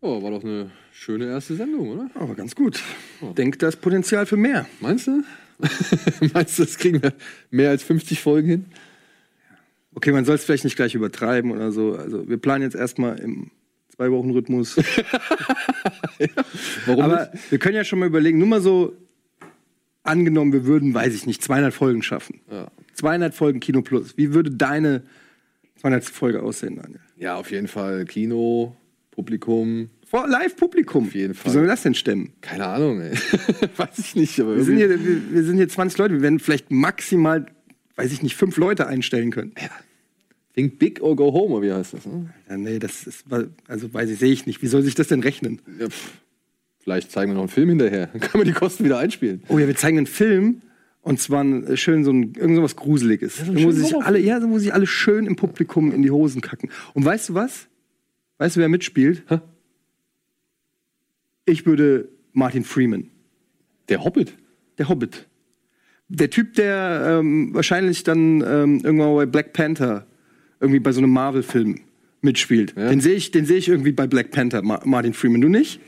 Oh, war doch eine schöne erste Sendung, oder? Aber ganz gut. Oh. Denkt, da ist Potenzial für mehr. Meinst du? Meinst du, das kriegen wir mehr als 50 Folgen hin? Okay, man soll es vielleicht nicht gleich übertreiben oder so. Also wir planen jetzt erstmal im zwei Wochen Rhythmus. ja. Warum Aber nicht? wir können ja schon mal überlegen, nur mal so angenommen, wir würden, weiß ich nicht, 200 Folgen schaffen. Ja. 200 Folgen Kino Plus. Wie würde deine 200. Folge aussehen, Daniel? Ja, auf jeden Fall Kino, Publikum. Vor Live-Publikum. Auf jeden Fall. Wie sollen wir das denn stemmen? Keine Ahnung, ey. weiß ich nicht. Aber wir, sind hier, wir, wir, sind hier 20 Leute. Wir werden vielleicht maximal, weiß ich nicht, fünf Leute einstellen können. Ja. Think big or go home, oder wie heißt das? Ne? Ja, nee, das ist, also weiß ich, sehe ich nicht. Wie soll sich das denn rechnen? Ja, vielleicht zeigen wir noch einen Film hinterher. Dann können wir die Kosten wieder einspielen. Oh ja, wir zeigen einen Film. Und zwar ein, schön so ein, irgend so was Gruseliges. Ja, so wo, sich alle, ja, wo sich alle schön im Publikum in die Hosen kacken. Und weißt du was? Weißt du, wer mitspielt? Hä? Ich würde Martin Freeman. Der Hobbit? Der Hobbit. Der Typ, der ähm, wahrscheinlich dann ähm, irgendwann bei Black Panther irgendwie bei so einem Marvel-Film mitspielt. Ja. Den sehe ich, seh ich irgendwie bei Black Panther, Ma Martin Freeman. Du nicht?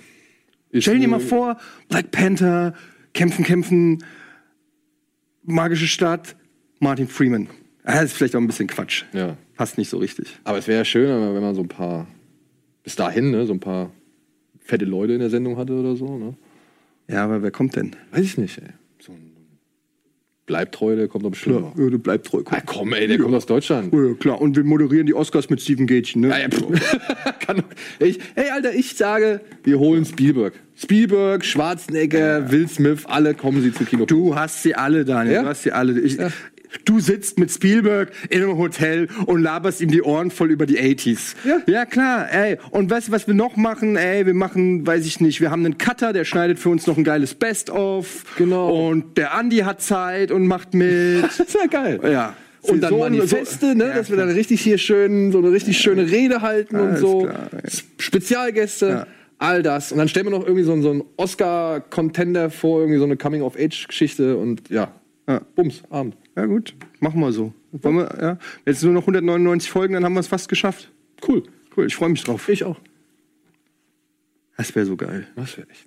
Ist Stell dir mal vor, Black Panther, kämpfen, kämpfen, magische Stadt, Martin Freeman. Das ist vielleicht auch ein bisschen Quatsch. Ja. Passt nicht so richtig. Aber es wäre ja schön, wenn man so ein paar, bis dahin, ne, so ein paar fette Leute in der Sendung hatte oder so. Ne? Ja, aber wer kommt denn? Weiß ich nicht, ey. So ein Bleibtreu, der kommt bestimmt. Klar, ja, der Bleibtreu kommt. Ah, komm, ey, der ja. kommt aus Deutschland. Ja, klar, und wir moderieren die Oscars mit Steven Gätchen, ne? Ja, ja, Kann ich, ey, Alter, ich sage, wir holen Spielberg. Spielberg, Schwarzenegger, ja. Will Smith, alle kommen sie zu Kino. Du hast sie alle, Daniel. Ja? Du hast sie alle. Ich. Du sitzt mit Spielberg in einem Hotel und laberst ihm die Ohren voll über die 80s. Ja, ja klar, ey. Und weißt du, was wir noch machen? Ey, wir machen, weiß ich nicht, wir haben einen Cutter, der schneidet für uns noch ein geiles Best-of. Genau. Und der Andi hat Zeit und macht mit. das ist ja geil. Ja. Und dann so Manifeste, ne, ja, dass wir dann richtig hier schön so eine richtig schöne Rede halten und so. Klar, Spezialgäste. Ja all das. Und dann stellen wir noch irgendwie so, so einen Oscar-Contender vor, irgendwie so eine Coming-of-Age-Geschichte und ja, ja. Bums, Abend. Ja, gut, machen wir so. Wollen wir, ja? Jetzt nur noch 199 Folgen, dann haben wir es fast geschafft. Cool. Cool, ich freue mich drauf. Ich auch. Das wäre so geil. Das wäre echt.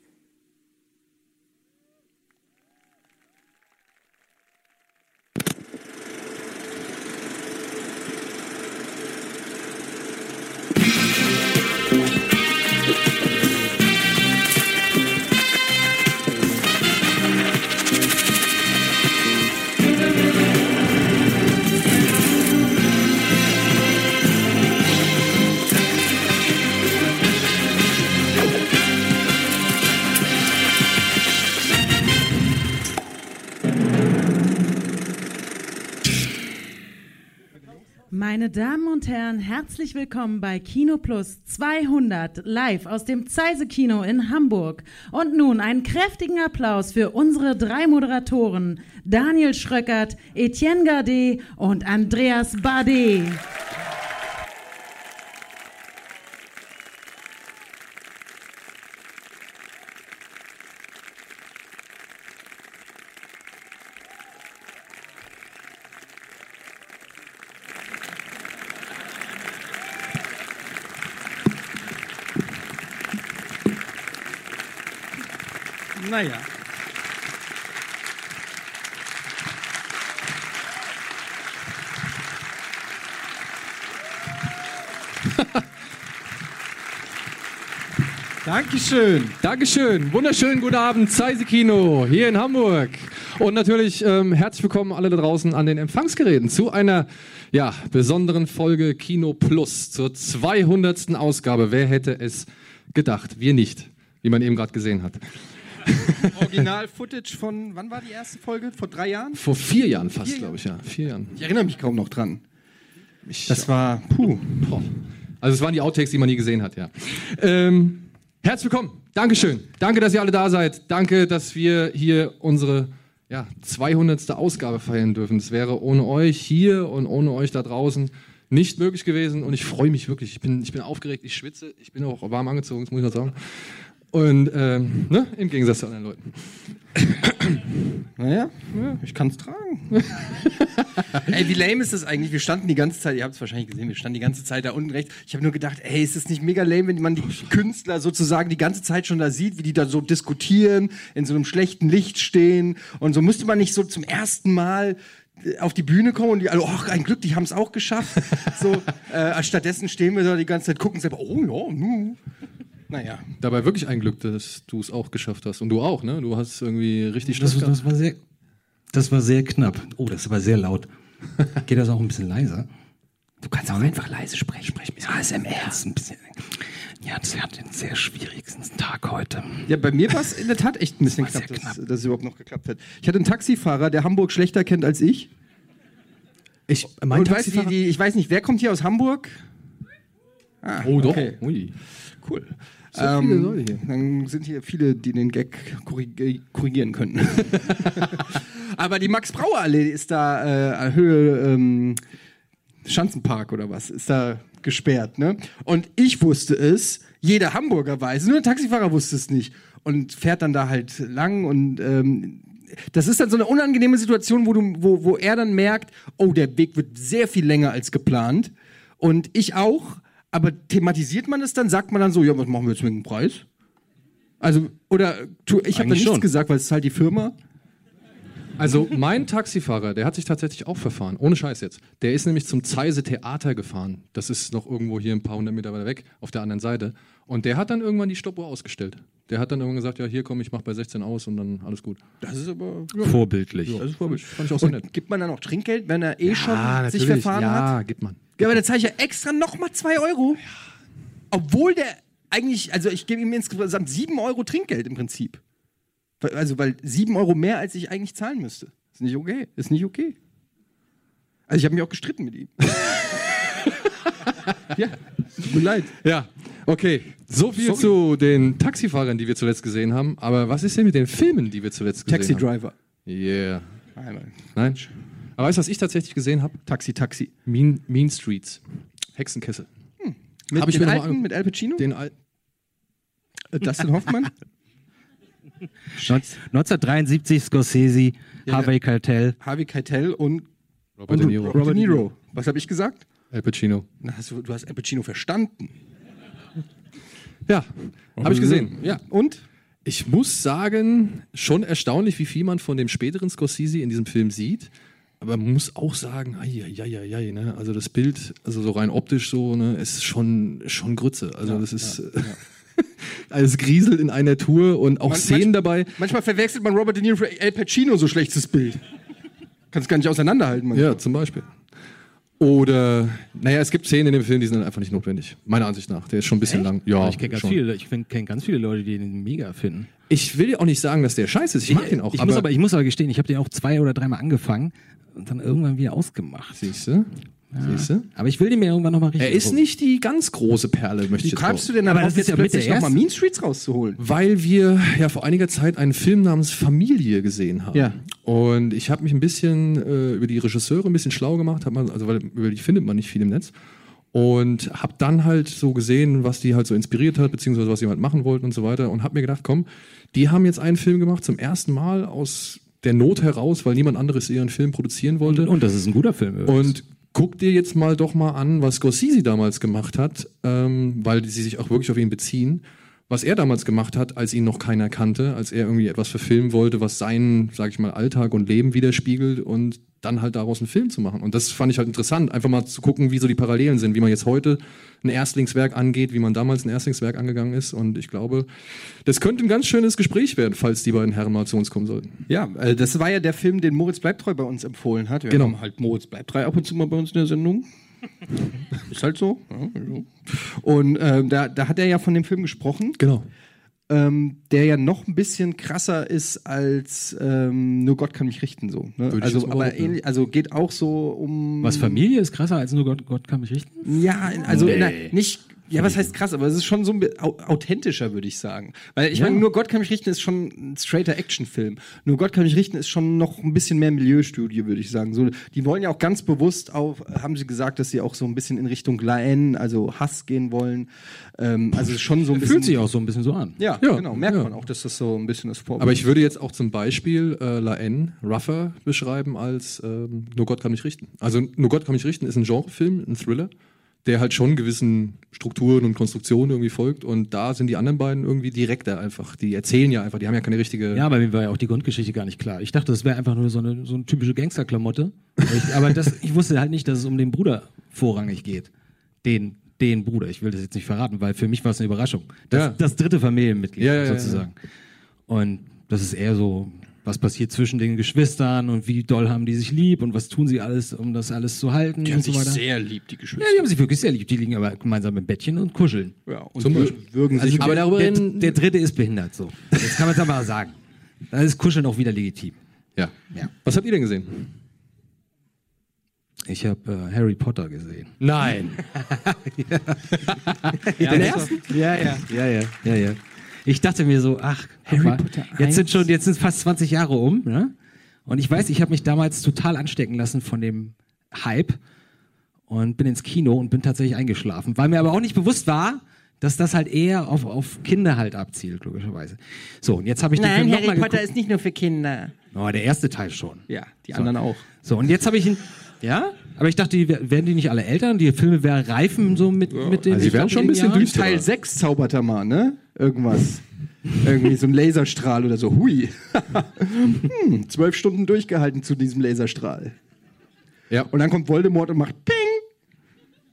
Meine Damen und Herren, herzlich willkommen bei Kino Plus 200 live aus dem Zeise Kino in Hamburg. Und nun einen kräftigen Applaus für unsere drei Moderatoren Daniel Schröckert, Etienne Gardet und Andreas Bade. Naja. Dankeschön. Dankeschön. Wunderschönen guten Abend, Zeise Kino hier in Hamburg. Und natürlich ähm, herzlich willkommen alle da draußen an den Empfangsgeräten zu einer ja, besonderen Folge Kino Plus zur 200. Ausgabe. Wer hätte es gedacht? Wir nicht, wie man eben gerade gesehen hat. Original-Footage von, wann war die erste Folge? Vor drei Jahren? Vor vier Jahren fast, glaube ich, ja. Vier Jahren. Ich erinnere mich kaum noch dran. Ich das war, puh. Also es waren die Outtakes, die man nie gesehen hat, ja. Ähm, herzlich willkommen. Dankeschön. Danke, dass ihr alle da seid. Danke, dass wir hier unsere ja, 200. Ausgabe feiern dürfen. Das wäre ohne euch hier und ohne euch da draußen nicht möglich gewesen. Und ich freue mich wirklich. Ich bin, ich bin aufgeregt, ich schwitze. Ich bin auch warm angezogen, das muss ich noch sagen. Und ähm, ne? im Gegensatz zu anderen Leuten. Naja, ja, ich kann es tragen. ey, wie lame ist das eigentlich? Wir standen die ganze Zeit, ihr habt es wahrscheinlich gesehen, wir standen die ganze Zeit da unten rechts. Ich habe nur gedacht, ey, ist das nicht mega lame, wenn man die Künstler sozusagen die ganze Zeit schon da sieht, wie die da so diskutieren, in so einem schlechten Licht stehen und so müsste man nicht so zum ersten Mal äh, auf die Bühne kommen und die alle, oh, ein Glück, die haben es auch geschafft. so, äh, stattdessen stehen wir da die ganze Zeit, gucken selber, oh ja, nu. Naja. Dabei wirklich ein Glück, dass du es auch geschafft hast. Und du auch, ne? Du hast irgendwie richtig das, das war sehr, Das war sehr knapp. Oh, das war sehr laut. Geht das auch ein bisschen leiser? Du kannst auch einfach leise sprechen. Sprech ein bisschen ASMR. Ein bisschen, ja, das hat den sehr schwierigsten Tag heute. Ja, bei mir war es in der Tat echt ein bisschen knapp, knapp. Dass, dass, es überhaupt noch geklappt hat. Ich hatte einen Taxifahrer, der Hamburg schlechter kennt als ich. Ich, mein Taxifahrer... Weiß, die, die, ich weiß nicht, wer kommt hier aus Hamburg? Ah, oh, doch. Okay. Ui. Cool. So ähm, dann sind hier viele, die den Gag korrigieren können. Aber die Max-Brauer-Allee ist da äh, Höhe ähm, Schanzenpark oder was, ist da gesperrt. Ne? Und ich wusste es, jeder Hamburger weiß, nur der Taxifahrer wusste es nicht. Und fährt dann da halt lang und ähm, das ist dann so eine unangenehme Situation, wo, du, wo, wo er dann merkt, oh, der Weg wird sehr viel länger als geplant. Und ich auch. Aber thematisiert man es dann? Sagt man dann so, ja, was machen wir jetzt mit dem Preis? Also, oder tu, ich habe da nichts schon. gesagt, weil es ist halt die Firma. Also mein Taxifahrer, der hat sich tatsächlich auch verfahren, ohne Scheiß jetzt. Der ist nämlich zum Zeise Theater gefahren. Das ist noch irgendwo hier ein paar hundert Meter weiter weg, auf der anderen Seite. Und der hat dann irgendwann die Stoppuhr ausgestellt. Der hat dann irgendwann gesagt, ja, hier komm, ich mach bei 16 aus und dann alles gut. Das ist aber ja. vorbildlich. Ja, das ist vorbildlich. Fand ich auch sehr nett. Gibt man dann auch Trinkgeld, wenn er eh ja, schon sich verfahren ja, hat? Ja, gibt man. Ja, aber da zahle ich ja extra nochmal 2 Euro. Obwohl der eigentlich, also ich gebe ihm insgesamt 7 Euro Trinkgeld im Prinzip. Also, weil 7 Euro mehr, als ich eigentlich zahlen müsste. Ist nicht okay. Ist nicht okay. Also, ich habe mich auch gestritten mit ihm. ja, tut mir leid. Ja, okay. So viel Sorry. zu den Taxifahrern, die wir zuletzt gesehen haben. Aber was ist denn mit den Filmen, die wir zuletzt gesehen Taxi haben? Taxi Driver. Yeah. Nein. Nein? Aber weißt du, was ich tatsächlich gesehen habe? Taxi, Taxi. Mean, mean Streets. Hexenkessel. Hm. Mit, ich den alten, mit Al Pacino? Den alten. Äh, Dustin Hoffmann? 1973 Scorsese, ja, Harvey Keitel. Harvey Keitel und Robert, und De Niro. Robert De Niro. Was habe ich gesagt? Al Pacino. Na, hast du, du hast Al Pacino verstanden. Ja, habe ich gesehen. Ja, und? Ich muss sagen, schon erstaunlich, wie viel man von dem späteren Scorsese in diesem Film sieht. Aber man muss auch sagen, ai, ne? also das Bild, also so rein optisch so, ne, ist schon, schon Grütze. Also ja, das ist ja, ja. alles grieselt in einer Tour und auch Man, Szenen manch, dabei. Manchmal verwechselt man Robert De Niro für El Pacino, so schlechtes Bild. Kannst gar nicht auseinanderhalten. Manchmal. Ja, zum Beispiel. Oder, naja, es gibt Szenen in dem Film, die sind einfach nicht notwendig. Meiner Ansicht nach. Der ist schon ein bisschen Echt? lang. Ja, ich kenne ganz, viele, ich kenn ganz viele Leute, die den mega finden. Ich will ja auch nicht sagen, dass der scheiße ist. Ich mag den auch. Ich, aber muss aber, ich muss aber gestehen, ich habe den auch zwei oder dreimal angefangen und dann irgendwann wieder ausgemacht. Siehst du? Ja. Siehst du? Aber ich will den mir irgendwann nochmal richtig. Er ist nicht die ganz große Perle, möchte ich jetzt Wie kamst du denn aber das ist ja plötzlich nochmal Mean Streets rauszuholen? Weil wir ja vor einiger Zeit einen Film namens Familie gesehen haben. Ja. Und ich habe mich ein bisschen äh, über die Regisseure ein bisschen schlau gemacht, hab man, also weil über die findet man nicht viel im Netz. Und habe dann halt so gesehen, was die halt so inspiriert hat, beziehungsweise was sie halt machen wollten und so weiter. Und habe mir gedacht, komm, die haben jetzt einen Film gemacht zum ersten Mal aus der Not heraus, weil niemand anderes ihren Film produzieren wollte. Und das ist ein guter Film. Übrigens. Und guck dir jetzt mal doch mal an, was Scorsese damals gemacht hat, ähm, weil sie sich auch wirklich auf ihn beziehen. Was er damals gemacht hat, als ihn noch keiner kannte, als er irgendwie etwas verfilmen wollte, was seinen, sag ich mal, Alltag und Leben widerspiegelt und dann halt daraus einen Film zu machen. Und das fand ich halt interessant, einfach mal zu gucken, wie so die Parallelen sind, wie man jetzt heute ein Erstlingswerk angeht, wie man damals ein Erstlingswerk angegangen ist. Und ich glaube, das könnte ein ganz schönes Gespräch werden, falls die beiden Herren mal zu uns kommen sollten. Ja, äh, das war ja der Film, den Moritz Bleibtreu bei uns empfohlen hat. Wir genau. haben halt Moritz Bleibtreu ab und zu mal bei uns in der Sendung. ist halt so. Und äh, da, da hat er ja von dem Film gesprochen. Genau ähm, der ja noch ein bisschen krasser ist als ähm, nur Gott kann mich richten so. Ne? Also aber ähnlich, also geht auch so um was Familie ist krasser als nur Gott, Gott kann mich richten. Ja, also nee. na, nicht Ja, was heißt krass, aber es ist schon so ein authentischer, würde ich sagen. Weil ich ja. meine, nur Gott kann mich richten ist schon ein straighter Actionfilm. Nur Gott kann mich richten ist schon noch ein bisschen mehr Milieustudie, würde ich sagen. So, die wollen ja auch ganz bewusst auf, haben sie gesagt, dass sie auch so ein bisschen in Richtung Laen, also Hass gehen wollen. Ähm, also schon so ein bisschen. Fühlt sich auch so ein bisschen so an. Ja, ja genau. Merkt ja. man auch, dass das so ein bisschen das Vorbild Aber ich würde jetzt auch zum Beispiel äh, Laen rougher beschreiben als ähm, Nur Gott kann mich richten. Also Nur Gott kann mich richten ist ein Genrefilm, ein Thriller der halt schon gewissen Strukturen und Konstruktionen irgendwie folgt. Und da sind die anderen beiden irgendwie direkter einfach. Die erzählen ja einfach, die haben ja keine richtige. Ja, aber mir war ja auch die Grundgeschichte gar nicht klar. Ich dachte, das wäre einfach nur so eine, so eine typische Gangsterklamotte. aber das, ich wusste halt nicht, dass es um den Bruder vorrangig geht. Den, den Bruder. Ich will das jetzt nicht verraten, weil für mich war es eine Überraschung. Das, ja. das dritte Familienmitglied ja, ja, sozusagen. Und das ist eher so was passiert zwischen den Geschwistern und wie doll haben die sich lieb und was tun sie alles, um das alles zu halten. Die haben sich sehr lieb, die Geschwister. Ja, die haben sich wirklich sehr lieb. Die liegen aber gemeinsam im Bettchen und kuscheln. Ja, und Zum Beispiel. würgen sich. Also aber darüber der, der, dritte ist behindert, so. Das kann man jetzt aber sagen. Da ist Kuscheln auch wieder legitim. Ja. ja. Was habt ihr denn gesehen? Ich habe äh, Harry Potter gesehen. Nein. ja. ja, Den ersten? Ja, ja, ja, ja, ja, ja. Ich dachte mir so, ach, Harry mal, Potter jetzt sind schon, jetzt sind fast 20 Jahre um, ne? Und ich weiß, ich habe mich damals total anstecken lassen von dem Hype und bin ins Kino und bin tatsächlich eingeschlafen, weil mir aber auch nicht bewusst war, dass das halt eher auf, auf Kinder halt abzielt, logischerweise. So, und jetzt habe ich Nein, den Film Harry Potter geguckt. ist nicht nur für Kinder. Oh, der erste Teil schon. Ja, die so. anderen auch. So, und jetzt habe ich ihn, ja? Aber ich dachte, die, werden die nicht alle Eltern? Die Filme wären reifen so mit, ja. mit den. Also die werden schon ein bisschen düster. Teil 6 zaubert er mal, ne? Irgendwas. Irgendwie so ein Laserstrahl oder so. Hui. hm, zwölf Stunden durchgehalten zu diesem Laserstrahl. Ja. Und dann kommt Voldemort und macht Ping.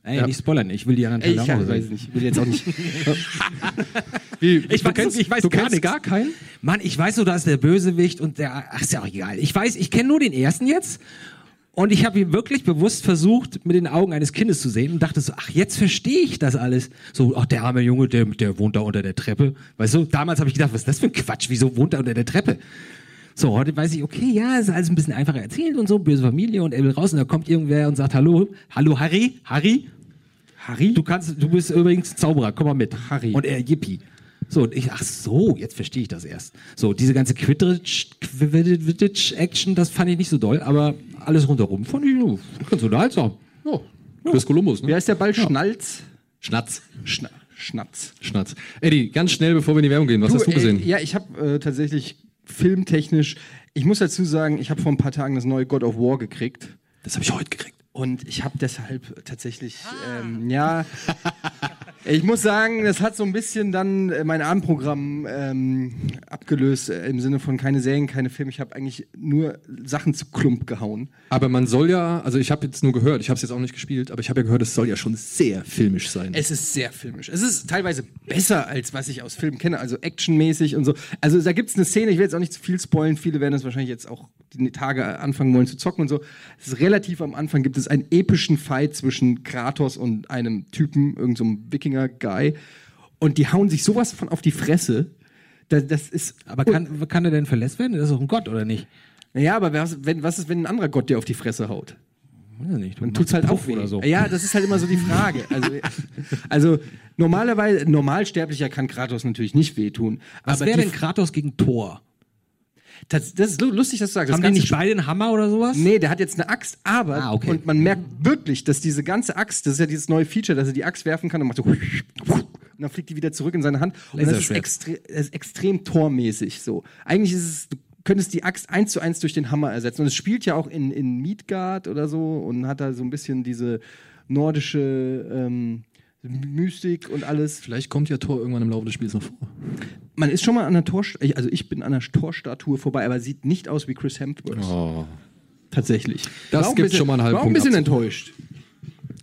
Ey, ja. nicht spoilern, ich will die anderen Teile auch Ich weiß nicht, ich will jetzt auch nicht. Wie, ich, weiß, kennst, ich weiß du gar kennst gar keinen? Mann, ich weiß nur, da ist der Bösewicht und der. Ach, ist ja auch egal. Ich weiß, ich kenne nur den ersten jetzt und ich habe ihn wirklich bewusst versucht, mit den Augen eines Kindes zu sehen und dachte so, ach, jetzt verstehe ich das alles. So, ach, der arme Junge, der, der wohnt da unter der Treppe. Weißt du, damals habe ich gedacht, was ist das für ein Quatsch? Wieso wohnt er unter der Treppe? So, heute weiß ich, okay, ja, ist alles ein bisschen einfacher erzählt und so, böse Familie und er will raus und da kommt irgendwer und sagt, hallo, hallo Harry, Harry, Harry, du kannst, du bist übrigens Zauberer, komm mal mit. Harry. Und er, Yippie. So, und ich, ach so, jetzt verstehe ich das erst. So, diese ganze Quidditch-Action, das fand ich nicht so doll, aber alles rundherum fand ich oh, ganz unterhaltsam. Oh, ja. Chris Columbus, ne? Wie heißt der Ball? Ja. Schnalz? Schnatz. Schna Schnatz. Schnatz. Eddie, ganz schnell, bevor wir in die Werbung gehen, was du, hast du gesehen? Ey, ja, ich habe äh, tatsächlich filmtechnisch, ich muss dazu sagen, ich habe vor ein paar Tagen das neue God of War gekriegt. Das habe ich heute gekriegt. Und ich habe deshalb tatsächlich, ah. ähm, ja, ich muss sagen, das hat so ein bisschen dann äh, mein Abendprogramm ähm, abgelöst, äh, im Sinne von keine Serien, keine Filme. Ich habe eigentlich nur Sachen zu Klump gehauen. Aber man soll ja, also ich habe jetzt nur gehört, ich habe es jetzt auch nicht gespielt, aber ich habe ja gehört, es soll ja schon sehr filmisch sein. Es ist sehr filmisch. Es ist teilweise besser, als was ich aus Filmen kenne, also actionmäßig und so. Also da gibt es eine Szene, ich will jetzt auch nicht zu viel spoilen, viele werden das wahrscheinlich jetzt auch die Tage anfangen wollen zu zocken und so. Es ist relativ am Anfang gibt es einen epischen Fight zwischen Kratos und einem Typen, irgendeinem so Wikinger-Guy. Und die hauen sich sowas von auf die Fresse. Das, das ist. Aber kann, kann er denn verletzt werden? Das ist doch ein Gott, oder nicht? Ja, aber was, wenn, was ist, wenn ein anderer Gott dir auf die Fresse haut? Weiß nicht. Man tut's halt auch weh. Oder so. Ja, das ist halt immer so die Frage. Also, also normalerweise, normalsterblicher kann Kratos natürlich nicht wehtun. Was wäre denn Kratos gegen Thor? Das, das ist lustig, dass du sagst. Haben die nicht beide einen Hammer oder sowas? Nee, der hat jetzt eine Axt, aber ah, okay. und man merkt wirklich, dass diese ganze Axt, das ist ja dieses neue Feature, dass er die Axt werfen kann und macht so und dann fliegt die wieder zurück in seine Hand. Und das ist, extre das ist extrem tormäßig so. Eigentlich ist es, du könntest die Axt eins zu eins durch den Hammer ersetzen. Und es spielt ja auch in, in Midgard oder so und hat da so ein bisschen diese nordische ähm, Mystik und alles. Vielleicht kommt ja Tor irgendwann im Laufe des Spiels noch vor. Man ist schon mal an der Tor, also ich bin an der Torstatue vorbei, aber sieht nicht aus wie Chris Hemsworth. Oh. Tatsächlich. Das gibt schon mal einen halben war auch ein bisschen enttäuscht.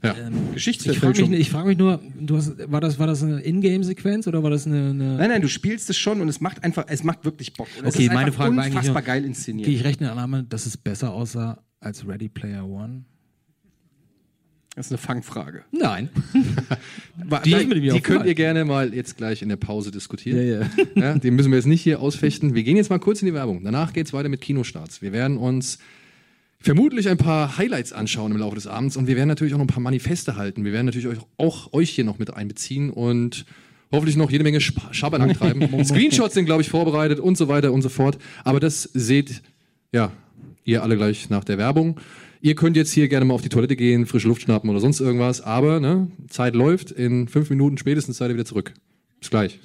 Ja. Ähm, Geschichtsverfälschung. Ich frage mich, frag mich, nur, du hast, war, das, war das eine Ingame-Sequenz oder war das eine, eine, Nein, nein, du spielst es schon und es macht einfach, es macht wirklich Bock. Und okay, meine Frage war eigentlich nur, geil inszeniert. Gehe ich rechne Annahme, dass es besser aussah als Ready Player One? Das ist eine Fangfrage. Nein. die, die, die könnt ihr gerne mal jetzt gleich in der Pause diskutieren. Ja, ja. ja, die müssen wir jetzt nicht hier ausfechten. Wir gehen jetzt mal kurz in die Werbung. Danach geht es weiter mit Kinostarts. Wir werden uns vermutlich ein paar Highlights anschauen im Laufe des Abends und wir werden natürlich auch noch ein paar Manifeste halten. Wir werden natürlich euch, auch euch hier noch mit einbeziehen und hoffentlich noch jede Menge Schabernack treiben. Screenshots sind, glaube ich, vorbereitet und so weiter und so fort. Aber das seht ja ihr alle gleich nach der Werbung. Ihr könnt jetzt hier gerne mal auf die Toilette gehen, frische Luft schnappen oder sonst irgendwas. Aber ne, Zeit läuft. In fünf Minuten spätestens seid ihr wieder zurück. Bis gleich.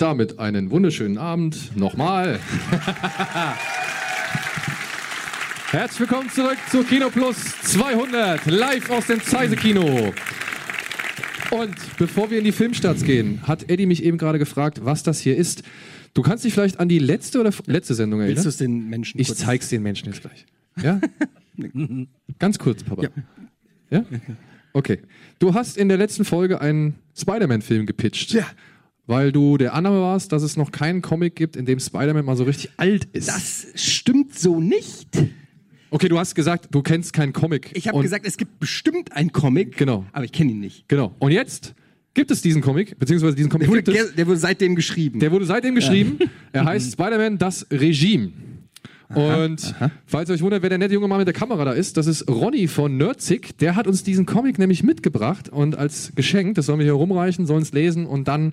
Damit einen wunderschönen Abend nochmal. Herzlich willkommen zurück zu Kino Plus 200, live aus dem Zeise Kino. Und bevor wir in die Filmstarts gehen, hat Eddie mich eben gerade gefragt, was das hier ist. Du kannst dich vielleicht an die letzte oder letzte Sendung erinnern? Willst du es den Menschen? Ich zeig's den Menschen jetzt gleich. Ja? Ganz kurz, Papa. Ja. ja? Okay. Du hast in der letzten Folge einen Spider-Man-Film gepitcht. Ja weil du der Annahme warst, dass es noch keinen Comic gibt, in dem Spider-Man mal so richtig alt ist. Das stimmt so nicht. Okay, du hast gesagt, du kennst keinen Comic. Ich habe gesagt, es gibt bestimmt einen Comic, genau. aber ich kenne ihn nicht. Genau. Und jetzt gibt es diesen Comic, beziehungsweise diesen Comic der wurde, gibt es. Der wurde seitdem geschrieben. Der wurde seitdem geschrieben. Ja. Er heißt Spider-Man das Regime. Und aha. falls ihr euch wundert, wer der nette junge Mann mit der Kamera da ist, das ist Ronny von Nerdzig. Der hat uns diesen Comic nämlich mitgebracht und als Geschenk, das sollen wir hier rumreichen, sollen es lesen und dann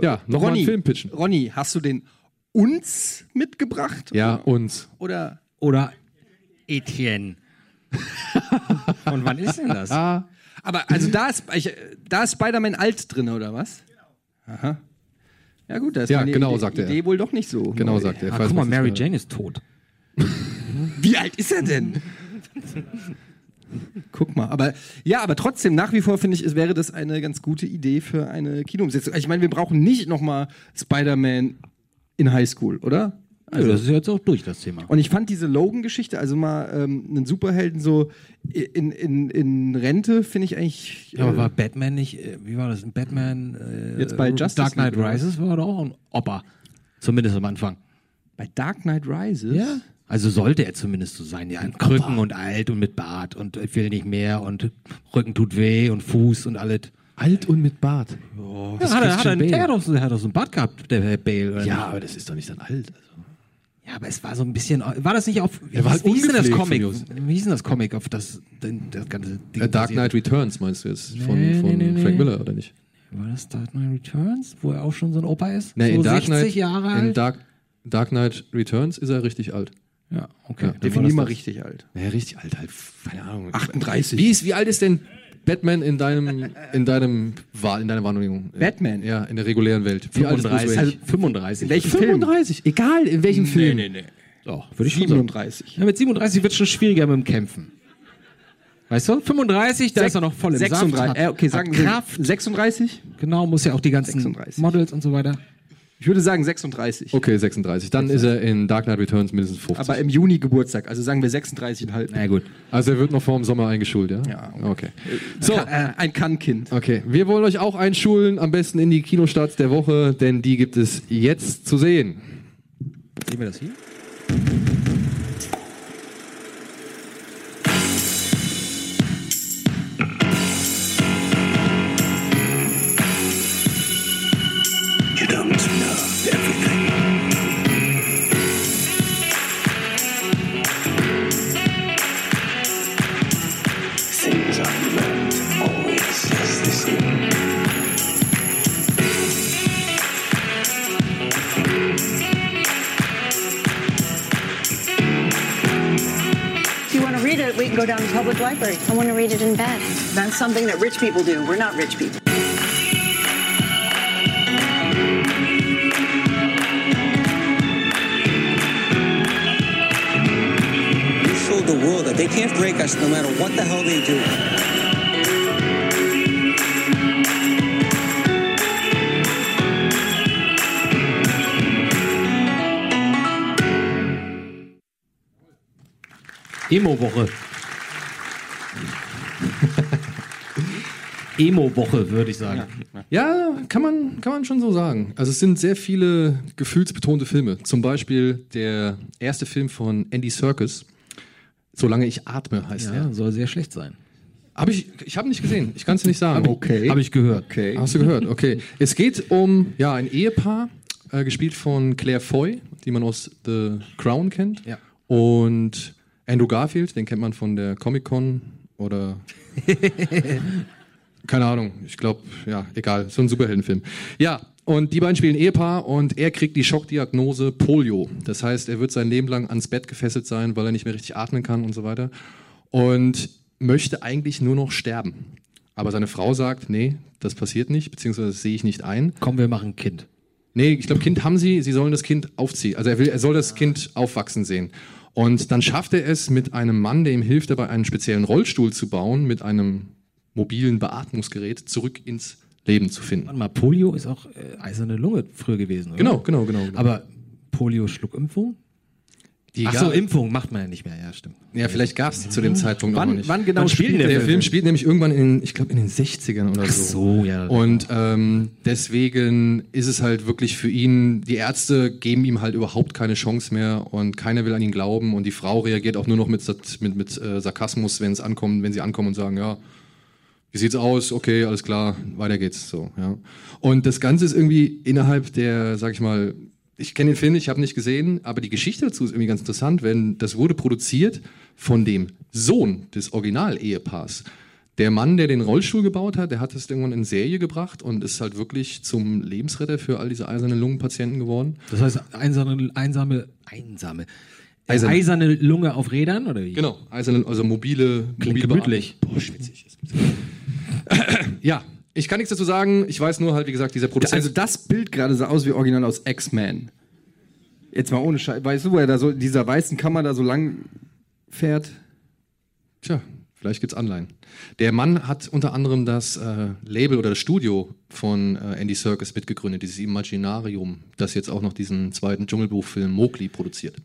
ja, nochmal einen Film pitchen. Ronny, hast du den uns mitgebracht? Ja, uns. Oder, oder Etienne. Und wann ist denn das? Ah. Aber also da ist, da ist Spider-Man alt drin, oder was? Aha. Ja gut, das ist ja, genau, Idee, sagt er. Idee wohl doch nicht so. Genau, sagt er. Ah, guck mal, Mary Jane ist tot. Wie alt ist er denn? Guck mal, aber ja, aber trotzdem nach wie vor finde ich, es wäre das eine ganz gute Idee für eine Kinoumsetzung. Ich meine, wir brauchen nicht nochmal Spider-Man in Highschool, oder? Also, das ist jetzt auch durch, das Thema. Und ich fand diese Logan-Geschichte, also mal ähm, einen Superhelden so in, in, in Rente, finde ich eigentlich. Ja, aber war Batman nicht, äh, wie war das? In Batman. Äh, jetzt bei Justice Dark Knight Rises war doch auch ein Opa. Zumindest am Anfang. Bei Dark Knight Rises? Ja. Also sollte er zumindest so sein, ja. Ein Krücken und alt und mit Bart und ich will nicht mehr und Rücken tut weh und Fuß und alles. Alt und mit Bart. Oh, ja, hat, er, hat, er, der hat, doch, hat doch so ein Bart gehabt, der Herr Bale. ja, nicht? aber das ist doch nicht dann alt. Also. Ja, aber es war so ein bisschen. War das nicht auf. Er war halt wie hieß denn das Comic? Wie hieß denn das Comic auf das, das ganze Ding? A Dark Knight Returns meinst du jetzt? Von, nee, von nee, nee, Frank Miller, oder nicht? War das Dark Knight Returns, wo er auch schon so ein Opa ist? Nee, so in Dark 60 Knight, Jahre alt? In Dark, Dark Knight Returns ist er richtig alt. Ja, okay. Ja, Definier mal richtig alt. Ja, richtig alt, halt, keine Ahnung. 38. Wie, ist, wie alt ist denn Batman in deinem, in deinem, in deiner Wahrnehmung? Batman? Ja, in der regulären Welt. Wie 35. Also 35. In welchem 35, Film? egal in welchem Film. Nee, nee, nee. Doch, würde ich 37. Ja, mit 37 wird es schon schwieriger mit dem Kämpfen. Weißt du? 35, da Sech ist er noch voll im 36, Saft. Äh, okay, sagen Kraft. 36? Genau, muss ja auch die ganzen 36. Models und so weiter. Ich würde sagen 36. Okay, 36. Dann 36. ist er in Dark Knight Returns mindestens 50. Aber im Juni Geburtstag, also sagen wir 36,5. Na gut. Also er wird noch vor dem Sommer eingeschult, ja? Ja. Okay. okay. So, äh, ein Kann-Kind. Okay, wir wollen euch auch einschulen, am besten in die Kinostarts der Woche, denn die gibt es jetzt zu sehen. Sehen wir das hier? Go down to the public library. I want to read it in bed. That's something that rich people do. We're not rich people. We showed the world that they can't break us no matter what the hell they do. Emo-Woche. Emo-Woche, würde ich sagen. Ja, Ja, kann man, kann man schon so sagen. Also es sind sehr viele gefühlsbetonte Filme. Zum Beispiel der erste Film von Andy Serkis, Solange ich atme, heißt ja, er. soll sehr schlecht sein. Habe ich, ich habe nicht gesehen. Ich kann es nicht sagen. Okay. Habe ich gehört. Okay. Hast du gehört? Okay. Es geht um ja ein Ehepaar, äh, gespielt von Claire Foy, die man aus The Crown kennt. Ja. Und Andrew Garfield, den kennt man von der Comic Con oder keine Ahnung. Ich glaube, ja, egal. So ein Superheldenfilm. Ja. Und die beiden spielen Ehepaar und er kriegt die Schockdiagnose Polio. Das heißt, er wird sein Leben lang ans Bett gefesselt sein, weil er nicht mehr richtig atmen kann und so weiter. Und möchte eigentlich nur noch sterben. Aber seine Frau sagt, nee, das passiert nicht, beziehungsweise das sehe ich nicht ein. Komm, wir machen ein Kind. Nee, ich glaube, Kind haben sie, sie sollen das Kind aufziehen. Also er, will, er soll das Kind aufwachsen sehen. Und dann schafft er es mit einem Mann, der ihm hilft, dabei einen speziellen Rollstuhl zu bauen, mit einem mobilen Beatmungsgerät zurück ins Leben zu finden. Warte mal, Polio ist auch äh, eiserne Lunge früher gewesen, oder? Genau, genau, genau. genau. Aber Polio-Schluckimpfung? Die Ach so, Impfung macht man ja nicht mehr, ja, stimmt. Ja, vielleicht gab es die zu dem Zeitpunkt wann, noch nicht. Wann genau wann spielt der, der Film? spielt nämlich irgendwann in, ich glaube, in den 60ern oder Ach so. so ja. Und ähm, deswegen ist es halt wirklich für ihn, die Ärzte geben ihm halt überhaupt keine Chance mehr und keiner will an ihn glauben und die Frau reagiert auch nur noch mit, mit, mit äh, Sarkasmus, wenn es ankommt, wenn sie ankommen und sagen, ja, wie sieht's aus? Okay, alles klar, weiter geht's so, ja. Und das Ganze ist irgendwie innerhalb der, sag ich mal, ich kenne den Film, ich habe nicht gesehen, aber die Geschichte dazu ist irgendwie ganz interessant, wenn das wurde produziert von dem Sohn des Original-Ehepaars. Der Mann, der den Rollstuhl gebaut hat, der hat es irgendwann in Serie gebracht und ist halt wirklich zum Lebensretter für all diese eisernen Lungenpatienten geworden. Das heißt, einsame, einsame, einsame, eiserne, eiserne Lunge auf Rädern oder wie? Genau, eiserne, also mobile, Klingt mobile gemütlich. Boah, schwitzig. ja, ich kann nichts dazu sagen. Ich weiß nur halt, wie gesagt, dieser Produzent. Also das Bild gerade sah aus wie original aus X-Men. Jetzt mal ohne Scheiß. Weißt du, wo er da so dieser weißen Kammer da so lang fährt? Tja, vielleicht gibt's Anleihen. Der Mann hat unter anderem das äh, Label oder das Studio von äh, Andy Serkis mitgegründet, dieses Imaginarium, das jetzt auch noch diesen zweiten Dschungelbuchfilm Mowgli produziert.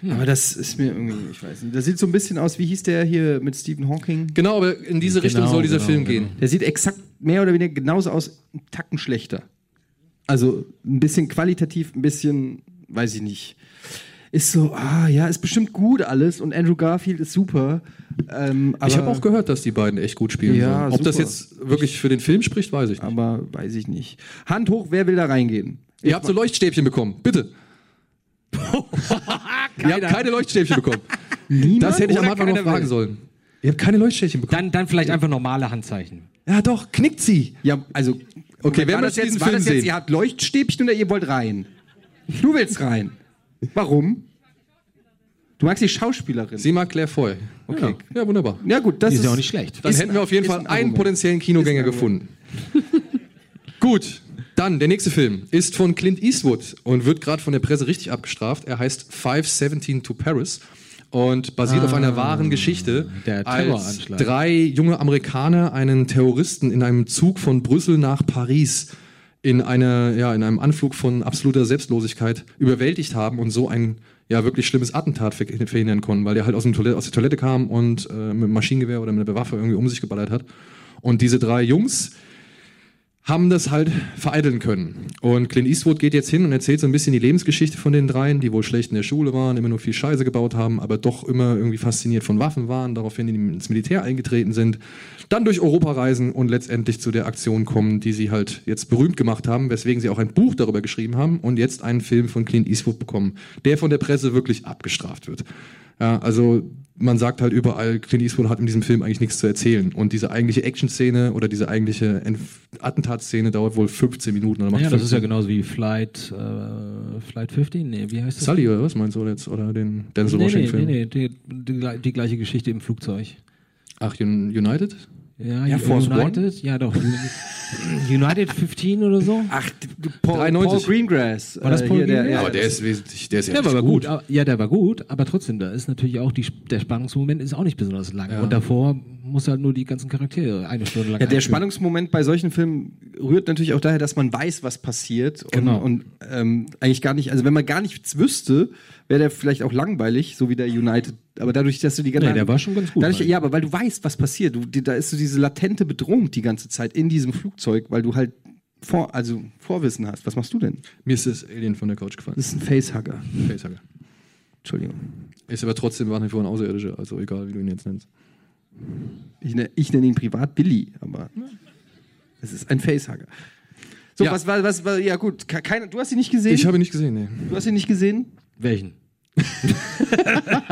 Hm. Aber das ist mir irgendwie, ich weiß nicht. Das sieht so ein bisschen aus, wie hieß der hier mit Stephen Hawking? Genau, aber in diese Richtung genau, soll dieser genau, Film genau. gehen. Der sieht exakt mehr oder weniger genauso aus, einen Tacken schlechter. Also ein bisschen qualitativ, ein bisschen, weiß ich nicht. Ist so, ah ja, ist bestimmt gut alles und Andrew Garfield ist super. Ähm, ich habe auch gehört, dass die beiden echt gut spielen. Ja, Ob super. das jetzt wirklich für den Film spricht, weiß ich nicht. Aber weiß ich nicht. Hand hoch, wer will da reingehen? Ihr habt so Leuchtstäbchen bekommen, bitte. Ihr habt keine Leuchtstäbchen bekommen. Niemand? Das hätte ich am Anfang noch fragen will? sollen. Ihr habt keine Leuchtstäbchen bekommen. Dann, dann vielleicht einfach normale Handzeichen. ja, doch, knickt sie. Ja, also. Okay, wer war das möchte diesen jetzt, war Film das jetzt, sehen? ihr habt Leuchtstäbchen oder ihr wollt rein? Du willst rein. Warum? Du magst die Schauspielerin. Sie mag Claire Foy. Okay. Ja, wunderbar. Ja, gut, das Die ist, ist ja auch nicht schlecht. Dann Ist hätten wir auf jeden Fall ein einen Argument. potenziellen Kinogänger gefunden. Gut, dann der nächste Film ist von Clint Eastwood und wird gerade von der Presse richtig abgestraft. Er heißt 517 to Paris und basiert auf einer wahren Geschichte, Ah, der als drei junge Amerikaner einen Terroristen in einem Zug von Brüssel nach Paris in einer ja in einem Anflug von absoluter Selbstlosigkeit überwältigt haben und so ein ja wirklich schlimmes Attentat ver- verhindern konnten, weil der halt aus, Toilette, aus der Toilette kam und äh, mit einem Maschinengewehr oder mit einer Waffe irgendwie um sich geballert hat. Und diese drei Jungs haben das halt vereiteln können. Und Clint Eastwood geht jetzt hin und erzählt so ein bisschen die Lebensgeschichte von den dreien, die wohl schlecht in der Schule waren, immer nur viel Scheiße gebaut haben, aber doch immer irgendwie fasziniert von Waffen waren, daraufhin ins Militär eingetreten sind, dann durch Europa reisen und letztendlich zu der Aktion kommen, die sie halt jetzt berühmt gemacht haben, weswegen sie auch ein Buch darüber geschrieben haben und jetzt einen Film von Clint Eastwood bekommen, der von der Presse wirklich abgestraft wird. Ja, also man sagt halt überall, Clint Eastwood hat in diesem Film eigentlich nichts zu erzählen. Und diese eigentliche Action-Szene oder diese eigentliche Attentatsszene dauert wohl 15 Minuten. Oder macht Ja, das ist ja 15 genauso wie Flight, äh, Flight 15, nee, wie heißt das? Sully oder was meinst du jetzt? Oder den Denzel nee, nee, Washington-Film? nee, nee, die, die, die gleiche Geschichte im Flugzeug. Ach, Un- United? Ja, Air Force United, ja doch. United 15 oder so? Ach, du- Paul, 93. Paul Greengrass. War das äh, Paul hier, der, Greengrass? ja, aber der ist wesentlich, der ist ja, Der war aber gut. aber- Ja, der war gut, aber trotzdem, da ist natürlich auch die, der Spannungsmoment ist auch nicht besonders lang. Ja. Und davor muss halt nur die ganzen Charaktere eine Stunde lang Ja, der. Spannungsmoment bei solchen Filmen rührt natürlich auch daher, dass man weiß, was passiert. Und, Genau. und ähm, eigentlich gar nicht, also wenn man gar nichts wüsste, wäre der vielleicht auch langweilig, so wie der United. Aber dadurch, dass du die ganze Nee, der war schon ganz gut Dadurch, ja, aber weil du weißt, was passiert. Du, die, da ist so diese latente Bedrohung die ganze Zeit in diesem Flugzeug, weil du halt vor, also Vorwissen hast. Was machst du denn? Mir ist das Alien von der Couch gefallen. Das ist ein Facehugger. Facehugger. Entschuldigung. Ist aber trotzdem nach wie vor ein Außerirdischer, also egal, wie du ihn jetzt nennst. Ich, ne, ich nenne ihn privat Billy, aber es ist ein Facehugger. So, Ja. was war, was war, ja gut, ke- keine, du hast ihn nicht gesehen? Ich habe ihn nicht gesehen, nee. du hast ihn nicht gesehen? Welchen?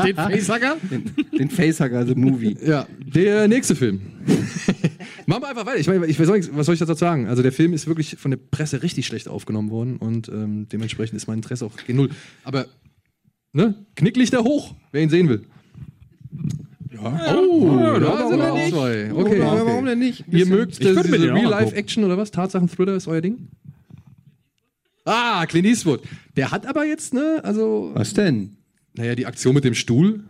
Den Facehugger? Den, den Facehugger, the movie. Ja, der nächste Film. Machen wir einfach weiter. Ich meine, ich, was, soll ich, was soll ich dazu sagen? Also der Film ist wirklich von der Presse richtig schlecht aufgenommen worden und ähm, dementsprechend ist mein Interesse auch gen Null. Aber, ne? Knicklichter hoch, wer ihn sehen will. Ja. Oh, Ja, da warum sind wir nicht? zwei. Okay, okay. warum denn nicht? Ihr mögt das, Real-Life-Action oder was? Tatsachen-Thriller ist euer Ding? Ah, Clint Eastwood. Der hat aber jetzt, ne, also, Was denn? naja, die Aktion mit dem Stuhl.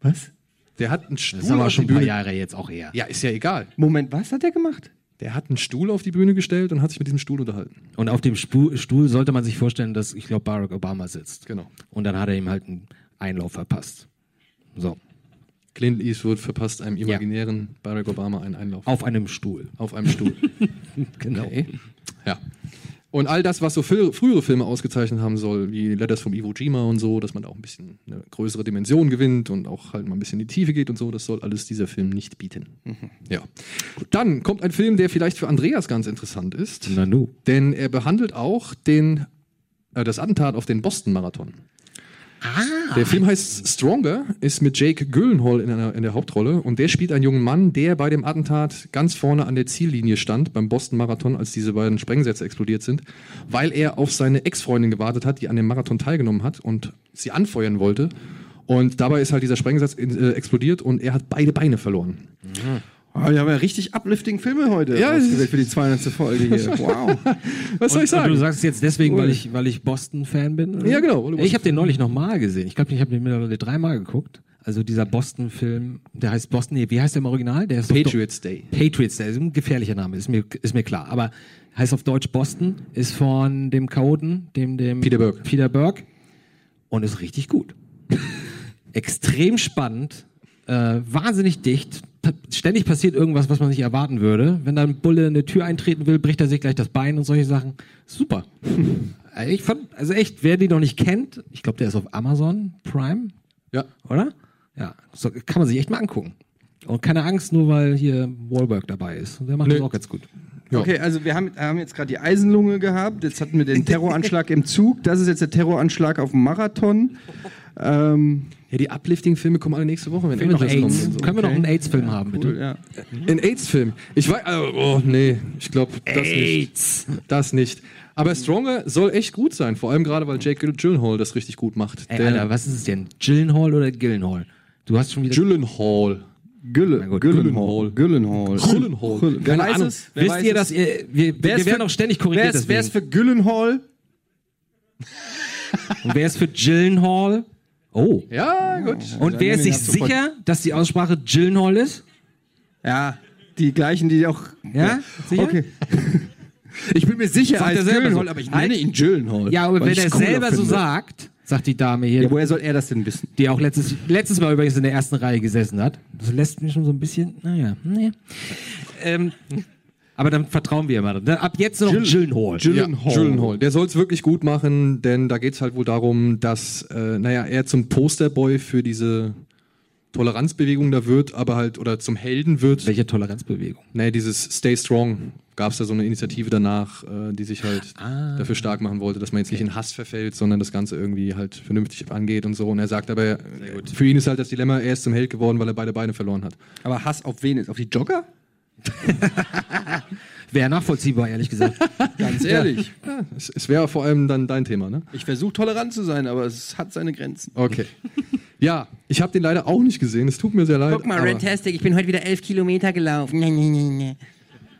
Was? Der hat einen Stuhl Das ist aber auf schon die ein paar Bühne. Jahre jetzt auch her. Ja, ist ja egal. Moment, was hat der gemacht? Der hat einen Stuhl auf die Bühne gestellt und hat sich mit diesem Stuhl unterhalten. Und auf dem Spu Stuhl sollte man sich vorstellen, dass, ich glaube, Barack Obama sitzt. Genau. Und dann hat er ihm halt einen Einlauf verpasst. So. Clint Eastwood verpasst einem imaginären Barack Obama einen Einlauf. Auf einem Stuhl. Auf einem Stuhl. Genau. ja. Und all das, was so fil- frühere Filme ausgezeichnet haben soll, wie Letters from Iwo Jima und so, dass man auch ein bisschen eine größere Dimension gewinnt und auch halt mal ein bisschen in die Tiefe geht und so, das soll alles dieser Film nicht bieten. Ja. Dann kommt ein Film, der vielleicht für Andreas ganz interessant ist, Na nu. denn er behandelt auch den, äh, das Attentat auf den Boston-Marathon. Der Film heißt Stronger, ist mit Jake Gyllenhaal in, einer, in der Hauptrolle und der spielt einen jungen Mann, der bei dem Attentat ganz vorne an der Ziellinie stand, beim Boston Marathon, als diese beiden Sprengsätze explodiert sind, weil er auf seine Ex-Freundin gewartet hat, die an dem Marathon teilgenommen hat und sie anfeuern wollte. Und dabei ist halt dieser Sprengsatz äh, explodiert und er hat beide Beine verloren. Oh, wir haben ja richtig uplifting Filme heute Ja, ausgewählt für die 200. Folge hier. Wow. Was soll ich Und sagen? du sagst es jetzt deswegen, weil ich, weil ich Boston-Fan bin? oder? Ja, genau, Ich habe den neulich nochmal gesehen. Ich glaube, ich habe den mittlerweile dreimal geguckt. Also dieser Boston-Film, der heißt Boston, nee, wie heißt der im Original? Der ist Patriots Day. Patriots Day, ist ein gefährlicher Name, ist mir, ist mir klar. Aber heißt auf Deutsch Boston, ist von dem Chaoten, dem, dem Peter Burke. Peter Burke und ist richtig gut. Extrem spannend, äh, wahnsinnig dicht. Ständig passiert irgendwas, was man nicht erwarten würde. Wenn da ein Bulle in eine Tür eintreten will, bricht er sich gleich das Bein und solche Sachen. Super. Ich fand, also echt, wer die noch nicht kennt, ich glaube, der ist auf Amazon Prime, Ja. oder? Ja, so, kann man sich echt mal angucken. Und keine Angst, nur weil hier Wahlberg dabei ist. Der macht Nö. das auch ganz gut. Ja. Okay, also wir haben, haben jetzt gerade die Eisenlunge gehabt, jetzt hatten wir den Terroranschlag im Zug, das ist jetzt der Terroranschlag auf dem Marathon. Ähm, Ja, die Uplifting-Filme kommen alle nächste Woche, wenn wir noch kommen AIDS, so. können wir noch einen AIDS-Film haben, bitte? cool, ja. Ein AIDS-Film. Ich weiß, also, oh nee, ich glaube, das AIDS. nicht. Das nicht. Aber Stronger soll echt gut sein, vor allem gerade, weil Jake Gyllenhaal das richtig gut macht. Ey, Alter, was ist es denn? Gyllenhaal oder Gillenhall? Du hast schon wieder... Gyllenhaal. Gülle, gut, Gyllenhaal. Gyllenhaal. Gyllenhaal. Gyllen- Wer weiß es? Wer Wisst weiß ihr, dass ihr... Wir, wir ist werden auch ständig Wer korrigiert ist, wer ist für Gyllenhaal? Und wer ist für Gyllenhaal? Oh. Ja, gut. Und wer ist sich sicher, dass die Aussprache Gyllenhaal ist? Ja, die gleichen, die auch. Ja? Sicher? Okay. Ich bin mir sicher, Sagt als er selber Gyllenhaal, so. aber ich nenne ihn Gyllenhaal. Ja, aber weil wenn er cooler selber so finde. sagt, sagt die Dame hier, Ja, woher soll er das denn wissen? die auch letztes, letztes Mal übrigens in der ersten Reihe gesessen hat. Das lässt mich schon so ein bisschen, naja, naja. Ähm, aber dann vertrauen wir immer. Ab jetzt noch Gyllenhaal. Ja, Gyllenhaal. Gyllenhaal. Der soll es wirklich gut machen, denn da geht es halt wohl darum, dass, äh, naja, er zum Posterboy für diese Toleranzbewegung da wird, aber halt, oder zum Helden wird. Welche Toleranzbewegung? Naja, dieses Stay Strong gab es da so eine Initiative danach, äh, die sich halt dafür stark machen wollte, dass man jetzt nicht in Hass verfällt, sondern das Ganze irgendwie halt vernünftig angeht und so. Und er sagt aber, für ihn ist halt das Dilemma, er ist zum Held geworden, weil er beide Beine verloren hat. Aber Hass auf wen ist? Auf die Jogger? Wäre nachvollziehbar, ehrlich gesagt. Ganz ehrlich. Ja, es, es wäre vor allem dann dein Thema, ne? Ich versuche tolerant zu sein, aber es hat seine Grenzen. Okay. ja, ich habe den leider auch nicht gesehen. Es tut mir sehr leid. Guck mal, aber- Rantastic, ich bin heute wieder elf Kilometer gelaufen. Nee, nee, nee, nee.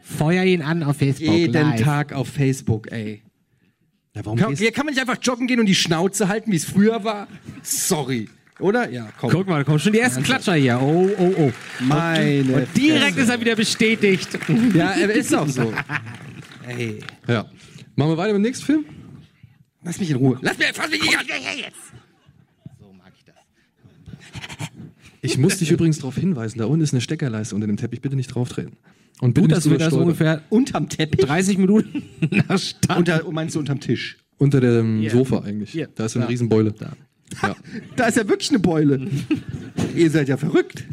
Feuer ihn an auf Facebook Jeden live. Tag auf Facebook, ey. Ja, warum Kann, gehst- hier kann man nicht einfach joggen gehen und die Schnauze halten, wie es früher war? Sorry. Oder? Ja, komm. Guck mal, da kommen schon die ersten Klatscher hier. Oh, oh, oh. Meine. Und direkt ist er wieder bestätigt. Ja, er ist auch so. Ey. Ja. Machen wir weiter mit dem nächsten Film? Lass mich in Ruhe. Lass mich, fass mich nicht an. So mag ich das. Ich muss dich übrigens darauf hinweisen, da unten ist eine Steckerleiste unter dem Teppich, bitte nicht drauf treten. Und bitte Gut, nicht dass wir das stolpern. ungefähr Unterm Teppich? 30 Minuten nach Start. Unter, meinst du unterm Tisch? Unter dem Hier. Sofa eigentlich. Hier. Da ist so eine Da. Ja. Da ist ja wirklich eine Beule. Ihr seid ja verrückt.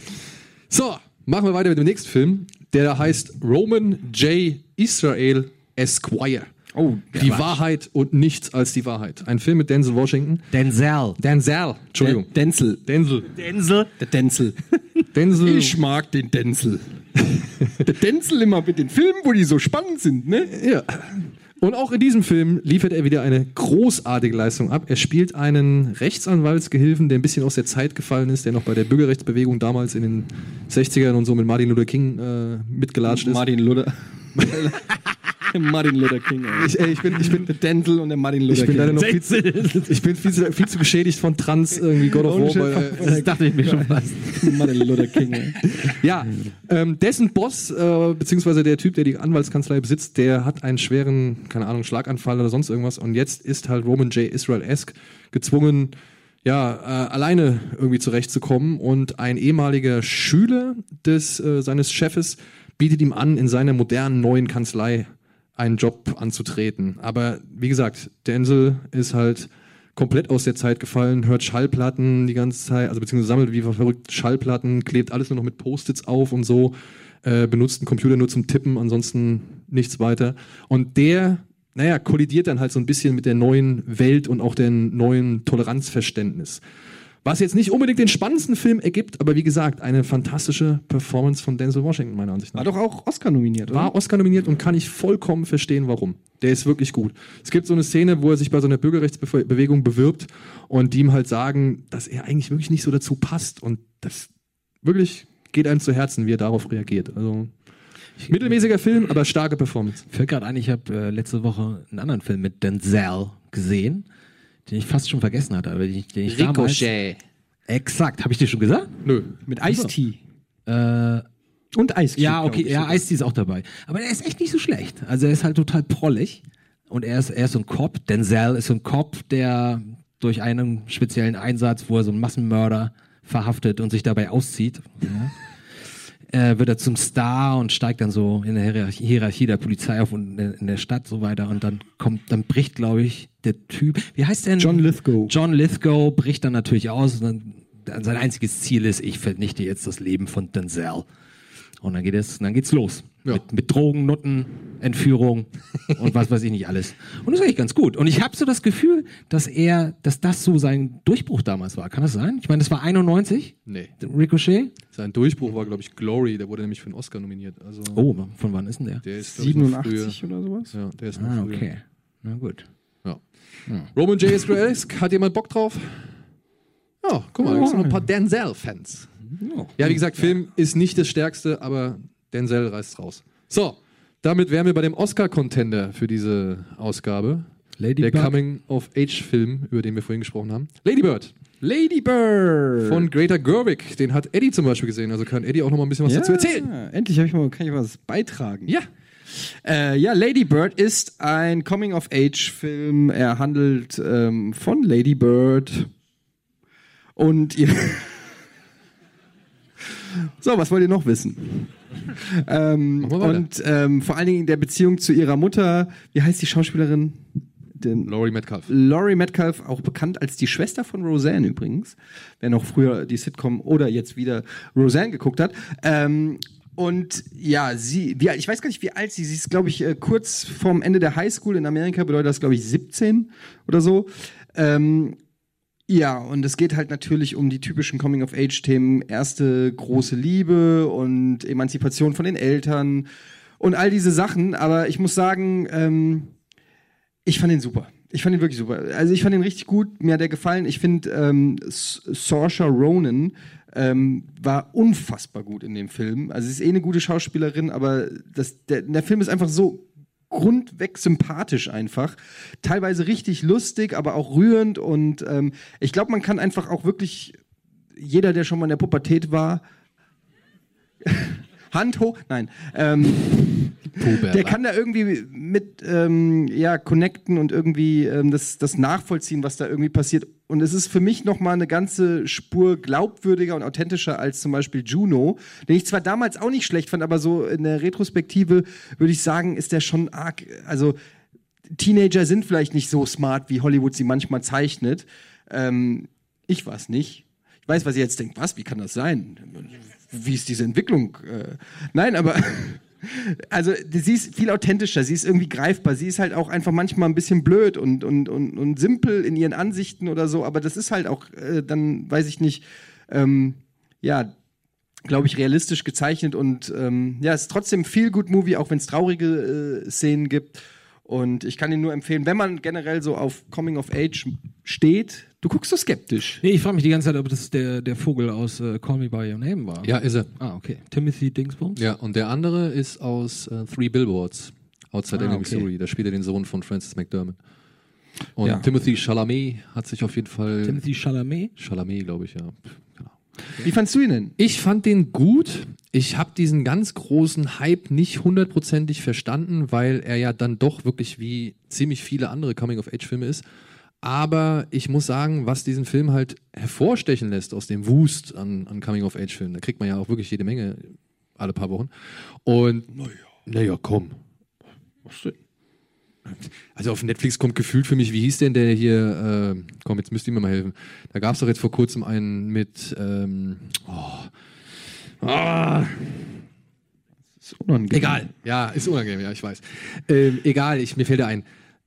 So, machen wir weiter mit dem nächsten Film. Der da heißt Roman J. Israel Esquire. Oh, Die Wahrheit und nichts als die Wahrheit. Ein Film mit Denzel Washington. Denzel. Denzel, Entschuldigung. Denzel. Denzel. Denzel. Der Denzel. Denzel. Ich mag den Denzel. Der Denzel immer mit den Filmen, wo die so spannend sind, ne? Ja. Und auch in diesem Film liefert er wieder eine großartige Leistung ab. Er spielt einen Rechtsanwaltsgehilfen, der ein bisschen aus der Zeit gefallen ist, der noch bei der Bürgerrechtsbewegung damals in den 60ern und so mit Martin Luther King äh, mitgelatscht ist. Martin Luther. Martin Luther King. Ey. Ich, ey, ich bin, ich bin, Der Denzel und der Martin Luther ich bin King. leider noch viel zu, ich bin viel zu, viel zu beschädigt von Trans irgendwie God of War. Weil, äh, Das dachte ich mir schon fast. Martin Luther King. Ey. Ja, ähm, dessen Boss, äh, beziehungsweise der Typ, der die Anwaltskanzlei besitzt, der hat einen schweren, keine Ahnung, Schlaganfall oder sonst irgendwas. Und jetzt ist halt Roman J. Israel-esque gezwungen, ja, äh, alleine irgendwie zurechtzukommen. Und ein ehemaliger Schüler des, äh, seines Chefes bietet ihm an, in seiner modernen neuen Kanzlei einen Job anzutreten. Aber wie gesagt, Denzel ist halt komplett aus der Zeit gefallen, hört Schallplatten die ganze Zeit, also beziehungsweise sammelt wie verrückt Schallplatten, klebt alles nur noch mit Post-its auf und so, äh, benutzt einen Computer nur zum Tippen, ansonsten nichts weiter. Und der, naja, kollidiert dann halt so ein bisschen mit der neuen Welt und auch dem neuen Toleranzverständnis. Was jetzt nicht unbedingt den spannendsten Film ergibt, aber wie gesagt, eine fantastische Performance von Denzel Washington, meiner Ansicht nach. War doch auch Oscar nominiert, oder? War Oscar nominiert und kann ich vollkommen verstehen, warum. Der ist wirklich gut. Es gibt so eine Szene, wo er sich bei so einer Bürgerrechtsbewegung bewirbt und die ihm halt sagen, dass er eigentlich wirklich nicht so dazu passt. Und das wirklich geht einem zu Herzen, wie er darauf reagiert. Also mittelmäßiger Film, aber starke Performance. Fällt gerade ein, ich habe äh, letzte Woche einen anderen Film mit Denzel gesehen, den ich fast schon vergessen hatte, aber den ich, den ich damals... Exakt. Habe ich dir schon gesagt? Nö. Mit Ice-T. Äh, Und Ice ja, okay, ja, Ice-T ist auch dabei. Aber er ist echt nicht so schlecht. Also er ist halt total prollig. Und er ist, er ist so ein Cop. Denzel ist so ein Cop, der durch einen speziellen Einsatz, wo er so einen Massenmörder verhaftet und sich dabei auszieht, ja, äh, wird er zum Star und steigt dann so in der Hierarchie, der Polizei auf und in, in der Stadt so weiter. Und dann kommt, dann bricht, glaube ich, der Typ, wie heißt der denn? John Lithgow. John Lithgow bricht dann natürlich aus und dann, sein einziges Ziel ist, ich vernichte jetzt das Leben von Denzel. Und dann geht es, dann geht's los. Ja. Mit, mit Drogen, Nutten, Entführung und was weiß ich nicht alles. Und das ist eigentlich ganz gut. Und ich habe so das Gefühl, dass er, dass das so sein Durchbruch damals war. Kann das sein? Ich meine, das war 91, Nee. Ricochet. Sein Durchbruch war, glaube ich, Glory. Der wurde nämlich für einen Oscar nominiert. Also, Oh, von wann ist denn der? der ist, glaub ich, noch 87 oder sowas? Ja, der ist noch Ah, früher. okay. Na gut. Ja. Roman J. Israelsk, hat jemand Bock drauf? Ja, guck mal, da gibt noch ein paar Denzel-Fans. Ja, wie gesagt, Film ist nicht das Stärkste, aber Denzel reißt raus. So, damit wären wir bei dem Oscar-Contender für diese Ausgabe. Lady der. Coming-of-Age-Film, über den wir vorhin gesprochen haben. Lady Bird Lady Bird. von Greta Gerwig. Den hat Eddie zum Beispiel gesehen, also kann Eddie auch noch mal ein bisschen was dazu erzählen. Endlich hab ich mal, kann ich was beitragen. Ja. Äh, ja, Lady Bird ist ein Coming-of-Age-Film. Er handelt ähm, von Lady Bird und ihr. so, was wollt ihr noch wissen? ähm, und ähm, vor allen Dingen der Beziehung zu ihrer Mutter. Wie heißt die Schauspielerin? Den Laurie Metcalf. Laurie Metcalf, auch bekannt als die Schwester von Roseanne übrigens, wer noch früher die Sitcom oder jetzt wieder Roseanne geguckt hat. Ähm, und ja, sie, wie, ich weiß gar nicht, wie alt sie ist. Sie ist, glaube ich, äh, kurz vorm Ende der Highschool in Amerika, bedeutet das, glaube ich, 17 oder so. Ähm, ja, und es geht halt natürlich um die typischen Coming-of-Age-Themen. Erste große Liebe und Emanzipation von den Eltern und all diese Sachen. Aber ich muss sagen, ähm, ich fand ihn super. Ich fand ihn wirklich super. Also ich fand ihn richtig gut. Mir hat er gefallen. Ich finde, ähm, Saoirse Ronan ähm, war unfassbar gut in dem Film. Also sie ist eh eine gute Schauspielerin, aber das, der, der Film ist einfach so grundweg sympathisch einfach. Teilweise richtig lustig, aber auch rührend. Und ähm, ich glaube, man kann einfach auch wirklich, jeder, der schon mal in der Pubertät war, Hand hoch, nein. Ähm, der kann da irgendwie mit ähm, ja, connecten und irgendwie ähm, das, das nachvollziehen, was da irgendwie passiert. Und es ist für mich noch mal eine ganze Spur glaubwürdiger und authentischer als zum Beispiel Juno, den ich zwar damals auch nicht schlecht fand, aber so in der Retrospektive würde ich sagen, ist der schon arg. Also Teenager sind vielleicht nicht so smart, wie Hollywood sie manchmal zeichnet. Ähm, ich es nicht. Ich weiß, was ihr jetzt denkt. Was? Wie kann das sein? Wie ist diese Entwicklung? Äh, nein, aber also sie ist viel authentischer, sie ist irgendwie greifbar, sie ist halt auch einfach manchmal ein bisschen blöd und, und, und, und simpel in ihren Ansichten oder so, aber das ist halt auch äh, dann, weiß ich nicht, ähm, ja, glaube ich, realistisch gezeichnet und ähm, ja, es ist trotzdem viel gut Movie, auch wenn es traurige äh, Szenen gibt. Und ich kann ihn nur empfehlen, wenn man generell so auf Coming of Age steht. Du guckst so skeptisch. Nee, ich frage mich die ganze Zeit, ob das der, der Vogel aus äh, Call Me By Your Name war. Ja, ist er. Ah, okay. Timothy Dingsbums? Ja, und der andere ist aus äh, Three Billboards, Outside Ah, Ebbing, okay. Missouri. Da spielt er den Sohn von Francis McDermott. Und Ja. Timothy Chalamet hat sich auf jeden Fall. Timothy Chalamet? Chalamet, glaube ich, ja. Genau. Wie fandst du ihn denn? Ich fand den gut. Ich habe diesen ganz großen Hype nicht hundertprozentig verstanden, weil er ja dann doch wirklich wie ziemlich viele andere Coming-of-Age-Filme ist. Aber ich muss sagen, was diesen Film halt hervorstechen lässt aus dem Wust an, an Coming-of-Age-Filmen, da kriegt man ja auch wirklich jede Menge alle paar Wochen. Und naja, naja komm. Was denn? Also auf Netflix kommt gefühlt für mich, wie hieß denn der hier, äh, komm, jetzt müsst ihr mir mal helfen. Da gab es doch jetzt vor kurzem einen mit, ähm, oh, ah, ist unangenehm. egal, ja, ist unangenehm, ja, ich weiß. Ähm, egal, ich, mir fällt er ein,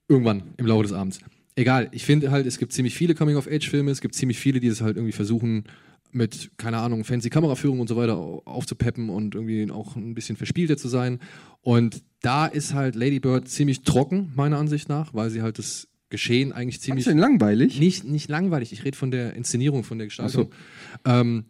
irgendwann im Laufe des Abends. Egal, ich finde halt, es gibt ziemlich viele Coming-of-Age-Filme, es gibt ziemlich viele, die es halt irgendwie versuchen, mit, keine Ahnung, fancy Kameraführung und so weiter au- aufzupeppen und irgendwie auch ein bisschen verspielter zu sein. Und da ist halt Lady Bird ziemlich trocken, meiner Ansicht nach, weil sie halt das Geschehen eigentlich ziemlich du ihn langweilig? nicht, nicht langweilig. Ich rede von der Inszenierung, von der Gestaltung. Ähm,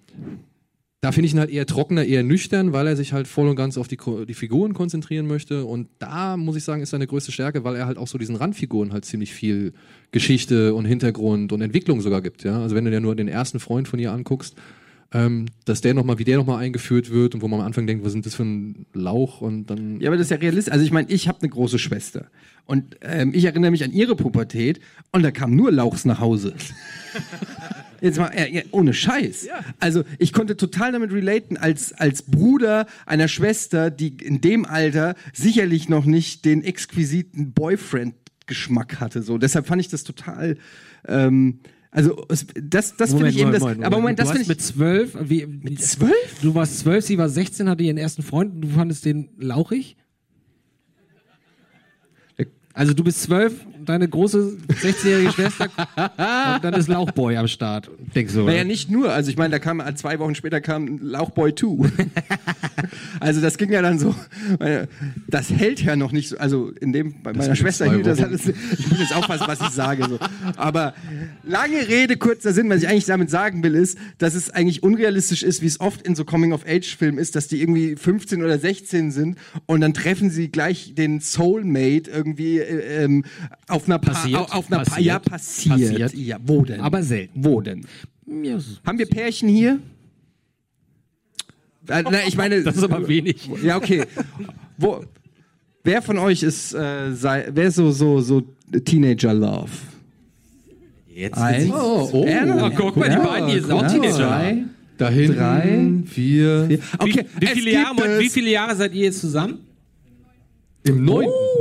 da finde ich ihn halt eher trockener, eher nüchtern, weil er sich halt voll und ganz auf die, die Figuren konzentrieren möchte. Und da muss ich sagen, ist seine größte Stärke, weil er halt auch so diesen Randfiguren halt ziemlich viel Geschichte und Hintergrund und Entwicklung sogar gibt. Ja? Also wenn du dir nur den ersten Freund von ihr anguckst, ähm, dass der noch mal, wie der nochmal eingeführt wird und wo man am Anfang denkt, was sind das für ein Lauch und dann Ja, aber das ist ja realistisch. Also ich meine, ich habe eine große Schwester und ähm, ich erinnere mich an ihre Pubertät und da kam nur Lauchs nach Hause. Jetzt mal, ja, ohne Scheiß. Also ich konnte total damit relaten als, als Bruder einer Schwester, die in dem Alter sicherlich noch nicht den exquisiten Boyfriend-Geschmack hatte. So, deshalb fand ich das total. Ähm, also das, das finde ich eben das. aber Moment, du das finde mit ich. zwölf, wie, mit zwölf? Du warst zwölf, sie war 16, hatte ihren ersten Freund und du fandest den lauchig? Also du bist zwölf, deine große 16-jährige Schwester und dann ist Lauchboy am Start. Denkst du, Naja, nicht nur. Also ich meine, da kam zwei Wochen später kam Lauchboy 2. also das ging ja dann so. äh, Das hält ja noch nicht so. Also in dem bei meiner mit Schwester hielt das alles. Ich muss jetzt aufpassen, was ich sage. So. Aber lange Rede, kurzer Sinn, was ich eigentlich damit sagen will, ist, dass es eigentlich unrealistisch ist, wie es oft in so Coming-of-Age-Filmen ist, dass die irgendwie 15 oder 16 sind und dann treffen sie gleich den Soulmate irgendwie äh, ähm, auf einer Pa- Passiert. Auf, auf einer Pa- Passiert. ja passiert. Passiert. Ja, wo denn? Aber selten. Wo denn? Ja, Haben wir Pärchen hier? Äh, na, ich meine, Das ist aber wenig. Ja, okay. Wo, wer von euch ist, äh, sei, wer ist so, so, so Teenager Love? Jetzt Eins. Oh, oh. Ah, guck mal, die beiden hier sind auch Teenager. Zwei. da hinten Drei. vier, Okay, Wie, wie, viele Jahre, wie viele Jahre seid ihr jetzt zusammen? im neunten. Oh,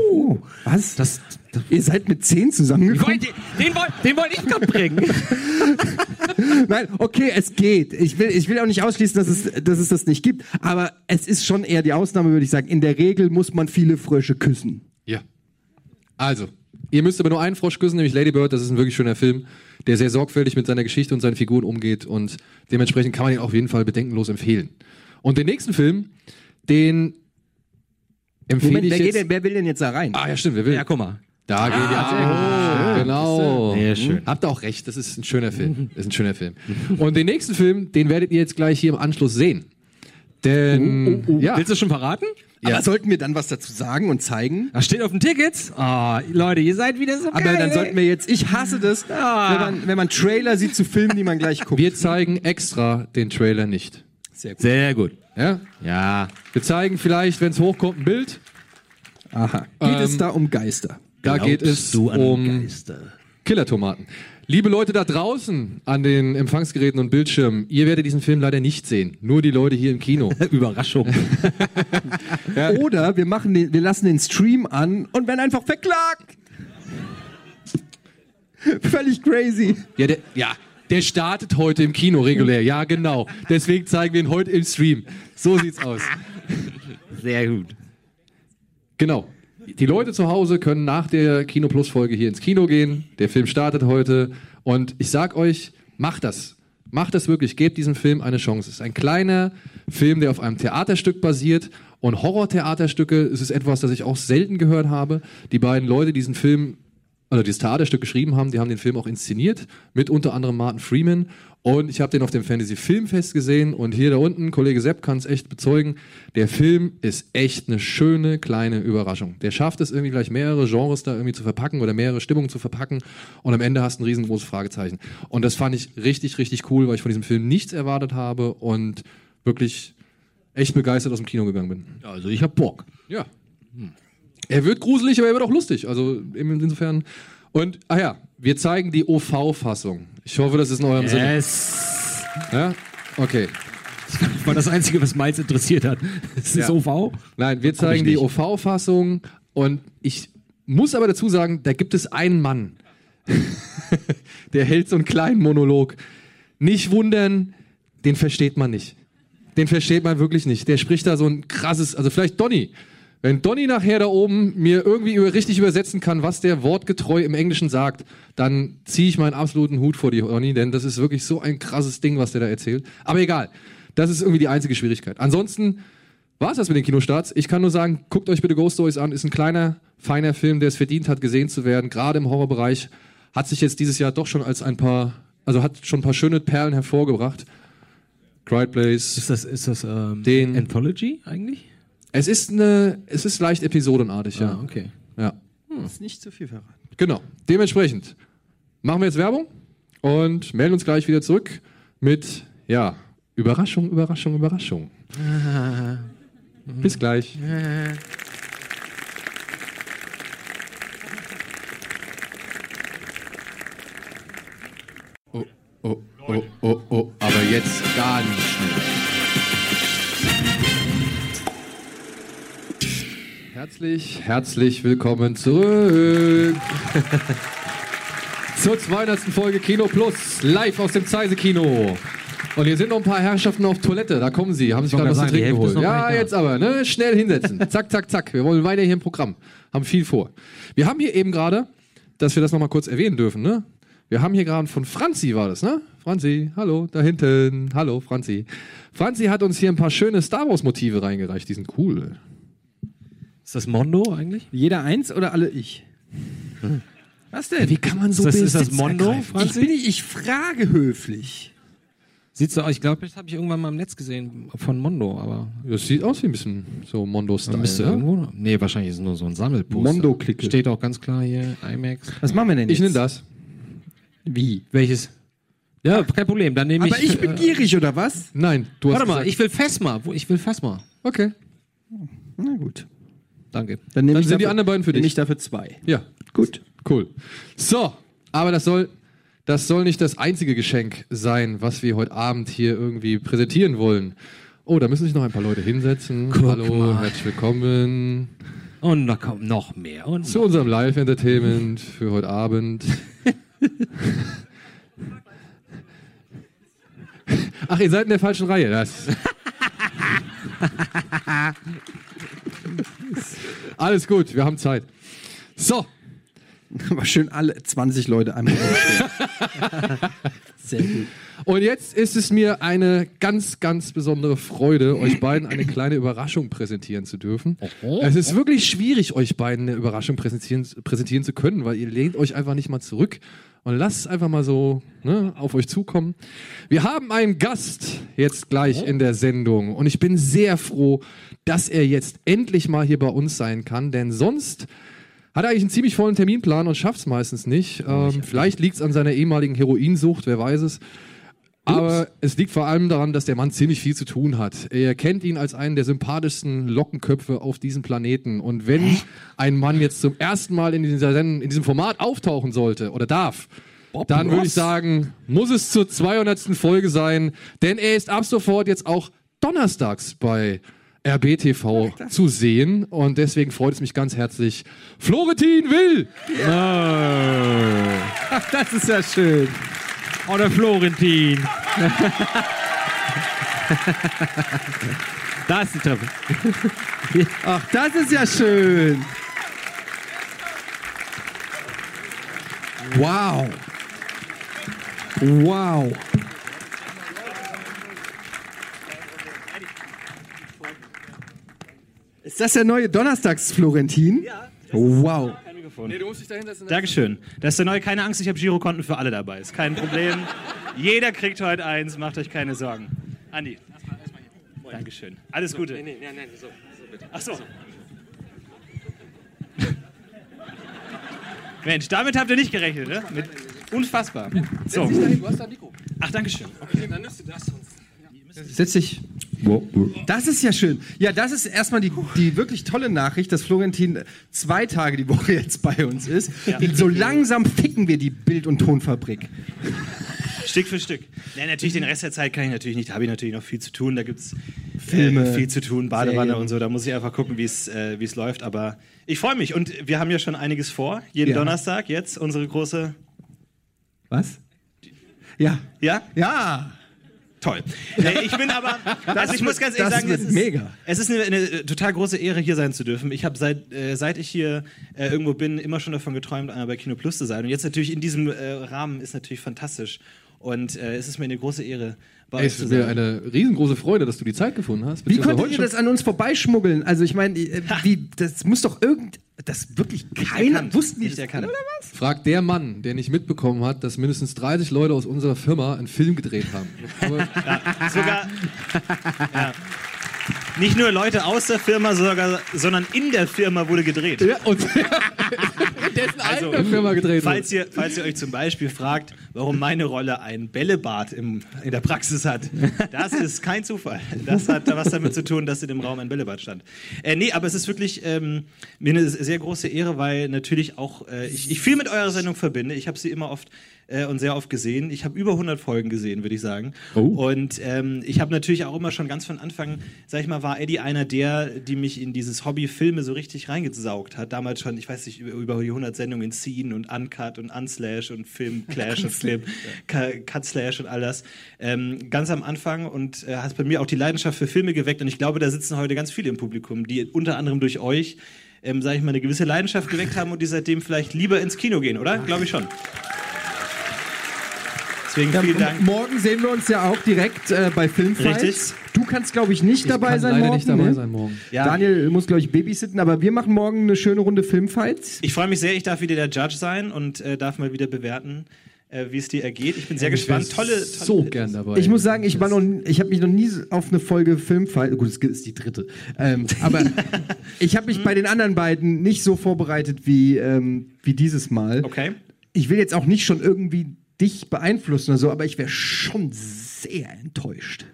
was? Das, das Ihr seid mit zehn zusammengekommen? den den wollte ich gerade bringen. Nein, okay, es geht. Ich will, ich will auch nicht ausschließen, dass es, dass es das nicht gibt. Aber es ist schon eher die Ausnahme, würde ich sagen. In der Regel muss man viele Frösche küssen. Ja. Also, ihr müsst aber nur einen Frosch küssen, nämlich Lady Bird. Das ist ein wirklich schöner Film, der sehr sorgfältig mit seiner Geschichte und seinen Figuren umgeht. Und dementsprechend kann man ihn auf jeden Fall bedenkenlos empfehlen. Und den nächsten Film, den empfehle Moment, ich wer, jetzt. geht denn, wer will denn jetzt da rein? ah, ja, stimmt, wer will? Ja, guck mal. Da geht ja. Oh, genau. Sehr schön. Habt ihr auch recht, das ist ein schöner Film. Das ist ein schöner Film. Und den nächsten Film, den werdet ihr jetzt gleich hier im Anschluss sehen. Denn, ja, Willst du schon verraten? Aber sollten wir dann was dazu sagen und zeigen? Das steht auf dem Ticket. Oh, Leute, ihr seid wieder so Aber geil. dann sollten wir jetzt, ich hasse das, Ah. wenn, man, wenn man Trailer sieht zu Filmen, die man gleich guckt. wir zeigen extra den Trailer nicht. Sehr gut. Sehr gut. Ja? Ja. Wir zeigen vielleicht, wenn es hochkommt, ein Bild. Aha. Geht ähm, es da um Geister? Da geht es um Geister? Killertomaten. Liebe Leute da draußen an den Empfangsgeräten und Bildschirmen, ihr werdet diesen Film leider nicht sehen. Nur die Leute hier im Kino. Überraschung. ja. Oder wir machen den, wir lassen den Stream an und werden einfach verklagt. Völlig crazy. Ja, der, ja, der startet heute im Kino regulär. Ja, genau. Deswegen zeigen wir ihn heute im Stream. So sieht's aus. Sehr gut. Genau. Die Leute zu Hause können nach der Kino Plus Folge hier ins Kino gehen. Der Film startet heute und ich sag euch, macht das. Macht das wirklich, gebt diesem Film eine Chance. Es ist ein kleiner Film, der auf einem Theaterstück basiert und Horrortheaterstücke ist es etwas, das ich auch selten gehört habe. Die beiden Leute, die diesen Film oder dieses Theaterstück geschrieben haben, die haben den Film auch inszeniert, mit unter anderem Martin Freeman. Und ich habe den auf dem Fantasy Filmfest gesehen und hier da unten, Kollege Sepp kann es echt bezeugen, der Film ist echt eine schöne kleine Überraschung. Der schafft es irgendwie gleich mehrere Genres da irgendwie zu verpacken oder mehrere Stimmungen zu verpacken und am Ende hast du ein riesengroßes Fragezeichen. Und das fand ich richtig, richtig cool, weil ich von diesem Film nichts erwartet habe und wirklich echt begeistert aus dem Kino gegangen bin. Also ich hab Bock. Ja. Hm. Er wird gruselig, aber er wird auch lustig. Also insofern. Und, ach ja, wir zeigen die OV-Fassung. Ich hoffe, das ist in eurem yes. Sinne. Ja? Okay. Das war das Einzige, was Miles interessiert hat. Ist das ja. OV? Nein, wir zeigen die OV-Fassung und ich muss aber dazu sagen, da gibt es einen Mann, der hält so einen kleinen Monolog. Nicht wundern, den versteht man nicht. Den versteht man wirklich nicht. Der spricht da so ein krasses, also vielleicht Donny. Wenn Donny nachher da oben mir irgendwie über, richtig übersetzen kann, was der wortgetreu im Englischen sagt, dann ziehe ich meinen absoluten Hut vor die Donny, denn das ist wirklich so ein krasses Ding, was der da erzählt. Aber egal, das ist irgendwie die einzige Schwierigkeit. Ansonsten war es das mit den Kinostarts. Ich kann nur sagen, guckt euch bitte Ghost Stories an. Ist ein kleiner, feiner Film, der es verdient hat, gesehen zu werden. Gerade im Horrorbereich hat sich jetzt dieses Jahr doch schon als ein paar, also hat schon ein paar schöne Perlen hervorgebracht. Quiet Place. Ist das, ist das ähm, den, Anthology eigentlich? Es ist eine, es ist leicht episodenartig, ja. Ah, okay. Ja. Hm. Ist nicht zu viel verraten. Genau. Dementsprechend machen wir jetzt Werbung und melden uns gleich wieder zurück mit, ja, Überraschung, Überraschung, Überraschung. Bis gleich. Oh, oh, oh, oh, oh, aber jetzt ganz schnell. Herzlich, herzlich willkommen zurück. Zur 200. Folge Kino Plus, live aus dem Zeise Kino. Und hier sind noch ein paar Herrschaften auf Toilette, da kommen sie, haben sich gerade was zu trinken geholt. Ja, jetzt aber, ne? Schnell hinsetzen. zack, zack, zack. Wir wollen weiter hier im Programm. Haben viel vor. Wir haben hier eben gerade, dass wir das nochmal kurz erwähnen dürfen, ne? Wir haben hier gerade von Franzi war das, ne? Franzi, hallo, da hinten. Hallo, Franzi. Franzi hat uns hier ein paar schöne Star Wars Motive reingereicht. Die sind cool. Ist das Mondo eigentlich? Jeder eins oder alle ich? Hm. Was denn? Wie kann man so ist das, ist das Mondo? Ich, bin, ich frage höflich. Sieht so aus, ich glaube, das habe ich irgendwann mal im Netz gesehen von Mondo, aber. Das sieht aus wie ein bisschen so Mondo-Style. Ja? irgendwo. Nee, wahrscheinlich ist es nur so ein Sammelposter. Mondo-Klicke. Steht auch ganz klar hier, IMAX. Was machen wir denn jetzt? Ich nehme das. Wie? Welches? Ja, kein Problem. Dann nehme ich. Aber ich bin äh, gierig, oder was? Nein, du hast. Warte mal, ich will Fesma. Ich will Fesma. Okay. Na gut. Danke. Dann, Dann sind dafür, die anderen beiden für dich. Nehme ich dafür zwei. Ja. Gut. Cool. So, aber das soll, das soll nicht das einzige Geschenk sein, was wir heute Abend hier irgendwie präsentieren wollen. Oh, da müssen sich noch ein paar Leute hinsetzen. Guck Hallo, mal. herzlich willkommen. Und da kommt noch mehr. Und Zu unserem Live-Entertainment für heute Abend. Ach, ihr seid in der falschen Reihe. Das. Alles gut, wir haben Zeit. So. Aber schön alle 20 Leute einmal Sehr gut. Und jetzt ist es mir eine ganz, ganz besondere Freude, euch beiden eine kleine Überraschung präsentieren zu dürfen. Es ist wirklich schwierig, euch beiden eine Überraschung präsentieren, präsentieren zu können, weil ihr lehnt euch einfach nicht mal zurück und lasst es einfach mal so ne, auf euch zukommen. Wir haben einen Gast jetzt gleich in der Sendung und ich bin sehr froh, dass er jetzt endlich mal hier bei uns sein kann, denn sonst hat er eigentlich einen ziemlich vollen Terminplan und schafft es meistens nicht. Ähm, vielleicht liegt es an seiner ehemaligen Heroinsucht, wer weiß es. Aber es liegt vor allem daran, dass der Mann ziemlich viel zu tun hat. Er kennt ihn als einen der sympathischsten Lockenköpfe auf diesem Planeten. Und wenn Hä? ein Mann jetzt zum ersten Mal in, dieser, in diesem Format auftauchen sollte oder darf, Bob dann würde ich sagen, muss es zur 200. Folge sein, denn er ist ab sofort jetzt auch donnerstags bei RBTV zu sehen und deswegen freut es mich ganz herzlich. Florentin Will! Ja. Ach, das ist ja schön. Oder Florentin. das ist top. Ach, das ist ja schön. Wow. Wow. Ist das der neue Donnerstags-Florentin? Ja. Wow. Nee, du musst dich dahin Dankeschön. Das ist der neue, keine Angst, ich habe Girokonten für alle dabei. Ist kein Problem. Jeder kriegt heute eins, macht euch keine Sorgen. Andi. Erstmal, erstmal hier. Dankeschön. Alles Gute. Nee, nee, nee, nee, so, so bitte. Ach so. Mensch, damit habt ihr nicht gerechnet, ne? Mit, unfassbar. So. Du hast da ein Mikro. Ach, Dankeschön. Okay, dann nimmst du das sonst. Setz dich. Das ist ja schön. Ja, das ist erstmal die, die wirklich tolle Nachricht, dass Florentin zwei Tage die Woche jetzt bei uns ist. Ja. So langsam ficken wir die Bild- und Tonfabrik. Stück für Stück. Ja, natürlich den Rest der Zeit kann ich natürlich nicht. Da habe ich natürlich noch viel zu tun. Da gibt es äh, viel zu tun, Badewanne Serien. und so. Da muss ich einfach gucken, wie äh, es läuft. Aber ich freue mich und wir haben ja schon einiges vor. Jeden ja. Donnerstag jetzt unsere große. Was? Ja. Ja? Ja. Toll. Ich bin aber, also ich muss ganz ehrlich sagen, es ist, mega. es ist eine, eine, total große Ehre, hier sein zu dürfen. Ich habe seit, äh, seit ich hier äh, irgendwo bin, immer schon davon geträumt, einmal bei Kino Plus zu sein. Und jetzt natürlich in diesem äh, Rahmen ist natürlich fantastisch. Und äh, es ist mir eine große Ehre, Ey, es ist mir eine riesengroße Freude, dass du die Zeit gefunden hast. Wie konntet ihr das an uns vorbeischmuggeln? Also ich meine, äh, das muss doch irgend das wirklich keiner wussten nicht erkannt oder was? Fragt der Mann, der nicht mitbekommen hat, dass mindestens 30 Leute aus unserer Firma einen Film gedreht haben. ja, sogar ja. Nicht nur Leute aus der Firma, sogar, sondern in der Firma wurde gedreht. Ja, und dessen also, Firma gedreht falls ihr, falls ihr euch zum Beispiel fragt, warum meine Rolle ein Bällebad im, in der Praxis hat, das ist kein Zufall. Das hat was damit zu tun, dass in dem Raum ein Bällebad stand. Äh, nee, aber es ist wirklich ähm, mir eine sehr große Ehre, weil natürlich auch äh, ich, ich viel mit eurer Sendung verbinde. Ich habe sie immer oft äh, und sehr oft gesehen. Ich habe über 100 Folgen gesehen, würde ich sagen. Oh. Und ähm, ich habe natürlich auch immer schon ganz von Anfang, sag ich mal, war Eddie einer der, die mich in dieses Hobby Filme so richtig reingesaugt hat. Damals schon, ich weiß nicht, über, die 100 Sendungen in Scene und Uncut und Unslash und Film Clash und Film Cut Slash und all das. Ähm, ganz am Anfang und äh, hat bei mir auch die Leidenschaft für Filme geweckt. Und ich glaube, da sitzen heute ganz viele im Publikum, die unter anderem durch euch ähm, sage ich mal, eine gewisse Leidenschaft geweckt haben und die seitdem vielleicht lieber ins Kino gehen, oder? Glaube ich schon. Deswegen ja, vielen Dank. Morgen sehen wir uns ja auch direkt äh, bei Filmfights. Richtig. Du kannst, glaube ich, nicht ich dabei sein leider morgen. nicht dabei ne? sein morgen. Ja. Daniel muss, glaube ich, babysitten, aber wir machen morgen eine schöne Runde Filmfights. Ich freue mich sehr, ich darf wieder der Judge sein und äh, darf mal wieder bewerten. Äh, wie es dir ergeht. Ich bin sehr ich gespannt. Tolle, tolle so gern dabei. Ich muss sagen, ich war noch, ich habe mich noch nie auf eine Folge Filmfight. Gut, es ist die dritte. Ähm, aber ich habe mich bei den anderen beiden nicht so vorbereitet wie ähm, wie dieses Mal. Okay. Ich will jetzt auch nicht schon irgendwie dich beeinflussen oder so, aber ich wäre schon sehr enttäuscht,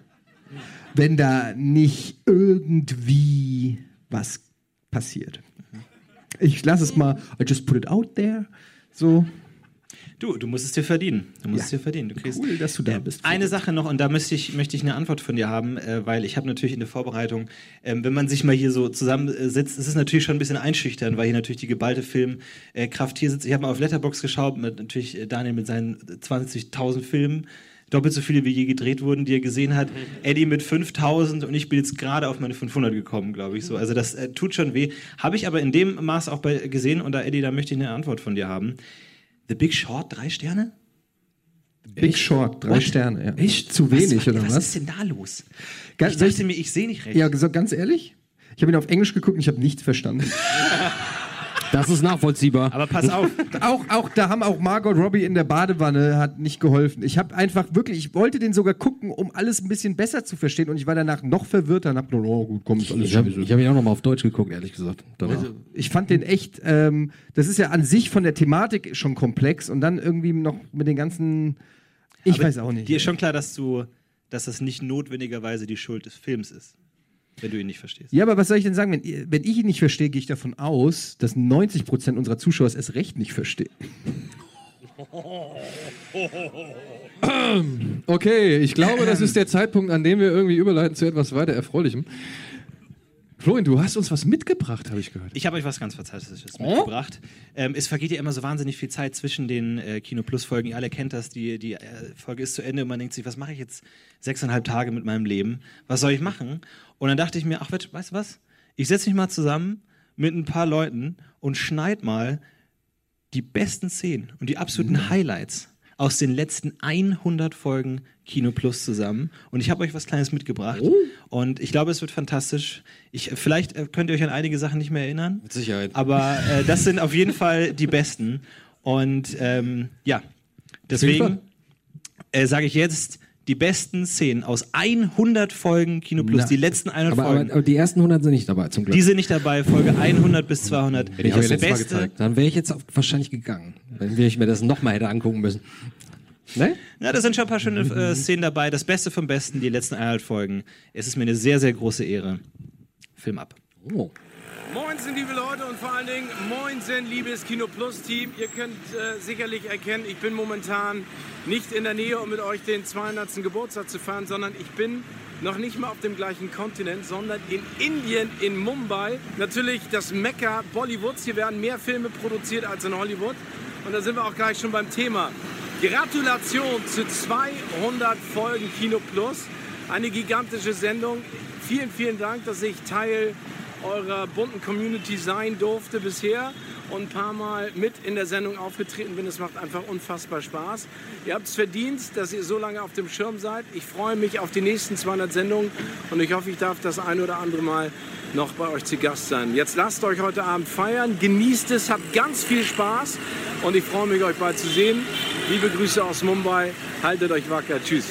wenn da nicht irgendwie was passiert. Ich lasse es mal, I just put it out there. So, Du, du musst es dir verdienen. Du musst ja. es dir verdienen. Du kriegst, cool, dass du da bist. Eine Sache noch, und da möchte ich, möchte ich eine Antwort von dir haben, äh, weil ich habe natürlich in der Vorbereitung, äh, wenn man sich mal hier so zusammensitzt, ist es natürlich schon ein bisschen einschüchtern, weil hier natürlich die geballte Filmkraft hier sitzt. Ich habe mal auf Letterbox geschaut, mit, natürlich äh, Daniel mit seinen 20.000 Filmen doppelt so viele wie je gedreht wurden, die er gesehen hat. Eddie mit 5000 und ich bin jetzt gerade auf meine 500 gekommen, glaube ich so. Also das äh, tut schon weh. Habe ich aber in dem Maß auch bei, gesehen und da Eddie, da möchte ich eine Antwort von dir haben. The Big Short, drei Sterne? Big Echt? Short, drei What? Sterne. Ja. Echt zu wenig, was, oder was? Was ist denn da los? Ganz, ich dachte mir, ich sehe nicht recht. Ja, ganz ehrlich, ich habe ihn auf Englisch geguckt und ich habe nichts verstanden. Das ist nachvollziehbar. Aber pass auf. auch, auch, da haben auch Margot Robbie in der Badewanne hat nicht geholfen. Ich habe einfach wirklich, ich wollte den sogar gucken, um alles ein bisschen besser zu verstehen und ich war danach noch verwirrter und hab nur, oh gut, komm, ist alles Ich habe hab ihn auch nochmal auf Deutsch geguckt, ehrlich gesagt. Also, ich fand den echt, ähm, das ist ja an sich von der Thematik schon komplex und dann irgendwie noch mit den ganzen, ich Aber weiß auch nicht. Dir ist schon klar, dass du dass das nicht notwendigerweise die Schuld des Films ist. Wenn du ihn nicht verstehst. Ja, aber was soll ich denn sagen? Wenn, wenn ich ihn nicht verstehe, gehe ich davon aus, dass 90% unserer Zuschauer es erst recht nicht verstehen. Okay, ich glaube, das ist der Zeitpunkt, an dem wir irgendwie überleiten zu etwas weiter Erfreulichem. Florian, du hast uns was mitgebracht, habe ich gehört. Ich habe euch was ganz Fantastisches oh? mitgebracht. Ähm, es vergeht ja immer so wahnsinnig viel Zeit zwischen den äh, Kino Plus Folgen. Ihr alle kennt das, die, die äh, Folge ist zu Ende und man denkt sich, was mache ich jetzt sechseinhalb Tage mit meinem Leben? Was soll ich machen? Und dann dachte ich mir, ach, weißt du was? Ich setze mich mal zusammen mit ein paar Leuten und schneid mal die besten Szenen und die absoluten mhm. Highlights aus den letzten 100 Folgen Kino Plus zusammen. Und ich habe euch was Kleines mitgebracht. Oh. Und ich glaube, es wird fantastisch. Ich, vielleicht äh, könnt ihr euch an einige Sachen nicht mehr erinnern. Mit Sicherheit. Aber äh, das sind auf jeden Fall die besten. Und ähm, ja, deswegen äh, sage ich jetzt die besten Szenen aus 100 Folgen Kino Plus, Na, die letzten 100 aber, Folgen. Aber, aber, die ersten 100 sind nicht dabei, zum Glück. Die sind nicht dabei, Folge 100 bis 200. Hätte ich das ja Beste. Dann wäre ich jetzt wahrscheinlich gegangen, wenn ich mir das nochmal hätte angucken müssen. Ne? Ja, da sind schon ein paar schöne äh, Szenen dabei. Das Beste vom Besten, die letzten 100 Folgen. Es ist mir eine sehr, sehr große Ehre. Film ab. Oh. Moinsen, liebe Leute und vor allen Dingen Moinsen, liebes Kino Plus Team. Ihr könnt äh, sicherlich erkennen, ich bin momentan nicht in der Nähe, um mit euch den 200. Geburtstag zu feiern, sondern ich bin noch nicht mal auf dem gleichen Kontinent, sondern in Indien, in Mumbai. Natürlich das Mekka Bollywoods. Hier werden mehr Filme produziert als in Hollywood. Und da sind wir auch gleich schon beim Thema. Gratulation zu 200 Folgen Kino Plus. Eine gigantische Sendung. Vielen, vielen Dank, dass ich Teil eurer bunten Community sein durfte bisher und ein paar Mal mit in der Sendung aufgetreten bin. Es macht einfach unfassbar Spaß. Ihr habt es verdient, dass ihr so lange auf dem Schirm seid. Ich freue mich auf die nächsten 200 Sendungen und ich hoffe, ich darf das ein oder andere Mal noch bei euch zu Gast sein. Jetzt lasst euch heute Abend feiern, genießt es, habt ganz viel Spaß und ich freue mich, euch bald zu sehen. Liebe Grüße aus Mumbai, haltet euch wacker, tschüss.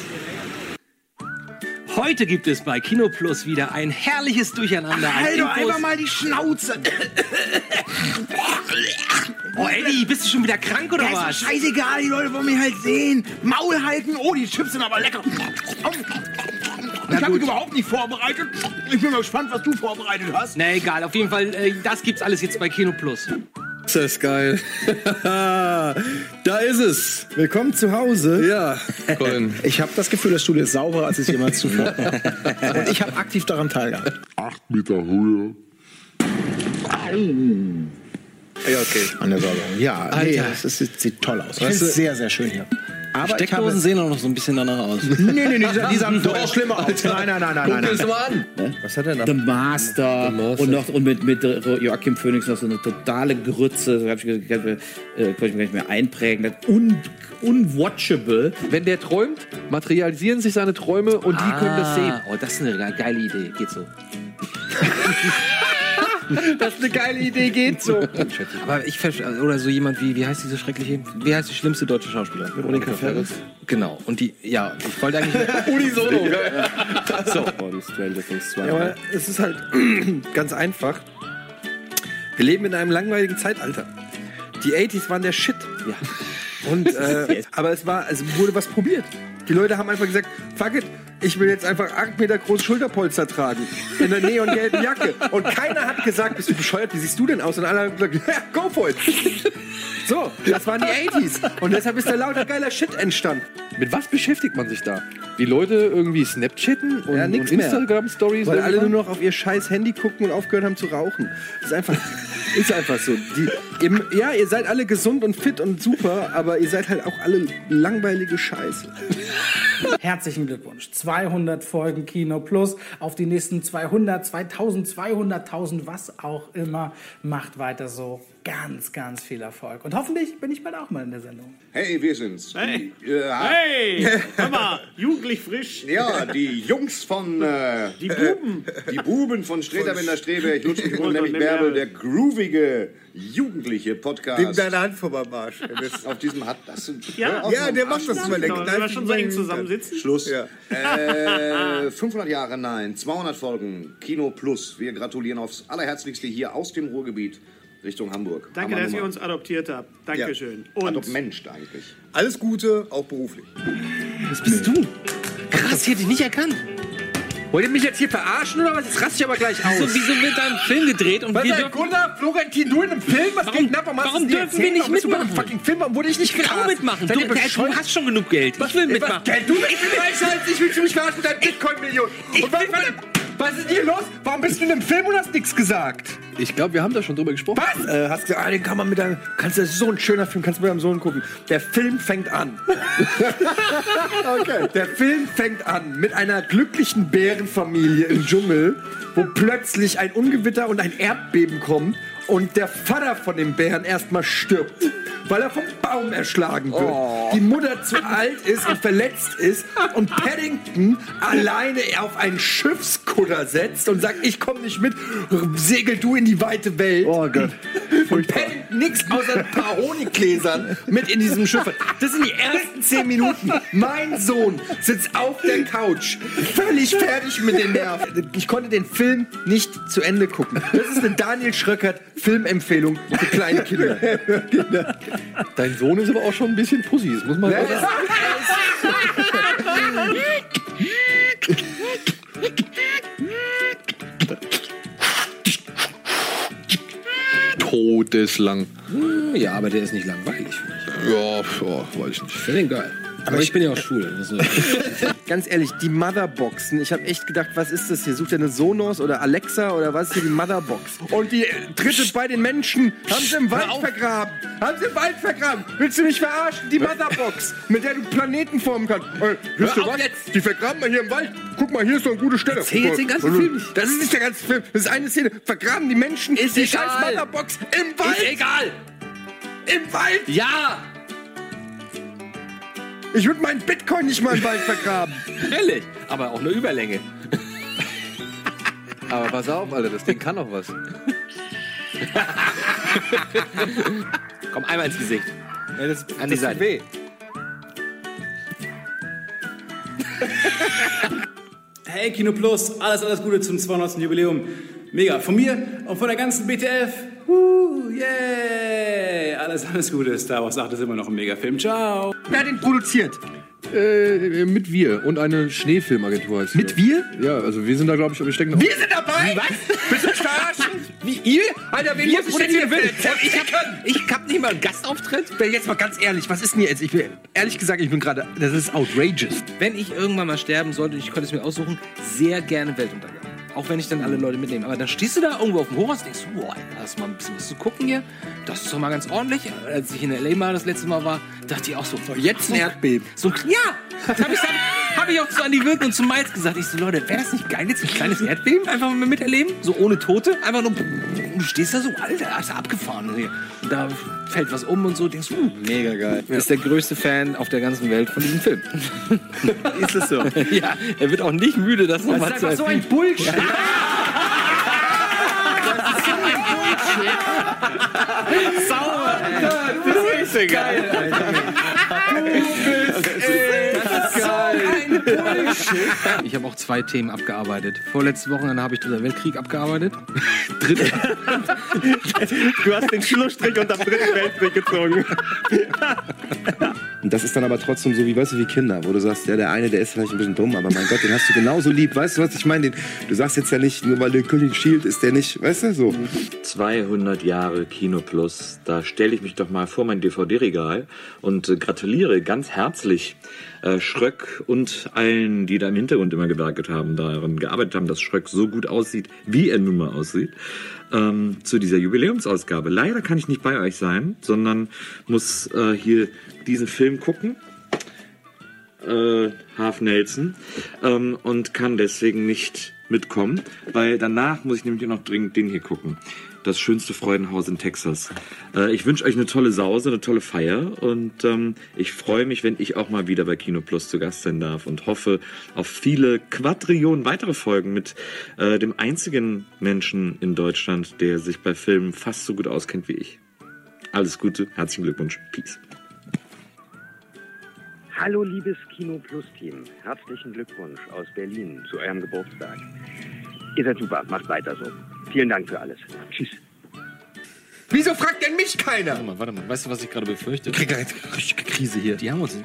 Heute gibt es bei Kino Plus wieder ein herrliches Durcheinander. Halt doch einfach mal die Schnauze. Oh, Eddie, bist du schon wieder krank oder ja, was? Scheißegal, die Leute wollen mich halt sehen. Maul halten. Oh, die Chips sind aber lecker. Ich habe mich überhaupt nicht vorbereitet. Ich bin mal gespannt, was du vorbereitet hast. Na egal, auf jeden Fall, äh, das gibt's alles jetzt bei Kino Plus. Das ist geil. da ist es. Willkommen zu Hause. Ja, Colin. Ich habe das Gefühl, das Studio ist sauberer, als es jemals zuvor war. Und ich habe aktiv daran teilgehabt. Acht Meter Höhe. Ja, okay. An der Säuberung. Ja, nee, das, ist, sieht toll aus. Ich finde es sehr, sehr schön hier. Aber Steckdosen sehen auch noch so ein bisschen danach aus. nee, nee, nee, die, sahen doch schlimmer aus. Nein, nein, nein, nein. Guck dir das mal an. Was hat er da? The Master. The Master. Und, noch, und mit, mit Joachim Phoenix noch so eine totale Grütze. So ich, äh, konnte ich mir gar nicht mehr einprägen. Un, unwatchable. Wenn der träumt, materialisieren sich seine Träume und die können das sehen. Oh, das ist eine geile Idee. Geht so. das ist eine geile Idee, geht so. Aber ich verstehe, oder so jemand wie, wie heißt diese schreckliche, wie heißt die schlimmste deutsche Schauspielerin? Veronika Ferris. Genau, und die, ja, ich wollte eigentlich. Unisono, geil. so. Oh, die Stranger Things 2. Ja, aber es ist halt ganz einfach. Wir leben in einem langweiligen Zeitalter. Die 80s waren der Shit. Ja. Und, äh, aber es war, es wurde was probiert. Die Leute haben einfach gesagt, fuck it, ich will jetzt einfach 8 Meter große Schulterpolster tragen. In der neongelben Jacke. Und keiner hat gesagt, bist du bescheuert, wie siehst du denn aus? Und alle haben gesagt, ja, go for it. So, das waren die 80s. Und deshalb ist da lauter geiler Shit entstanden. Mit was beschäftigt man sich da? Die Leute irgendwie Snapchatten und, ja, und Instagram-Stories? Weil alle nur noch auf ihr scheiß Handy gucken und aufgehört haben zu rauchen. Das ist einfach, ist einfach so. Die, ihr, ja, ihr seid alle gesund und fit und super, aber ihr seid halt auch alle langweilige Scheiße. Herzlichen Glückwunsch. 200 Folgen Kino Plus auf die nächsten 200, 2000, 200.000, was auch immer. Macht weiter so. Ganz, ganz viel Erfolg. Und hoffentlich bin ich bald auch mal in der Sendung. Hey, wir sind's. Hey, die, äh, hey, hör mal, jugendlich frisch. Ja, die Jungs von... Äh, die Buben. Äh, die Buben von Streterwender Streberg, Ludwig und nämlich Bärbel, der groovige, jugendliche Podcast. Nimm deine Hand vor meinem Arsch. Auf diesem hat das... Ja, ja der macht das immer genau, Wenn wir schon so eng zusammensitzen. Schluss. Ja. Äh, 500 Jahre, nein, 200 Folgen, Kino Plus. Wir gratulieren aufs Allerherzlichste hier aus dem Ruhrgebiet. Richtung Hamburg. Danke, dass ihr uns adoptiert habt. Dankeschön. Ja. Und Adoptmensch eigentlich. Alles Gute, auch beruflich. Was bist du? Krass. Was? Ich hätte dich nicht erkannt. Wollt ihr mich jetzt hier verarschen oder was? Jetzt raste ich aber gleich aus. Wieso, wieso wird da ein Film gedreht und Was wir dürfen... Gunnar, Florentin, du in einem Film? Was Warum- geht denn ab? Warum, hast warum dürfen dir wir nicht bist du mitmachen? fucking Film, warum wurde ich nicht Ich will auch gecastet? mitmachen. Du, du hast schon genug Geld. Ich will Ey, was, mitmachen. Geld, du bist ich, willst du mich verarschen mit deinen Bitcoin-Millionen? Und warum, was ist hier los? Warum bist du in einem Film und hast nichts gesagt? Ich glaube, wir haben da schon drüber gesprochen. Was? Äh, hast gesagt, ah, den kann man mit deinem, kannst du, so ein schöner Film, kannst du mit deinem Sohn gucken. Der Film fängt an. okay. Der Film fängt an mit einer glücklichen Bärenfamilie im Dschungel, wo plötzlich ein Ungewitter und ein Erdbeben kommt und der Vater von dem Bären erstmal stirbt, weil er vom Baum erschlagen wird. Die Mutter zu alt ist und verletzt ist und Paddington alleine auf einen Schiffskutter setzt und sagt, ich komme nicht mit, segel du in die weite Welt. Oh Gott. Und Paddington nichts außer ein paar Honiggläsern mit in diesem Schiff. Das sind die ersten zehn Minuten. Mein Sohn sitzt auf der Couch, völlig fertig mit den Nerven. Ich konnte den Film nicht zu Ende gucken. Das ist eine Daniel Schröckert Filmempfehlung für kleine Kinder. Dein Sohn ist aber auch schon ein bisschen Pussy, das muss man Ja, auch sagen. Todeslang. Ja, aber der ist nicht langweilig. Ja, pf, oh, weiß ich nicht. Finde den geil. Aber ich bin ja auch schwul. Ist- Ganz ehrlich, die Motherboxen. Ich habe echt gedacht, was ist das hier? Sucht er eine Sonos oder Alexa oder was ist hier die Motherbox? Und die dritte bei den Menschen haben sie im Wald vergraben. Haben sie im Wald vergraben. Willst du mich verarschen? Die Motherbox, mit der du Planeten formen kannst. Äh, wisst ihr was? Die vergraben wir hier im Wald. Guck mal, hier ist doch eine gute Stelle. Erzähl jetzt den ganzen Film nicht. Das ist nicht der ganze Film. Das ist eine Szene. Vergraben die Menschen Ist die egal. scheiß Motherbox im Wald. Ist egal. Im Wald. Ja! Ich würde meinen Bitcoin nicht mal im Wald vergraben. Ehrlich. Aber auch eine Überlänge. Aber pass auf, Alter, das Ding kann noch was. Komm, einmal ins Gesicht. Ja, das, An die Seite. weh. Hey Kino Plus, alles, alles Gute zum 200. Jubiläum. Mega. Von mir und von der ganzen BTF. Uh, yay. Alles, alles Gute. Star Wars 8 ist immer noch ein Megafilm. Ciao. Wer hat den produziert? Äh, mit wir und eine Schneefilmagentur heißt Mit wir? Ja, also wir sind da, glaube ich, wir stecken Wir sind dabei? Was? Bist du verarschen? Wie ihr? Alter, wen Wir muss ich denn hier produzieren für Ich hab, ich hab nicht mal einen Gastauftritt. Jetzt mal ganz ehrlich, was ist denn jetzt? Ich bin, ehrlich gesagt, ich bin gerade, das ist outrageous. Wenn ich irgendwann mal sterben sollte und ich könnte es mir aussuchen, sehr gerne Weltuntergang. Auch wenn ich dann alle Leute mitnehme. Aber dann stehst du da irgendwo auf dem Hochhaus und denkst, boah, da ist mal ein bisschen was zu gucken hier. Das ist doch mal ganz ordentlich. Als ich in L.A. mal das letzte Mal war, dachte ich auch so, Jetzt ein Erdbeben. so ja, das habe ich, hab ich auch zu Andi Wirken und zu Miles gesagt. Ich so, Leute, wäre das nicht geil, jetzt ein kleines Erdbeben einfach mal miterleben? So ohne Tote? Einfach nur, du stehst da so, Alter, ist abgefahren hier. Da fällt was um und so, denkst du, uh, Mega geil. ist der größte Fan auf der ganzen Welt von diesem Film. Ist es so? ja, er wird auch nicht müde, das Das nochmal ist zu einfach so ein. Bullshit. Sauber! Das ist geil, Ich habe auch zwei Themen abgearbeitet. Vorletzte Wochenende habe ich Dritter Weltkrieg abgearbeitet. Dritte. Du hast den Schlussstrich unterm dritten Weltkrieg gezogen. Und das ist dann aber trotzdem so wie, weißt du, wie Kinder, wo du sagst, ja, der eine, der ist vielleicht ein bisschen dumm, aber mein Gott, den hast du genauso lieb. Weißt du, was ich meine? Du sagst jetzt ja nicht, nur weil der König Shield ist, der nicht, weißt du, so. 200 Jahre Kino Plus. Da stelle ich mich doch mal vor mein DVD-Regal und äh, gratuliere ganz herzlich äh, Schröck und allen, die da im Hintergrund immer gewerkelt haben, daran gearbeitet haben, dass Schröck so gut aussieht, wie er nun mal aussieht, ähm, zu dieser Jubiläumsausgabe. Leider kann ich nicht bei euch sein, sondern muss äh, hier diesen Film gucken äh, Half Nelson ähm, und kann deswegen nicht mitkommen, weil danach muss ich nämlich noch dringend den hier gucken. Das schönste Freudenhaus in Texas. Äh, ich wünsche euch eine tolle Sause, eine tolle Feier und ähm, ich freue mich, wenn ich auch mal wieder bei Kino Plus zu Gast sein darf und hoffe auf viele Quadrillionen weitere Folgen mit äh, dem einzigen Menschen in Deutschland, der sich bei Filmen fast so gut auskennt wie ich. Alles Gute, herzlichen Glückwunsch, Peace. Hallo liebes Kino Plus Team, herzlichen Glückwunsch aus Berlin zu eurem Geburtstag. Ihr seid super, macht weiter so. Vielen Dank für alles. Tschüss. Wieso fragt denn mich keiner? Warte mal, warte mal. Weißt du, was ich gerade befürchte? Ich krieg eine richtige Krise hier. Die haben uns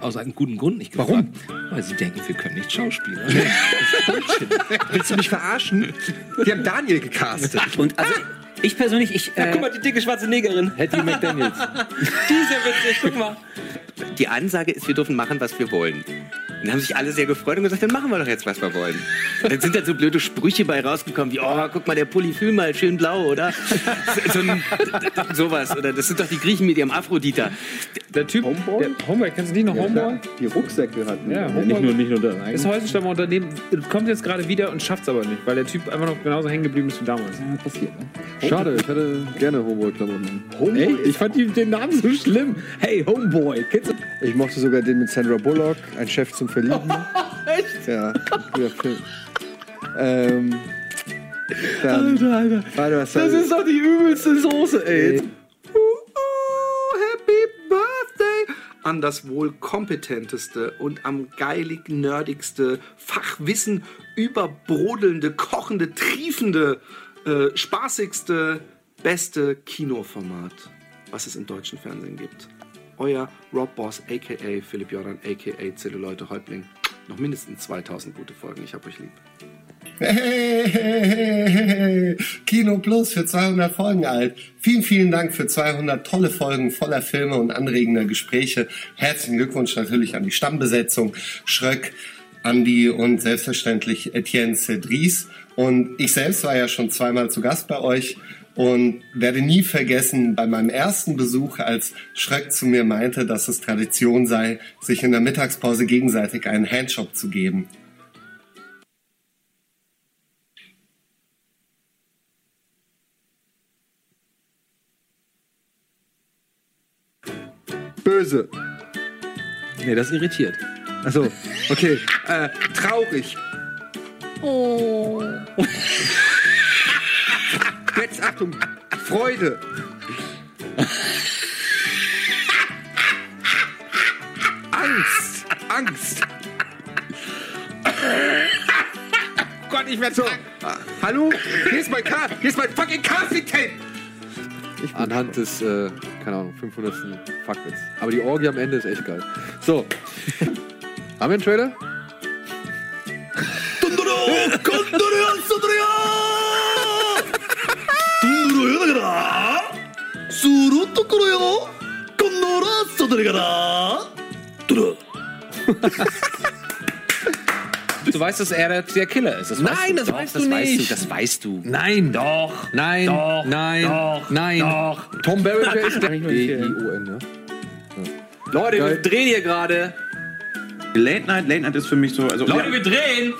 aus einem guten Grund nicht gefragt. Warum? Weil sie denken, wir können nicht Schauspieler. Willst du mich verarschen? Die haben Daniel gecastet. Und also, ich persönlich, ich. Ja, guck mal, die dicke schwarze Negerin. Hattie McDaniels. Die ist ja witzig, guck mal. Die Ansage ist, wir dürfen machen, was wir wollen. Dann haben sich alle sehr gefreut und gesagt, dann machen wir doch jetzt, was wir wollen. Und dann sind da so blöde Sprüche bei rausgekommen, wie, oh, guck mal, der Pulli fühl mal, schön blau, oder? So, so ein, sowas. Oder das sind doch die Griechen mit ihrem Aphroditer. Der Typ, Homeboy? Der, Homeboy, kennst du nicht noch Homeboy? Die Rucksäcke hatten. Ja, Homeboy. nicht nur, nicht nur das Das Häusenstammer Unternehmen kommt jetzt gerade wieder und schafft es aber nicht, weil der Typ einfach noch genauso hängen geblieben ist wie damals. Ja, passiert, ne? Schade, ich hätte gerne Homeboy-Klamotten. Homeboy? Ich fand den Namen so schlimm. Hey, Homeboy, kennst du? Ich mochte sogar den mit Sandra Bullock, ein Chef zum Verlieben. Echt? Ja, guter Film. Ähm, dann, Alter, Alter. Warte, was Das ist doch die übelste Soße, ey. Happy Birthday an das wohl kompetenteste und am geilig nerdigste, Fachwissen überbrodelnde, kochende, triefende, äh, spaßigste, beste Kinoformat, was es im deutschen Fernsehen gibt. Euer Rob Boss, a.k.a. Philipp Jordan, a.k.a. Zelluleute Häuptling. Noch mindestens 2000 gute Folgen. Ich hab euch lieb. Hey, Kino Plus für 200 Folgen alt. Vielen, vielen Dank für 200 tolle Folgen voller Filme und anregender Gespräche. Herzlichen Glückwunsch natürlich an die Stammbesetzung. Schröck, Andi und selbstverständlich Etienne Cedris. Und ich selbst war ja schon zweimal zu Gast bei euch und werde nie vergessen, bei meinem ersten Besuch, als Schröck zu mir meinte, dass es Tradition sei, sich in der Mittagspause gegenseitig einen Handshop zu geben. Böse. Nee, das irritiert. Achso, okay. Äh, traurig. Oh. Jetzt Achtung. Freude. Angst. Angst. Gott, ich werde so. Ah, Hallo? Hier ist mein Cast. Hier ist mein fucking Casting-Tape. Anhand des, äh, keine Ahnung, 500. Fuckwitz. Aber die Orgie am Ende ist echt geil. So. Haben wir einen Trailer? Du weißt, dass er der, Killer ist. Das Nein, weißt du. das Doch, weißt das du weißt nicht. Du, das weißt du. Nein. Doch. Nein. Doch. Nein. Doch. Nein. Doch. Tom Berenger ist der. D-I-O-N, ne? Leute, Geil. wir drehen hier gerade. Late Night, Late Night ist für mich so. Also, Leute, ja, wir drehen.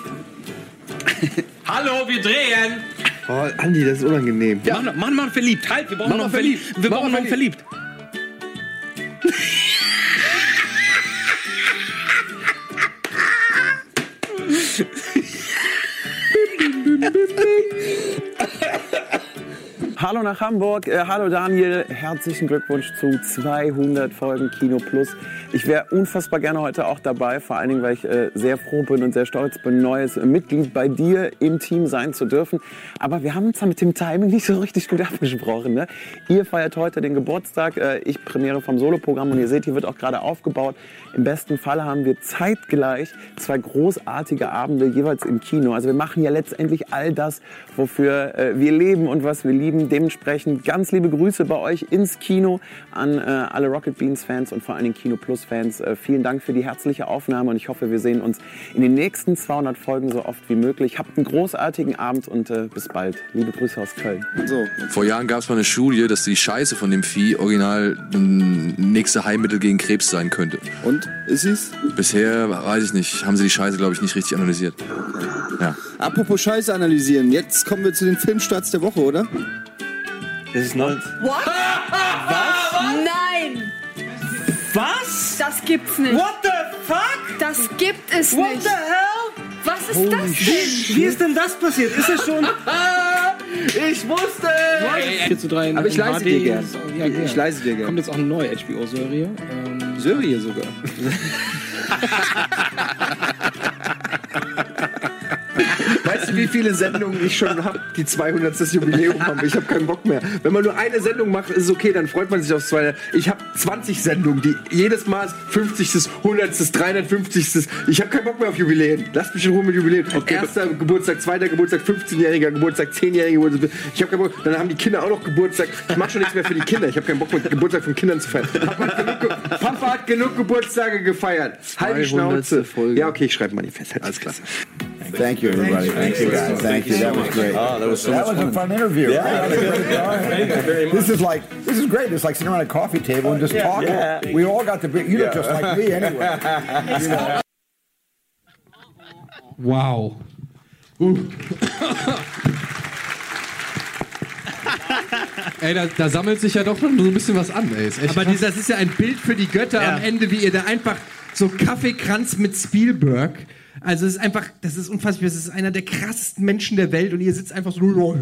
Hallo, wir drehen. Oh, Andi, das ist unangenehm. Ja. Mach, mach mal verliebt. Halt, wir brauchen Mach noch mal verliebt. verliebt. Wir brauchen noch verliebt. Hallo nach Hamburg, äh, hallo Daniel, herzlichen Glückwunsch zu 200 Folgen Kino Plus. Ich wäre unfassbar gerne heute auch dabei, vor allen Dingen, weil ich äh, sehr froh bin und sehr stolz bin, neues äh, Mitglied bei dir im Team sein zu dürfen. Aber wir haben uns da mit dem Timing nicht so richtig gut abgesprochen. Ne? Ihr feiert heute den Geburtstag, äh, ich Premiere vom Soloprogramm und ihr seht, hier wird auch gerade aufgebaut. Im besten Fall haben wir zeitgleich zwei großartige Abende jeweils im Kino. Also wir machen ja letztendlich all das, wofür äh, wir leben und was wir lieben. Dementsprechend ganz liebe Grüße bei euch ins Kino an äh, alle Rocket Beans Fans und vor allen Dingen Kino Plus Fans. Äh, vielen Dank für die herzliche Aufnahme und ich hoffe, wir sehen uns in den nächsten 200 Folgen so oft wie möglich. Habt einen großartigen Abend und äh, bis bald. Liebe Grüße aus Köln. So. Vor Jahren gab es mal eine Studie, dass die Scheiße von dem Vieh original ein nächste Heilmittel gegen Krebs sein könnte. Und? Ist sie's? Bisher, weiß ich nicht, haben sie die Scheiße, glaube ich, nicht richtig analysiert. Ja. Apropos Scheiße analysieren, jetzt kommen wir zu den Filmstarts der Woche, oder? Das ist neu. What? Was? Nein! Was? Das gibt's nicht. What the fuck? Das gibt es What nicht. the hell? Was ist Holy das denn? shit. Wie ist denn das passiert? Ist es schon... ich wusste! 4 zu 3 in Aber ich leise HD. dir gern. Ja, Ich- ich leise dir gern. Kommt jetzt auch eine neue HBO-Serie. Ähm, Serie sogar. Wie viele Sendungen ich schon habe, die 200. Jubiläum haben. Ich habe keinen Bock mehr. Wenn man nur eine Sendung macht, ist es okay, dann freut man sich aufs zweite. Ich habe 20 Sendungen, die jedes Mal 50., 100., 350. Ich habe keinen Bock mehr auf Jubiläen. Lasst mich in Ruhe mit Jubiläen. Erster Geburtstag, zweiter Geburtstag, 15-jähriger Geburtstag, 10-jähriger Geburtstag. Ich habe keinen Bock. Dann haben die Kinder auch noch Geburtstag. Ich mache schon nichts mehr für die Kinder. Ich habe keinen Bock mehr, Geburtstag von Kindern zu feiern. Papa hat genug, Ge- Papa hat genug Geburtstage gefeiert. 200. Schnauze. Folge. Ja, okay, ich schreibe Manifest. Alles klar. Thank you, everybody. Thank you, guys. Thank you. That was great. Oh, that was so That much was a fun. fun interview. Yeah, right? that was good. Thank you very much. This is like this is great. It's like sitting around a coffee table and just Yeah, talking. yeah. We all got to be. You look Yeah. just like me anyway. You know? Wow. Ey, da, da sammelt sich ja doch schon so ein bisschen was an, ey. Ist echt Aber krass. dieser, das ist ja ein Bild für die Götter Ja. am Ende, wie ihr da einfach so Kaffeekranz mit Spielberg. Also es ist einfach, das ist unfassbar. Das ist einer der krassesten Menschen der Welt und ihr sitzt einfach so.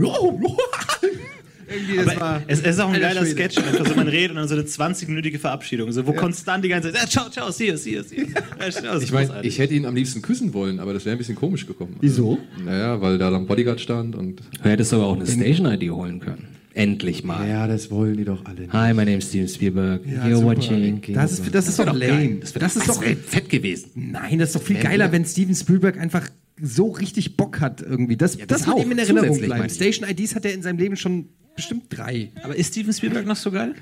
Es, es ist auch ein geiler Schwede. Sketch, einfach so man redet und dann so eine 20-minütige Verabschiedung, so, wo konstant die ganze Zeit, ja, ciao, ciao, see you, see you, see you. Ja, ciao, Ich meine, ich hätte ihn am liebsten küssen wollen, aber das wäre ein bisschen komisch gekommen. Wieso? Naja, weil da dann Bodyguard stand und. Du hättest aber auch eine Station-ID holen können. Endlich mal. Ja, das wollen die doch alle. Hi, my name is Steven Spielberg. Ja, You're super. watching. Das ist, das ist Das doch lame. geil. Das, das ist doch fett gewesen. Nein, das ist doch viel geiler, wenn Steven Spielberg einfach so richtig Bock hat irgendwie. Das, das, das wird auch, ihm in Erinnerung bleiben. ich. Station IDs hat er in seinem Leben schon bestimmt drei. Aber ist Steven Spielberg noch so geil?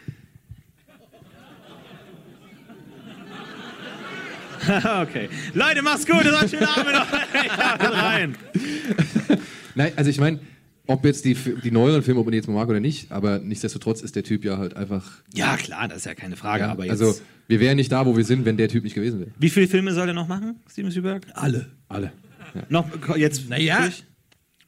okay. Leute, mach's gut, das war ein schöner Abend. Haut rein. Nein, also ich meine, ob jetzt die, die neueren Filme, ob man die jetzt mal mag oder nicht, aber nichtsdestotrotz ist der Typ ja halt einfach. Ja, klar, das ist ja keine Frage, Ja, aber jetzt. also, wir wären nicht da, wo wir sind, wenn der Typ nicht gewesen wäre. wie viele Filme soll er noch machen, Steven Spielberg? Alle. Alle. Noch jetzt Naja. durch?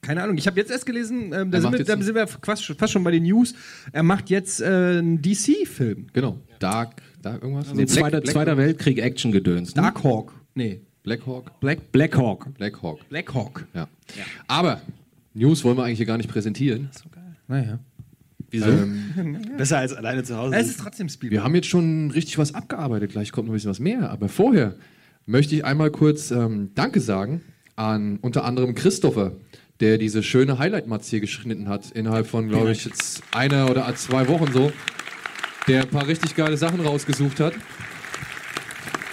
Keine Ahnung, ich habe jetzt erst gelesen, ähm, da, Er sind macht wir, jetzt da einen- sind wir fast, schon- fast schon bei den News. Er macht jetzt äh, einen DC-Film. Genau. Dark, Dark irgendwas? Also Zweiter- Zweiter Weltkrieg Action gedöns. Dark Hawk. Nee. Black Hawk? Black, Black Hawk. Black Hawk. Black Hawk. Ja. Aber News wollen wir eigentlich hier gar nicht präsentieren. Naja. Wieso? Besser als alleine zu Hause. Es ist trotzdem Spielberg. Wir haben jetzt schon richtig was abgearbeitet. Gleich kommt noch ein bisschen was mehr. Aber vorher möchte ich einmal kurz ähm, Danke sagen an unter anderem Christopher, der diese schöne Highlight-Matz hier geschnitten hat. Innerhalb von, glaube ich, jetzt einer oder zwei Wochen so. Der ein paar richtig geile Sachen rausgesucht hat.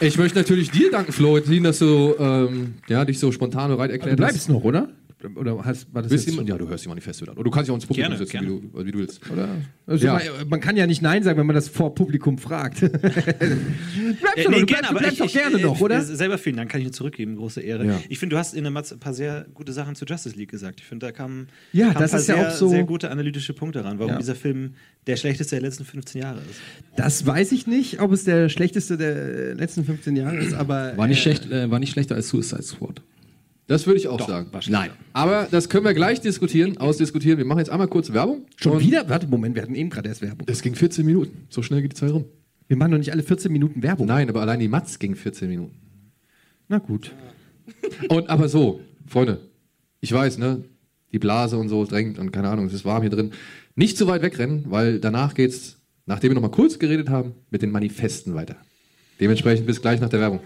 Ich möchte natürlich dir danken, Florentin, dass du ähm, ja, dich so spontan bereit erklärt Du hast. bleibst noch, oder? Oder hast, war das Willst jetzt du, ja, du hörst die Manifeste dann. Oder du kannst dich auch ins Publikum Gerne, setzen, gerne. Wie, du, wie du willst. Oder? Also ja. man, man kann ja nicht Nein sagen, wenn man das vor Publikum fragt. du bleibst Äh, doch, nee, du gerne, bleibst, du aber bleibst ich, doch ich, gerne äh, noch, oder? äh, Selber vielen Dank, kann ich dir zurückgeben, große Ehre. Ja. Ich finde, du hast in der Matz ein paar sehr gute Sachen zu Justice League gesagt. Ich finde, da kamen, Ja, das ein paar ist ja sehr, auch so- sehr gute analytische Punkte ran, warum Ja. dieser Film der schlechteste der letzten 15 Jahre ist. Das weiß ich nicht, ob es der schlechteste der letzten 15 Jahre ist, aber. War nicht äh, schlecht, äh, war nicht schlechter als Suicide Squad. Das würde ich auch sagen. Nein. Aber das können wir gleich diskutieren, ausdiskutieren. Wir machen jetzt einmal kurz Werbung. Schon Und wieder? Warte, Moment, wir hatten eben gerade erst Werbung. Das ging 14 Minuten. So schnell geht die Zeit rum. Wir machen doch nicht alle 14 Minuten Werbung. Nein, aber allein die Matz ging 14 Minuten. Na gut. Und aber so, Freunde, ich weiß, ne, die Blase und so drängt und keine Ahnung, es ist warm hier drin. Nicht zu weit wegrennen, weil danach geht's, nachdem wir noch mal kurz geredet haben, mit den Manifesten weiter. Dementsprechend bis gleich nach der Werbung.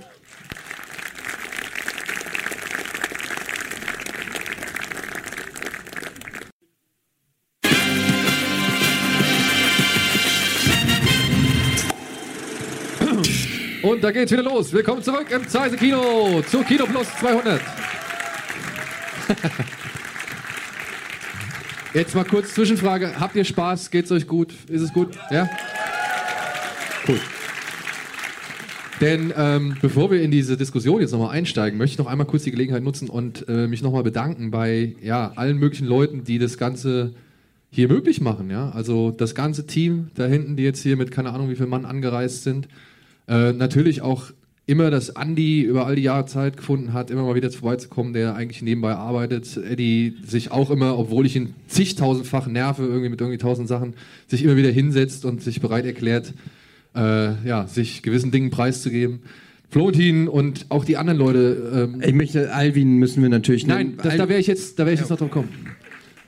Da geht's wieder los. Willkommen zurück im Zeise Kino zu Kino Plus 200. Jetzt mal kurz Zwischenfrage. Habt ihr Spaß? Geht's euch gut? Ist es gut? Ja? Cool. Denn ähm, bevor wir in diese Diskussion jetzt nochmal einsteigen, möchte ich noch einmal kurz die Gelegenheit nutzen und äh, mich nochmal bedanken bei ja, allen möglichen Leuten, die das Ganze hier möglich machen. Ja? Also das ganze Team da hinten, die jetzt hier mit keine Ahnung wie viel Mann angereist sind. Äh, natürlich auch immer, dass Andy über all die Jahre Zeit gefunden hat, immer mal wieder vorbeizukommen, der eigentlich nebenbei arbeitet. Eddie sich auch immer, obwohl ich ihn zigtausendfach nerve, irgendwie mit irgendwie tausend Sachen, sich immer wieder hinsetzt und sich bereit erklärt, äh, ja, sich gewissen Dingen preiszugeben. Florentin und auch die anderen Leute. Ähm, Ich möchte, Alvin müssen wir natürlich Nein, nennen. das, da wäre ich jetzt, da wäre ich jetzt noch drauf kommen.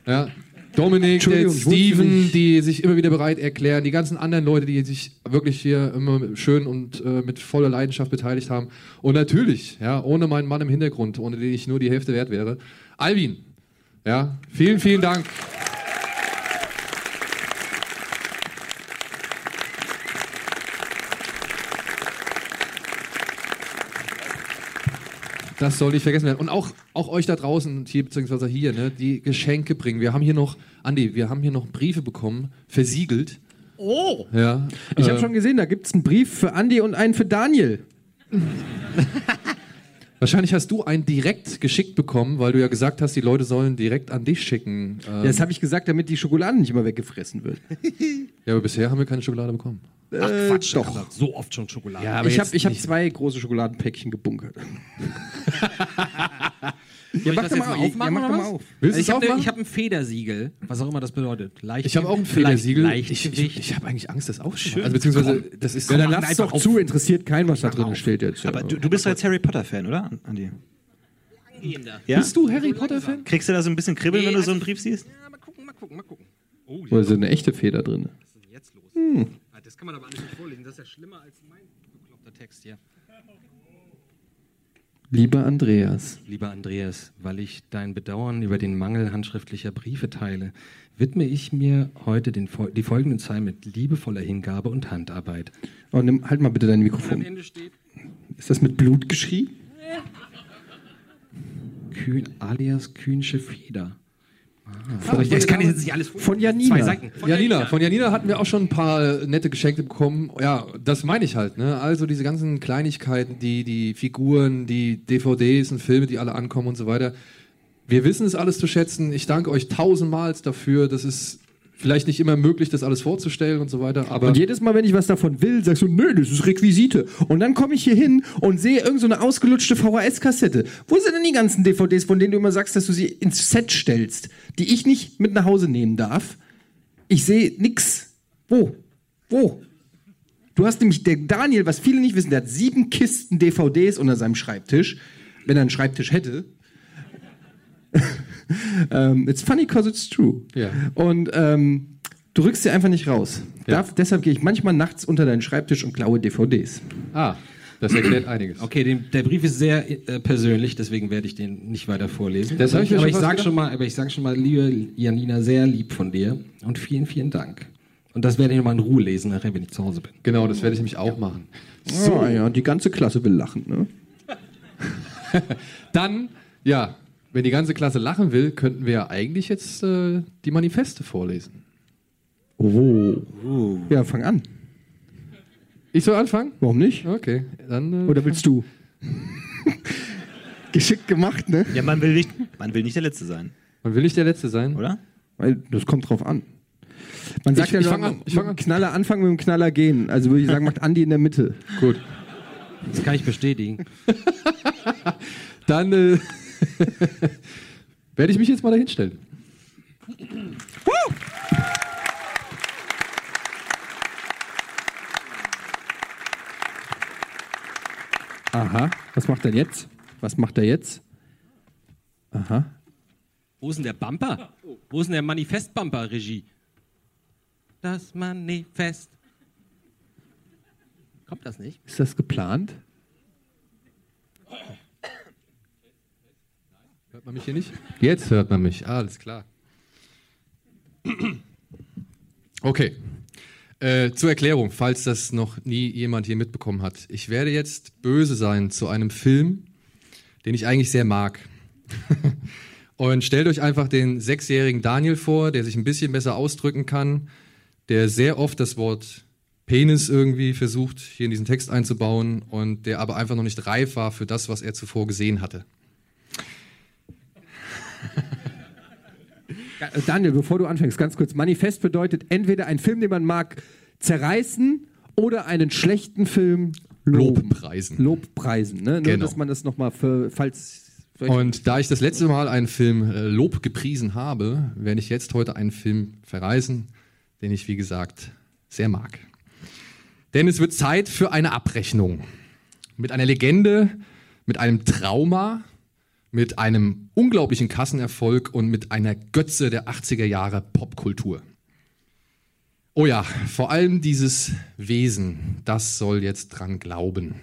Ja. Dominik, der Steven, die sich immer wieder bereit erklären, die ganzen anderen Leute, die sich wirklich hier immer schön und äh, mit voller Leidenschaft beteiligt haben. Und natürlich, ja, ohne meinen Mann im Hintergrund, ohne den ich nur die Hälfte wert wäre. Alvin, Ja, vielen, vielen Dank. Das soll nicht vergessen werden. Und auch, auch euch da draußen, hier beziehungsweise hier, ne, die Geschenke bringen. Wir haben hier noch, Andi, wir haben hier noch Briefe bekommen, versiegelt. Oh! Ja. Ich habe äh, schon gesehen, da gibt es einen Brief für Andi und einen für Daniel. Wahrscheinlich hast du einen direkt geschickt bekommen, weil du ja gesagt hast, die Leute sollen direkt an dich schicken. Ähm, Ja, das habe ich gesagt, damit die Schokolade nicht immer weggefressen wird. ja, aber bisher haben wir keine Schokolade bekommen. Ach, Quatsch, doch. So oft schon Schokolade. Ja, ich habe hab zwei große Schokoladenpäckchen gebunkert. Ja, mach doch mal auf. Ja, mach mal auf. Willst du ich habe ich hab ein Federsiegel, was auch immer das bedeutet. Leicht, Ich habe auch ein Federsiegel. Leichtgewicht. Ich, ich, ich habe eigentlich Angst, das aufzumachen. Also beziehungsweise, das ist Ja, dann Komm, lass doch zu, interessiert kein, was da drin steht jetzt. Aber du, du bist doch jetzt Harry Potter-Fan, oder, Andi? Ja? Bist du Harry Potter-Fan? Kriegst du da so ein bisschen Kribbeln, Nee, wenn du also- so einen Brief siehst? Mal gucken, mal gucken, mal gucken. Oh, Oder ist eine echte Feder drin? was ist denn jetzt los? Hm. Das kann man aber alles nicht vorlesen. Das ist ja schlimmer als mein bekloppter Text hier. Lieber Andreas, Lieber Andreas, weil ich dein Bedauern über den Mangel handschriftlicher Briefe teile, widme ich mir heute den, die folgenden Zeilen mit liebevoller Hingabe und Handarbeit. oh, nimm, halt mal bitte dein Mikrofon. Am Ende steht Ist das mit Blut geschrieben? Kühn, alias Kühnsche Feder. Von- das kann ich jetzt nicht alles Von Janina. Zwei Seiten. Von Janina. Janina. Von Janina hatten wir auch schon ein paar nette Geschenke bekommen. Ja, das meine ich halt. Ne? Also diese ganzen Kleinigkeiten, die, die Figuren, die DVDs und Filme, die alle ankommen und so weiter. Wir wissen es alles zu schätzen. Ich danke euch tausendmals dafür. Das ist vielleicht nicht immer möglich, das alles vorzustellen und so weiter. Aber Und jedes Mal, wenn ich was davon will, sagst du, nö, das ist Requisite. Und dann komme ich hier hin und sehe irgendeine so ausgelutschte VHS-Kassette. Wo sind denn die ganzen DVDs, von denen du immer sagst, dass du sie ins Set stellst, die ich nicht mit nach Hause nehmen darf? Ich sehe nix. Wo? Wo? Du hast nämlich, der Daniel, was viele nicht wissen, der hat sieben Kisten DVDs unter seinem Schreibtisch, wenn er einen Schreibtisch hätte. Ähm, it's funny because it's true. Ja. Und ähm, du rückst sie einfach nicht raus. Darf, deshalb gehe ich manchmal nachts unter deinen Schreibtisch und klaue DVDs. Ah, das erklärt einiges. Okay, den, der Brief ist sehr äh, persönlich, deswegen werde ich den nicht weiter vorlesen. Das hab ich aber, ich fast sag gedacht. schon mal, aber ich sage schon mal, liebe Janina, sehr lieb von dir und vielen, vielen Dank. Und das werde ich nochmal in Ruhe lesen, nachher, wenn ich zu Hause bin. Genau, das werde ich nämlich auch machen. So, Ah, ja, und die ganze Klasse will lachen, ne? Dann, ja, wenn die ganze Klasse lachen will, könnten wir ja eigentlich jetzt äh, die Manifeste vorlesen. Oh. Ja, fang an. Ich soll anfangen? Warum nicht? Okay, dann. Äh, Oder willst du? Geschickt gemacht, ne? Ja, man will nicht, man will nicht der Letzte sein, Man will nicht der Letzte sein. oder? Weil das kommt drauf an. Man sagt Ich- ja, ich fang an, ich fang an. Knaller anfangen, mit dem Knaller gehen. Also würde ich sagen, macht Andi in der Mitte. Gut. Das kann ich bestätigen. Dann äh, werde ich mich jetzt mal dahin stellen. Aha. Was macht er jetzt? Was macht er jetzt? Aha. Wo ist denn der Bumper? Wo ist denn der Manifest-Bumper, Regie? Das Manifest. Kommt das nicht? Ist das geplant? Hört man mich hier nicht? Jetzt hört man mich. Ah, alles klar. Okay. Äh, zur Erklärung, falls das noch nie jemand hier mitbekommen hat. Ich werde jetzt böse sein zu einem Film, den ich eigentlich sehr mag. Und stellt euch einfach den sechsjährigen Daniel vor, der sich ein bisschen besser ausdrücken kann, der sehr oft das Wort Penis irgendwie versucht, hier in diesen Text einzubauen und der aber einfach noch nicht reif war für das, was er zuvor gesehen hatte. Daniel, bevor du anfängst, ganz kurz. Manifest bedeutet entweder ein Film, den man mag, zerreißen oder einen schlechten Film loben. Lobpreisen. Lobpreisen, ne? Nur, Genau. dass man das nochmal für, falls. Und da ich das letzte Mal einen Film äh, Lob gepriesen habe, werde ich jetzt heute einen Film verreisen, den ich, wie gesagt, sehr mag. Denn es wird Zeit für eine Abrechnung. Mit einer Legende, mit einem Trauma, mit einem unglaublichen Kassenerfolg und mit einer Götze der 80er Jahre Popkultur. Oh ja, vor allem dieses Wesen, das soll jetzt dran glauben.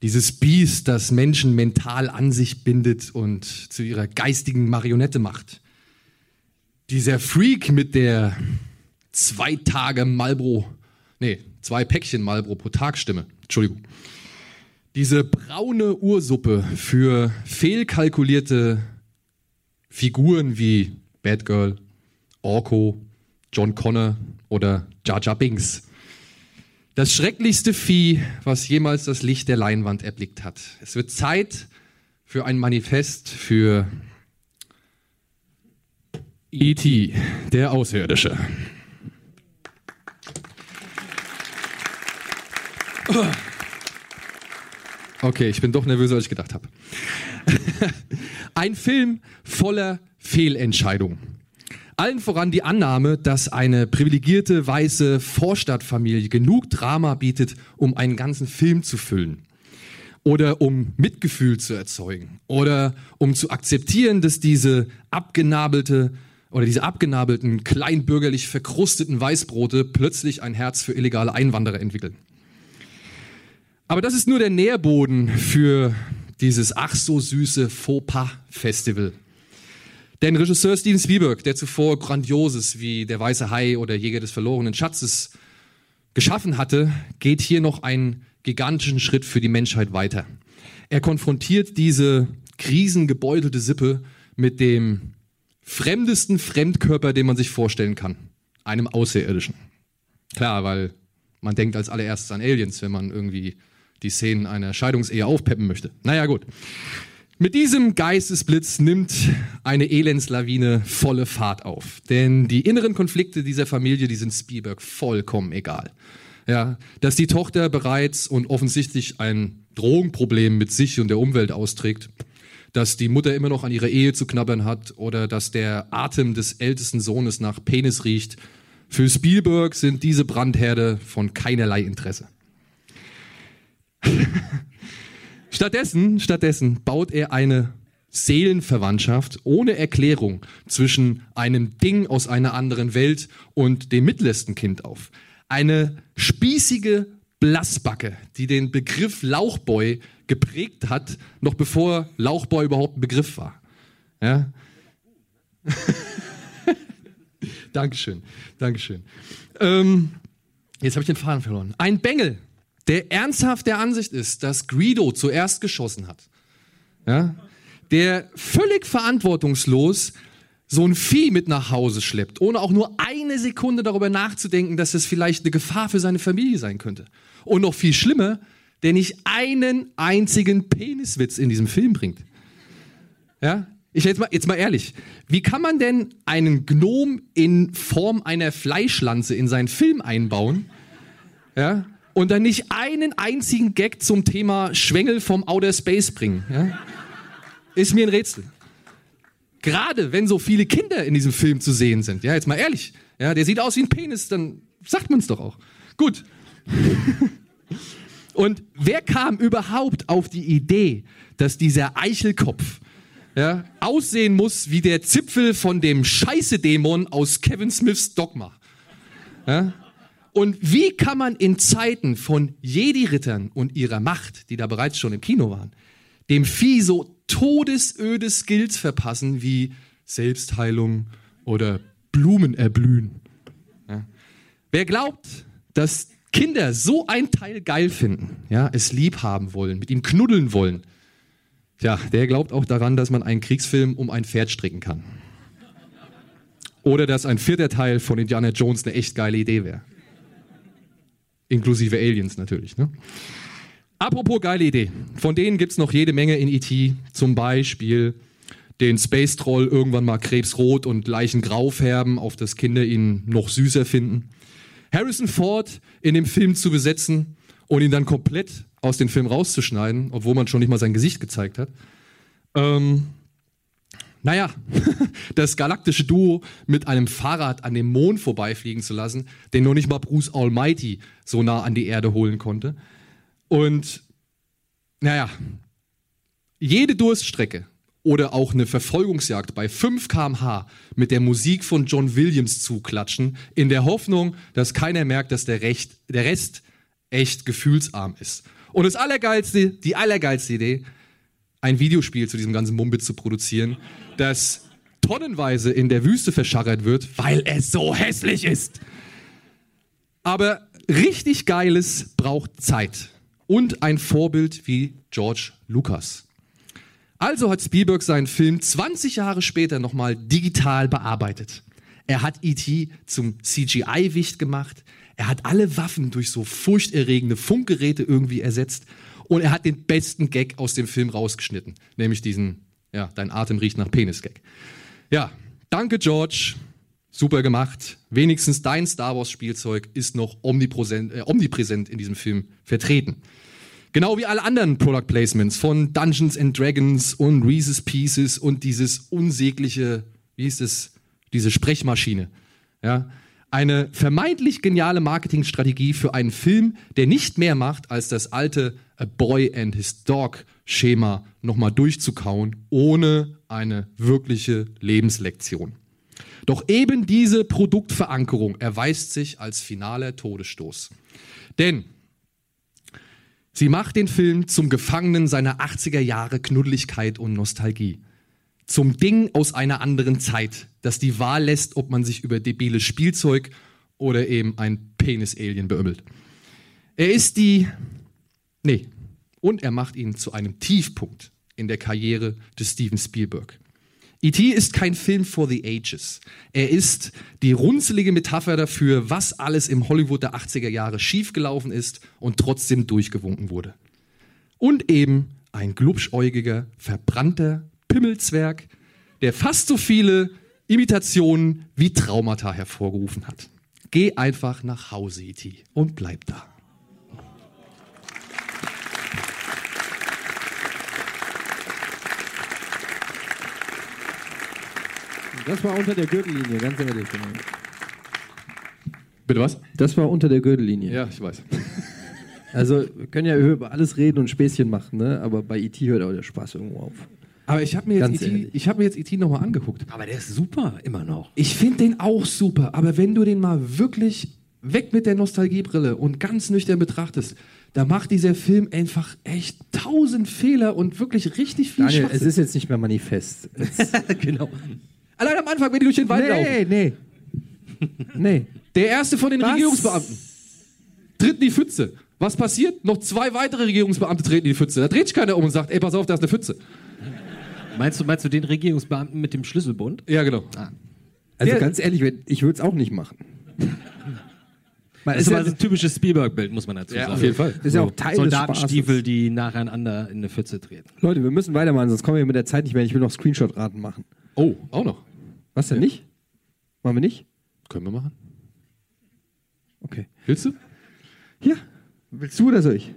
Dieses Biest, das Menschen mental an sich bindet und zu ihrer geistigen Marionette macht. Dieser Freak mit der zwei Tage Malbro, nee, zwei Päckchen Malbro pro Tag Stimme. Entschuldigung. Diese braune Ursuppe für fehlkalkulierte Figuren wie Batgirl, Orko, John Connor oder Jar Jar Binks. Das schrecklichste Vieh, was jemals das Licht der Leinwand erblickt hat. Es wird Zeit für ein Manifest für E.T., der Außerirdische. Okay, ich bin doch nervöser, als ich gedacht habe. Ein Film voller Fehlentscheidungen. Allen voran die Annahme, dass eine privilegierte weiße Vorstadtfamilie genug Drama bietet, um einen ganzen Film zu füllen. Oder um Mitgefühl zu erzeugen. Oder um zu akzeptieren, dass diese abgenabelte oder diese abgenabelten, kleinbürgerlich verkrusteten Weißbrote plötzlich ein Herz für illegale Einwanderer entwickeln. Aber das ist nur der Nährboden für dieses ach so süße Fauxpas-Festival. Denn Regisseur Steven Spielberg, der zuvor Grandioses wie Der Weiße Hai oder Jäger des verlorenen Schatzes geschaffen hatte, geht hier noch einen gigantischen Schritt für die Menschheit weiter. Er konfrontiert diese krisengebeutelte Sippe mit dem fremdesten Fremdkörper, den man sich vorstellen kann. Einem Außerirdischen. Klar, weil man denkt als allererstes an Aliens, wenn man irgendwie die Szenen einer Scheidungsehe aufpeppen möchte. Naja, gut. Mit diesem Geistesblitz nimmt eine Elendslawine volle Fahrt auf. Denn die inneren Konflikte dieser Familie, die sind Spielberg vollkommen egal. Ja, dass die Tochter bereits und offensichtlich ein Drogenproblem mit sich und der Umwelt austrägt, dass die Mutter immer noch an ihrer Ehe zu knabbern hat oder dass der Atem des ältesten Sohnes nach Penis riecht. Für Spielberg sind diese Brandherde von keinerlei Interesse. stattdessen, stattdessen baut er eine Seelenverwandtschaft ohne Erklärung zwischen einem Ding aus einer anderen Welt und dem mittelsten Kind auf. Eine spießige Blassbacke, die den Begriff Lauchboy geprägt hat, noch bevor Lauchboy überhaupt ein Begriff war. Ja? Dankeschön, Dankeschön. Ähm, jetzt habe ich den Faden verloren. Ein Bengel, der ernsthaft der Ansicht ist, dass Greedo zuerst geschossen hat. Ja? Der völlig verantwortungslos so ein Vieh mit nach Hause schleppt, ohne auch nur eine Sekunde darüber nachzudenken, dass es vielleicht eine Gefahr für seine Familie sein könnte. Und noch viel schlimmer, der nicht einen einzigen Peniswitz in diesem Film bringt. Ja? Ich jetzt mal, jetzt mal ehrlich. Wie kann man denn einen Gnom in Form einer Fleischlanze in seinen Film einbauen? Ja? Und dann nicht einen einzigen Gag zum Thema Schwengel vom Outer Space bringen. Ja? Ist mir ein Rätsel. Gerade wenn so viele Kinder in diesem Film zu sehen sind. Ja, jetzt mal ehrlich. Ja, der sieht aus wie ein Penis, dann sagt man es doch auch. Gut. und wer kam überhaupt auf die Idee, dass dieser Eichelkopf ja, aussehen muss wie der Zipfel von dem Scheiße-Dämon aus Kevin Smiths Dogma? Ja? Und wie kann man in Zeiten von Jedi-Rittern und ihrer Macht, die da bereits schon im Kino waren, dem Vieh so todesöde Skills verpassen wie Selbstheilung oder Blumen erblühen? Ja. Wer glaubt, dass Kinder so ein Teil geil finden, ja, es lieb haben wollen, mit ihm knuddeln wollen, ja, der glaubt auch daran, dass man einen Kriegsfilm um ein Pferd stricken kann. Oder dass ein vierter Teil von Indiana Jones eine echt geile Idee wäre. Inklusive Aliens natürlich. Ne? Apropos geile Idee. Von denen gibt es noch jede Menge in E.T. Zum Beispiel den Space Troll irgendwann mal krebsrot und leichengrau färben, auf das Kinder ihn noch süßer finden. Harrison Ford in dem Film zu besetzen und ihn dann komplett aus dem Film rauszuschneiden, obwohl man schon nicht mal sein Gesicht gezeigt hat. Ähm, naja, das galaktische Duo mit einem Fahrrad an dem Mond vorbeifliegen zu lassen, den nur nicht mal Bruce Almighty so nah an die Erde holen konnte. Und naja, jede Durststrecke oder auch eine Verfolgungsjagd bei 5 kmh mit der Musik von John Williams zuklatschen, in der Hoffnung, dass keiner merkt, dass der, Recht, der Rest echt gefühlsarm ist. Und das Allergeilste, die allergeilste Idee, ein Videospiel zu diesem ganzen Mumbit zu produzieren, das tonnenweise in der Wüste verscharrt wird, weil es so hässlich ist. Aber richtig Geiles braucht Zeit und ein Vorbild wie George Lucas. Also hat Spielberg seinen Film 20 Jahre später nochmal digital bearbeitet. Er hat E.T. zum CGI-Wicht gemacht. Er hat alle Waffen durch so furchterregende Funkgeräte irgendwie ersetzt. Und er hat den besten Gag aus dem Film rausgeschnitten. Nämlich diesen, ja, dein Atem riecht nach Penis-Gag. Ja, danke George. Super gemacht. Wenigstens dein Star Wars Spielzeug ist noch omnipräsent, äh, omnipräsent in diesem Film vertreten. Genau wie alle anderen Product Placements von Dungeons and Dragons und Reese's Pieces und dieses unsägliche, wie hieß es, diese Sprechmaschine. Ja, eine vermeintlich geniale Marketingstrategie für einen Film, der nicht mehr macht, als das alte A Boy and His Dog Schema nochmal durchzukauen, ohne eine wirkliche Lebenslektion. Doch eben diese Produktverankerung erweist sich als finaler Todesstoß. Denn sie macht den Film zum Gefangenen seiner 80er Jahre Knuddeligkeit und Nostalgie zum Ding aus einer anderen Zeit, das die Wahl lässt, ob man sich über debiles Spielzeug oder eben ein Penis-Alien beümmelt. Er ist die, nee, und er macht ihn zu einem Tiefpunkt in der Karriere des Steven Spielberg. E.T. ist kein Film for the ages. Er ist die runzelige Metapher dafür, was alles im Hollywood der 80er Jahre schiefgelaufen ist und trotzdem durchgewunken wurde. Und eben ein glubschäugiger, verbrannter Pimmelzwerg, der fast so viele Imitationen wie Traumata hervorgerufen hat. Geh einfach nach Hause, E.T. und bleib da. Das war unter der Gürtellinie, ganz ehrlich. Bitte was? Das war unter der Gürtellinie. Ja, ich weiß. Also, wir können ja über alles reden und Späßchen machen, ne? aber bei IT hört auch der Spaß irgendwo auf. Aber ich habe mir, jetzt ich hab mir jetzt E.T. nochmal angeguckt. Aber der ist super, immer noch. Ich finde den auch super, aber wenn du den mal wirklich weg mit der Nostalgiebrille und ganz nüchtern betrachtest, da macht dieser Film einfach echt tausend Fehler und wirklich richtig viel Daniel, Schwachsinn. es ist jetzt nicht mehr manifest. genau. Allein am Anfang, wenn die durch den Wald Nee, laufen. nee. Nee. Der erste von den Was? Regierungsbeamten tritt in die Pfütze. Was passiert? Noch zwei weitere Regierungsbeamte treten in die Pfütze. Da dreht sich keiner um und sagt, ey, pass auf, da ist eine Pfütze. Meinst du, meinst du den Regierungsbeamten mit dem Schlüsselbund? Ja, genau. Also Der- ganz ehrlich, wenn- ich würde es auch nicht machen. Weil Das es ist ja- aber ein typisches Spielberg-Bild, muss man dazu Ja, sagen. auf jeden Fall. Das ist ja auch Teil des Soldatenstiefel, die nacheinander in eine Pfütze treten. Leute, wir müssen weitermachen, sonst kommen wir mit der Zeit nicht mehr. Ich will noch Screenshot-Raten machen. Oh, auch noch. Was denn nicht? Machen wir nicht? Können wir machen. Okay. Willst du? Ja. Willst du oder soll ich?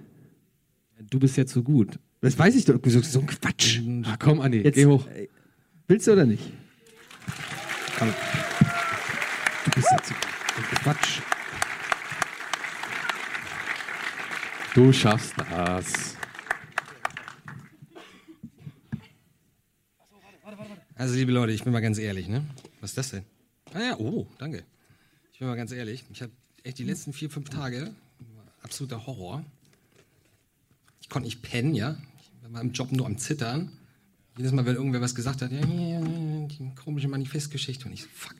Du bist ja zu gut. Das weiß ich doch. So, so ein Quatsch. Ah, komm, Andi, Jetzt, geh hoch. äh, Willst du oder nicht? Komm. Du bist ja zu Quatsch. Du schaffst das. Also, liebe Leute, ich bin mal ganz ehrlich, ne? Was ist das denn? Ah ja, oh, danke. Ich bin mal ganz ehrlich. Ich habe echt die letzten vier, fünf Tage absoluter Horror. Ich konnte nicht pennen, ja. War im Job nur am Zittern. Jedes Mal, wenn irgendwer was gesagt hat, ja, die komische Manifestgeschichte. Und ich so, fuck.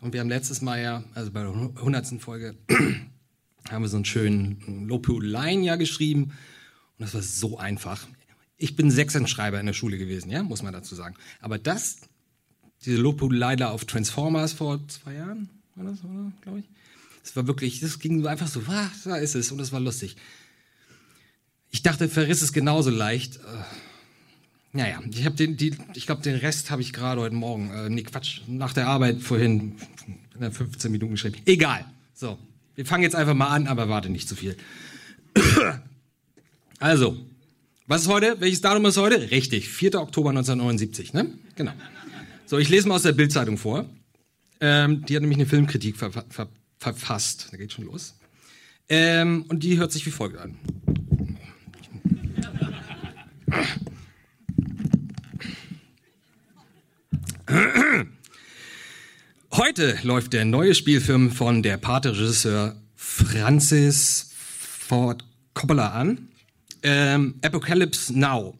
Und wir haben letztes Mal ja, also bei der hundertsten Folge, haben wir so einen schönen Lobhudeleien ja geschrieben. Und das war so einfach. Ich bin Sechsenschreiber in der Schule gewesen, ja, muss man dazu sagen. Aber das, diese Lobhudelei da auf Transformers vor zwei Jahren, war das, glaube ich? Das war wirklich, das ging einfach so, ah, da ist es und das war lustig. Ich dachte, Verriss ist genauso leicht. Äh, naja, ich habe den, die, ich glaube, den Rest habe ich gerade heute Morgen, äh, nee, Quatsch, nach der Arbeit vorhin in der 15 Minuten geschrieben. Egal. So, wir fangen jetzt einfach mal an, aber warte nicht zu viel. Also, was ist heute? Welches Datum ist heute? Richtig, 4. Oktober 1979, ne? Genau. So, ich lese mal aus der Bildzeitung vor. Ähm, die hat nämlich eine Filmkritik ver ver verfasst. Da geht schon los. Ähm, und die hört sich wie folgt an. Heute läuft der neue Spielfilm von der Pate-Regisseur Francis Ford Coppola an. Ähm, Apocalypse Now.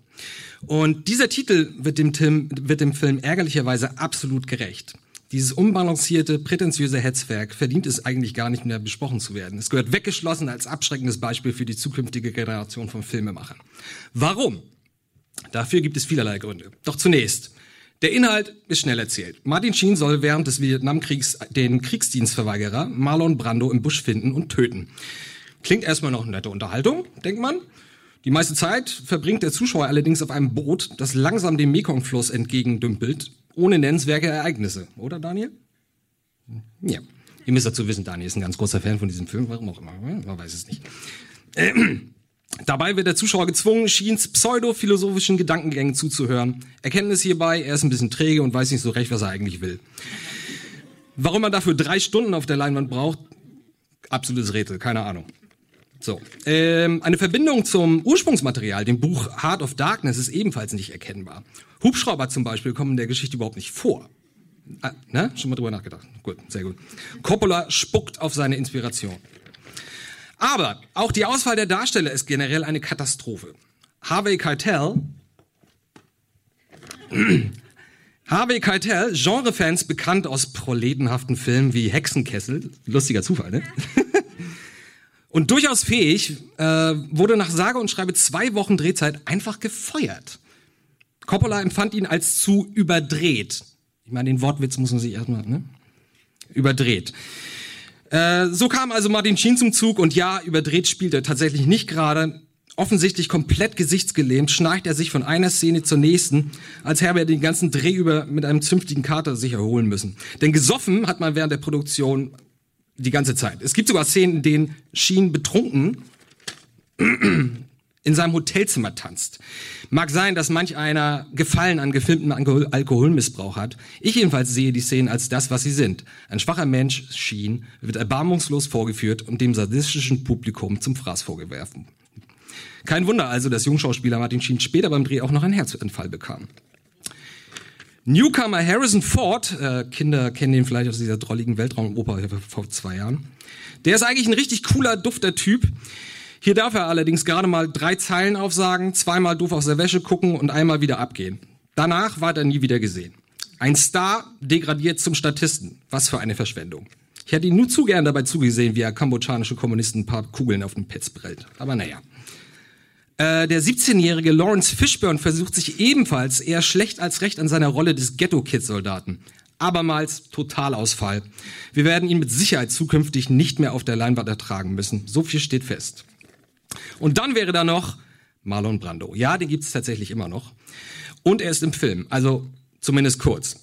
Und dieser Titel wird dem, Tim, wird dem Film ärgerlicherweise absolut gerecht. Dieses unbalancierte, prätentiöse Hetzwerk verdient es eigentlich gar nicht mehr besprochen zu werden. Es gehört weggeschlossen als abschreckendes Beispiel für die zukünftige Generation von Filmemachern. Warum? Dafür gibt es vielerlei Gründe. Doch zunächst. Der Inhalt ist schnell erzählt. Martin Sheen soll während des Vietnamkriegs den Kriegsdienstverweigerer Marlon Brando im Busch finden und töten. Klingt erstmal noch eine nette Unterhaltung, denkt man. Die meiste Zeit verbringt der Zuschauer allerdings auf einem Boot, das langsam dem Mekongfluss entgegendümpelt ohne nennenswerte Ereignisse, oder Daniel? Ja. Ihr müsst dazu wissen, Daniel ist ein ganz großer Fan von diesem Film, warum auch immer, man weiß es nicht. dabei wird der Zuschauer gezwungen, Sheens pseudo-philosophischen Gedankengängen zuzuhören. Erkenntnis hierbei, er ist ein bisschen träge und weiß nicht so recht, was er eigentlich will. Warum man dafür drei Stunden auf der Leinwand braucht, absolutes Rätsel, keine Ahnung. So, ähm, eine Verbindung zum Ursprungsmaterial, dem Buch Heart of Darkness, ist ebenfalls nicht erkennbar. Hubschrauber zum Beispiel kommen in der Geschichte überhaupt nicht vor. Ah, ne? Schon mal drüber nachgedacht. Gut, sehr gut. Coppola spuckt auf seine Inspiration. Aber auch die Auswahl der Darsteller ist generell eine Katastrophe. Harvey Keitel, Harvey Keitel, Genrefans bekannt aus proletenhaften Filmen wie Hexenkessel, lustiger Zufall, ne? und durchaus fähig, äh, wurde nach sage und schreibe zwei Wochen Drehzeit einfach gefeuert. Coppola empfand ihn als zu überdreht. Ich meine, den Wortwitz muss man sich erstmal, ne? Überdreht. Äh, so kam also Martin Sheen zum Zug und ja, überdreht spielt er tatsächlich nicht gerade. Offensichtlich komplett gesichtsgelähmt schnarcht er sich von einer Szene zur nächsten, als hätte er den ganzen Dreh über mit einem zünftigen Kater sich erholen müssen. Denn gesoffen hat man während der Produktion die ganze Zeit. Es gibt sogar Szenen, in denen Sheen betrunken in seinem Hotelzimmer tanzt. Mag sein, dass manch einer Gefallen an gefilmtem Alkohol Alkoholmissbrauch hat. Ich jedenfalls sehe die Szenen als das, was sie sind. Ein schwacher Mensch, Sheen, wird erbarmungslos vorgeführt und dem sadistischen Publikum zum Fraß vorgeworfen. Kein Wunder also, dass Jungschauspieler Martin Sheen später beim Dreh auch noch einen Herzanfall bekam. Newcomer Harrison Ford, äh, Kinder kennen ihn vielleicht aus dieser drolligen Weltraumoper vor zwei Jahren. Der ist eigentlich ein richtig cooler, dufter Typ. Hier darf er allerdings gerade mal drei Zeilen aufsagen, zweimal doof aus der Wäsche gucken und einmal wieder abgehen. Danach war er nie wieder gesehen. Ein Star degradiert zum Statisten. Was für eine Verschwendung. Ich hätte ihn nur zu gern dabei zugesehen, wie er kambodschanische Kommunisten ein paar Kugeln auf den Petz brellt. Aber naja. Äh, der 17-jährige Lawrence Fishburne versucht sich ebenfalls eher schlecht als recht an seiner Rolle des Ghetto-Kid-Soldaten. Abermals Totalausfall. Wir werden ihn mit Sicherheit zukünftig nicht mehr auf der Leinwand ertragen müssen. So viel steht fest. Und dann wäre da noch Marlon Brando. Ja, den gibt es tatsächlich immer noch. Und er ist im Film, also zumindest kurz.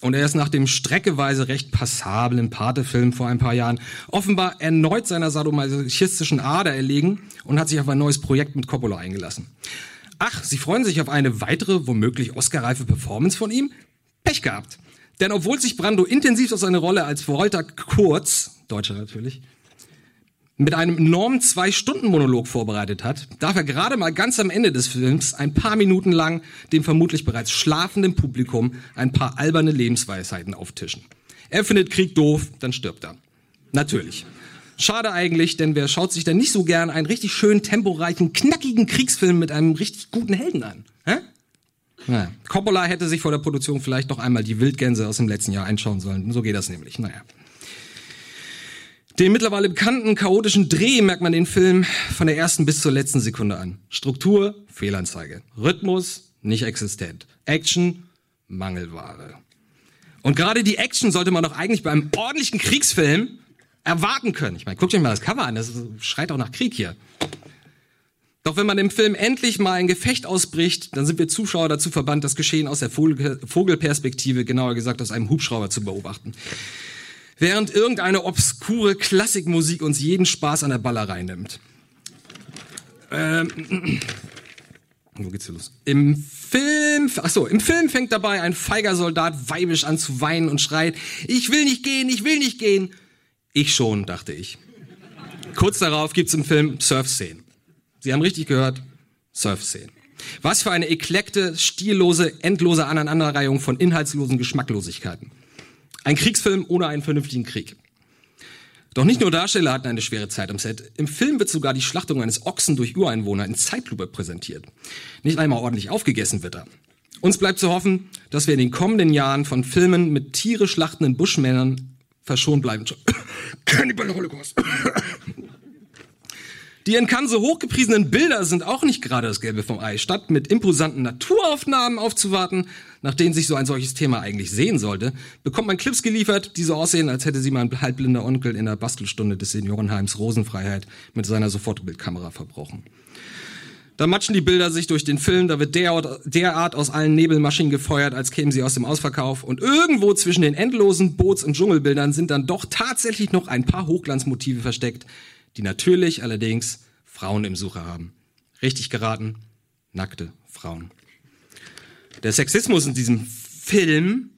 Und er ist nach dem streckeweise recht passablen Pate-Film vor ein paar Jahren offenbar erneut seiner sadomasochistischen Ader erlegen und hat sich auf ein neues Projekt mit Coppola eingelassen. Ach, Sie freuen sich auf eine weitere, womöglich Oscar-reife Performance von ihm? Pech gehabt. Denn obwohl sich Brando intensiv auf seine Rolle als Verrollter Kurz, Deutscher natürlich, mit einem enormen Zwei-Stunden-Monolog vorbereitet hat, darf er gerade mal ganz am Ende des Films ein paar Minuten lang dem vermutlich bereits schlafenden Publikum ein paar alberne Lebensweisheiten auftischen. Er findet Krieg doof, dann stirbt er. Natürlich. Schade eigentlich, denn wer schaut sich denn nicht so gern einen richtig schönen, temporeichen, knackigen Kriegsfilm mit einem richtig guten Helden an? Hä? Naja. Coppola hätte sich vor der Produktion vielleicht noch einmal die Wildgänse aus dem letzten Jahr einschauen sollen. So geht das nämlich. Naja. Den mittlerweile bekannten chaotischen Dreh merkt man den Film von der ersten bis zur letzten Sekunde an. Struktur, Fehlanzeige. Rhythmus, nicht existent. Action, Mangelware. Und gerade die Action sollte man doch eigentlich bei einem ordentlichen Kriegsfilm erwarten können. Ich meine, guckt euch mal das Cover an, das schreit auch nach Krieg hier. Doch wenn man im Film endlich mal ein Gefecht ausbricht, dann sind wir Zuschauer dazu verbannt, das Geschehen aus der Vogelperspektive, genauer gesagt aus einem Hubschrauber zu beobachten während irgendeine obskure Klassikmusik uns jeden Spaß an der Ballerei nimmt. Ähm, wo geht's hier los? Im Film, ach so, im Film fängt dabei ein feiger Soldat weibisch an zu weinen und schreit, ich will nicht gehen, ich will nicht gehen. Ich schon, dachte ich. Kurz darauf gibt's im Film Surf-Szenen. Sie haben richtig gehört, Surf-Szenen. Was für eine eklekte, stillose, endlose Aneinanderreihung von inhaltslosen Geschmacklosigkeiten. Ein Kriegsfilm ohne einen vernünftigen Krieg. Doch nicht nur Darsteller hatten eine schwere Zeit am Set. Im Film wird sogar die Schlachtung eines Ochsen durch Ureinwohner in Zeitlupe präsentiert. Nicht einmal ordentlich aufgegessen wird er. Uns bleibt zu hoffen, dass wir in den kommenden Jahren von Filmen mit Tiere schlachtenden Buschmännern verschont bleiben. Cannibal Holocaust. Die in Cannes so hochgepriesenen Bilder sind auch nicht gerade das Gelbe vom Ei. Statt mit imposanten Naturaufnahmen aufzuwarten, nach denen sich so ein solches Thema eigentlich sehen sollte, bekommt man Clips geliefert, die so aussehen, als hätte sie mal ein halbblinder Onkel in der Bastelstunde des Seniorenheims Rosenfreiheit mit seiner Sofortbildkamera verbrochen. Da matschen die Bilder sich durch den Film, da wird derart aus allen Nebelmaschinen gefeuert, als kämen sie aus dem Ausverkauf. Und irgendwo zwischen den endlosen Boots- und Dschungelbildern sind dann doch tatsächlich noch ein paar Hochglanzmotive versteckt, die natürlich allerdings Frauen im Sucher haben. Richtig geraten, nackte Frauen. Der Sexismus in diesem Film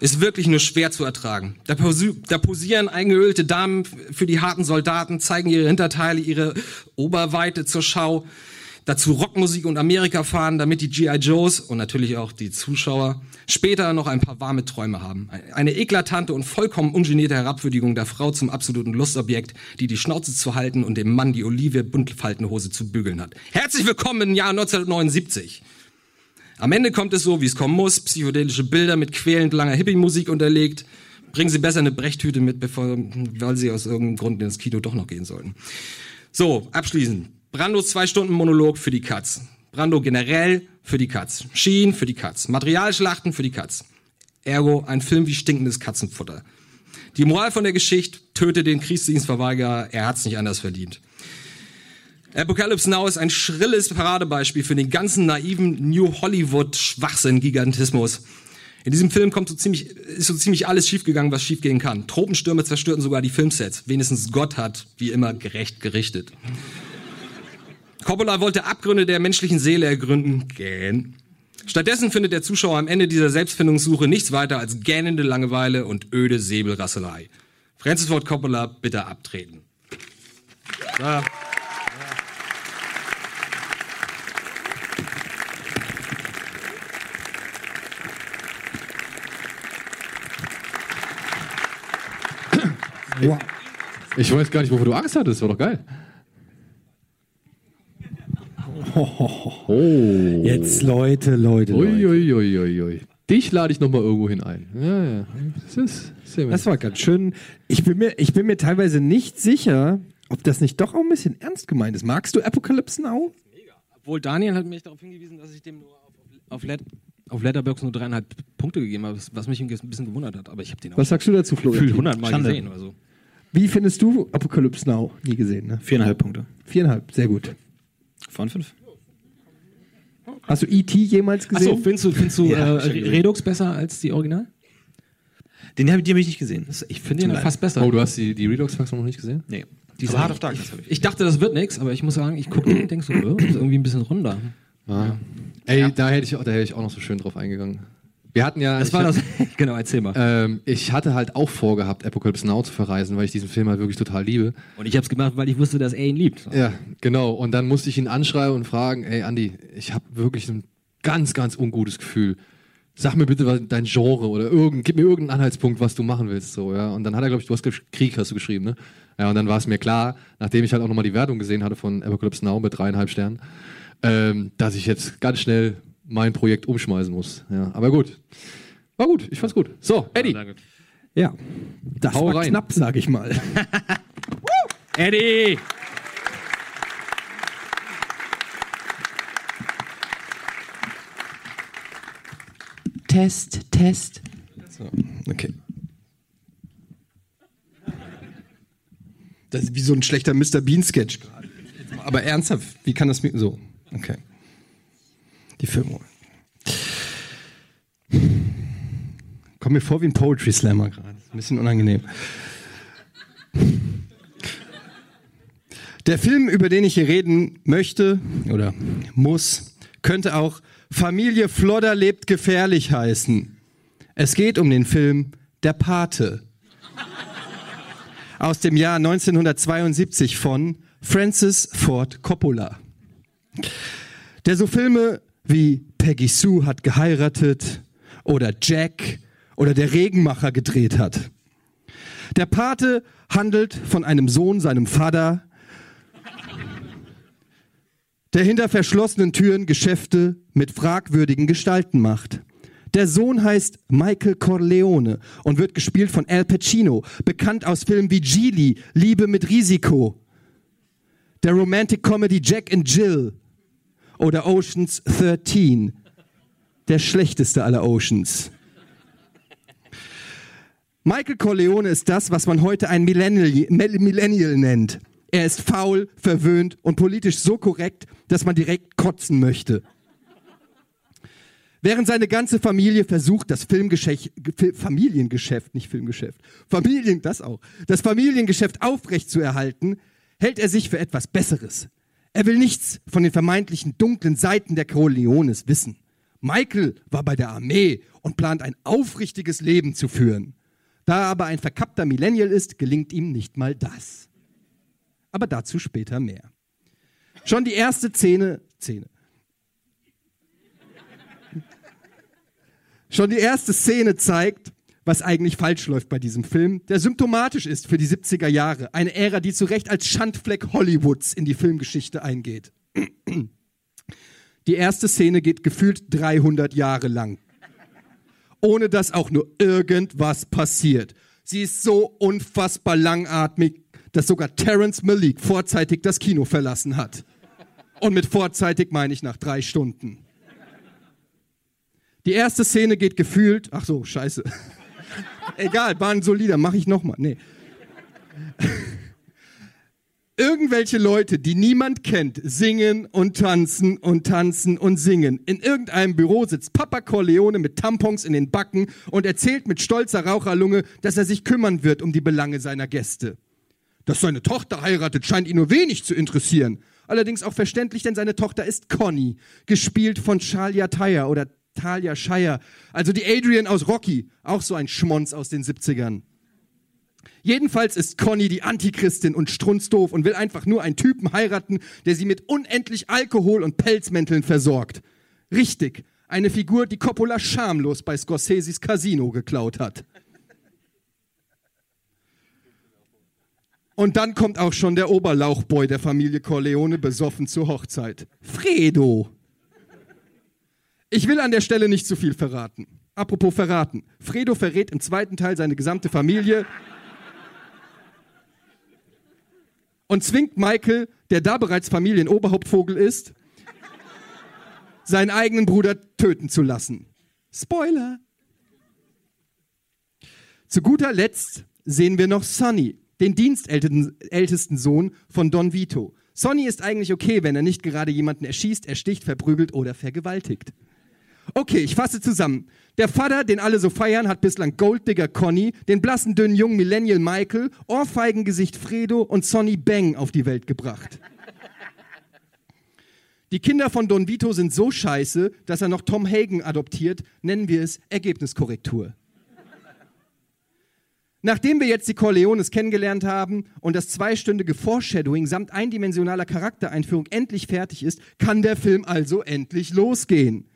ist wirklich nur schwer zu ertragen. Da, da posieren eingeölte Damen für die harten Soldaten, zeigen ihre Hinterteile, ihre Oberweite zur Schau. Dazu Rockmusik und Amerika fahren, damit die G.I. Joes und natürlich auch die Zuschauer später noch ein paar warme Träume haben. Eine eklatante und vollkommen ungenierte Herabwürdigung der Frau zum absoluten Lustobjekt, die die Schnauze zu halten und dem Mann die Olive Buntfaltenhose zu bügeln hat. Herzlich willkommen im Jahr 1979. Am Ende kommt es so, wie es kommen muss. Psychedelische Bilder mit quälend langer Hippie-Musik unterlegt. Bringen Sie besser eine Brechttüte mit, bevor, weil Sie aus irgendeinem Grund ins Kino doch noch gehen sollten. So, abschließend. Brandos zwei Stunden Monolog für die Katz. Brando generell für die Katz. Schien für die Katz. Materialschlachten für die Katz. Ergo ein Film wie stinkendes Katzenfutter. Die Moral von der Geschichte, töte den Kriegsdienstverweigerer, er hat's nicht anders verdient. Apocalypse Now ist ein schrilles Paradebeispiel für den ganzen naiven New Hollywood Schwachsinn Gigantismus. In diesem Film kommt so ziemlich, ist so ziemlich alles schiefgegangen, was schiefgehen kann. Tropenstürme zerstörten sogar die Filmsets. Wenigstens Gott hat, wie immer, gerecht gerichtet. Coppola wollte Abgründe der menschlichen Seele ergründen. Gähn. Stattdessen findet der Zuschauer am Ende dieser Selbstfindungssuche nichts weiter als gähnende Langeweile und öde Säbelrasselei. Francis Ford Coppola, bitte abtreten. Ja. Wow. Ich weiß gar nicht, wovor du Angst hattest. War doch geil. Oh. Jetzt Leute, Leute, Leute. Uiuiuiui. Ui, ui. Dich lade ich nochmal irgendwo hin ein. Ja, ja. Das, ist sehr das war ganz schön. Ich bin, mir, ich bin mir teilweise nicht sicher, ob das nicht doch auch ein bisschen ernst gemeint ist. Magst du Apocalypse Now? Mega. Obwohl Daniel hat mich darauf hingewiesen, dass ich dem nur auf, auf, Let auf Letterboxd nur dreieinhalb Punkte gegeben habe, was mich ein bisschen gewundert hat. Aber ich habe den auch Was sagst du dazu, Florian? Gefühlt 100 Mal Schande. gesehen. Also. Wie findest du Apocalypse Now? Nie gesehen, ne? Viereinhalb Punkte. Viereinhalb, sehr gut. Von fünf. Hast du E.T. jemals gesehen? Achso, findest du, findest du ja, äh, Redux besser als die Original? Den habe hab ich nicht gesehen. Ich finde den fast besser. Oh, du hast die, die Redux-Faxon noch nicht gesehen? Nee. Die Hard of Darkness habe ich. Ich dachte, das wird nichts, aber ich muss sagen, ich gucke und denke so, das ist irgendwie ein bisschen runder. Ah. Ja. Ey, ja. da hätte ich, auch, da hätte ich auch noch so schön drauf eingegangen. Wir hatten ja. Das war das. genau, erzähl mal. Ähm, ich hatte halt auch vorgehabt, Apocalypse Now zu verreisen, weil ich diesen Film halt wirklich total liebe. Und ich habe es gemacht, weil ich wusste, dass er ihn liebt. Ja, genau. Und dann musste ich ihn anschreiben und fragen, ey Andi, ich habe wirklich ein ganz, ganz ungutes Gefühl. Sag mir bitte dein Genre oder irgend, gib mir irgendeinen Anhaltspunkt, was du machen willst. So, ja. Und dann hat er, glaube ich, du hast Krieg hast du geschrieben, ne? Ja, und dann war es mir klar, nachdem ich halt auch nochmal die Wertung gesehen hatte von Apocalypse Now mit dreieinhalb Sternen, ähm, dass ich jetzt ganz schnell mein Projekt umschmeißen muss. Ja, aber gut. War gut, ich fand's gut. So, Eddie. Ja, ja das Hau war rein. knapp, sag ich mal. Eddie! Test, Test. So, okay. Das ist wie so ein schlechter Mr. Bean-Sketch gerade. Aber ernsthaft, wie kann das. So, okay. Die Filme. Kommt mir vor wie ein Poetry Slammer gerade. Ein bisschen unangenehm. Der Film, über den ich hier reden möchte oder muss, könnte auch Familie Flodder lebt gefährlich heißen. Es geht um den Film Der Pate aus dem Jahr 1972 von Francis Ford Coppola, der so Filme wie Peggy Sue hat geheiratet oder Jack oder Der Regenmacher gedreht hat. Der Pate handelt von einem Sohn seinem Vater, der hinter verschlossenen Türen Geschäfte mit fragwürdigen Gestalten macht. Der Sohn heißt Michael Corleone und wird gespielt von Al Pacino, bekannt aus Filmen wie Geely, Liebe mit Risiko, der Romantic Comedy Jack and Jill oder Oceans 13, der schlechteste aller Oceans. Michael Corleone ist das, was man heute ein Millennial, Millennial nennt. Er ist faul, verwöhnt und politisch so korrekt, dass man direkt kotzen möchte. Während seine ganze Familie versucht, das Filmgeschäft, Familiengeschäft, nicht Filmgeschäft, Familien, das auch, das Familiengeschäft aufrechtzuerhalten, hält er sich für etwas Besseres. Er will nichts von den vermeintlichen dunklen Seiten der Corleones wissen. Michael war bei der Armee und plant ein aufrichtiges Leben zu führen. Da er aber ein verkappter Millennial ist, gelingt ihm nicht mal das. Aber dazu später mehr. Schon die erste Szene, Szene. Schon die erste Szene zeigt, was eigentlich falsch läuft bei diesem Film, der symptomatisch ist für die 70er Jahre, eine Ära, die zu Recht als Schandfleck Hollywoods in die Filmgeschichte eingeht. Die erste Szene geht gefühlt 300 Jahre lang, ohne dass auch nur irgendwas passiert. Sie ist so unfassbar langatmig, dass sogar Terence Malik vorzeitig das Kino verlassen hat. Und mit vorzeitig meine ich nach drei Stunden. Die erste Szene geht gefühlt, ach so, scheiße. Egal, war ein solider, mach ich nochmal. Nee. Irgendwelche Leute, die niemand kennt, singen und tanzen und tanzen und singen. In irgendeinem Büro sitzt Papa Corleone mit Tampons in den Backen und erzählt mit stolzer Raucherlunge, dass er sich kümmern wird um die Belange seiner Gäste. Dass seine Tochter heiratet, scheint ihn nur wenig zu interessieren. Allerdings auch verständlich, denn seine Tochter ist Conny, gespielt von Charlia Tyer oder Talia Shire, also die Adrian aus Rocky, auch so ein Schmonz aus den 70ern. Jedenfalls ist Conny die Antichristin und strunzdoof und will einfach nur einen Typen heiraten, der sie mit unendlich Alkohol und Pelzmänteln versorgt. Richtig, eine Figur, die Coppola schamlos bei Scorseses Casino geklaut hat. Und dann kommt auch schon der Oberlauchboy der Familie Corleone besoffen zur Hochzeit. Fredo. Ich will an der Stelle nicht zu viel verraten. Apropos verraten. Fredo verrät im zweiten Teil seine gesamte Familie und zwingt Michael, der da bereits Familienoberhauptvogel ist, seinen eigenen Bruder töten zu lassen. Spoiler! Zu guter Letzt sehen wir noch Sonny, den dienstältesten Sohn von Don Vito. Sonny ist eigentlich okay, wenn er nicht gerade jemanden erschießt, ersticht, verprügelt oder vergewaltigt. Okay, ich fasse zusammen. Der Vater, den alle so feiern, hat bislang Golddigger Conny, den blassen dünnen jungen Millennial Michael, Ohrfeigengesicht Fredo und Sonny Bang auf die Welt gebracht. Die Kinder von Don Vito sind so scheiße, dass er noch Tom Hagen adoptiert, nennen wir es Ergebniskorrektur. Nachdem wir jetzt die Corleones kennengelernt haben und das zweistündige Foreshadowing samt eindimensionaler Charaktereinführung endlich fertig ist, kann der Film also endlich losgehen.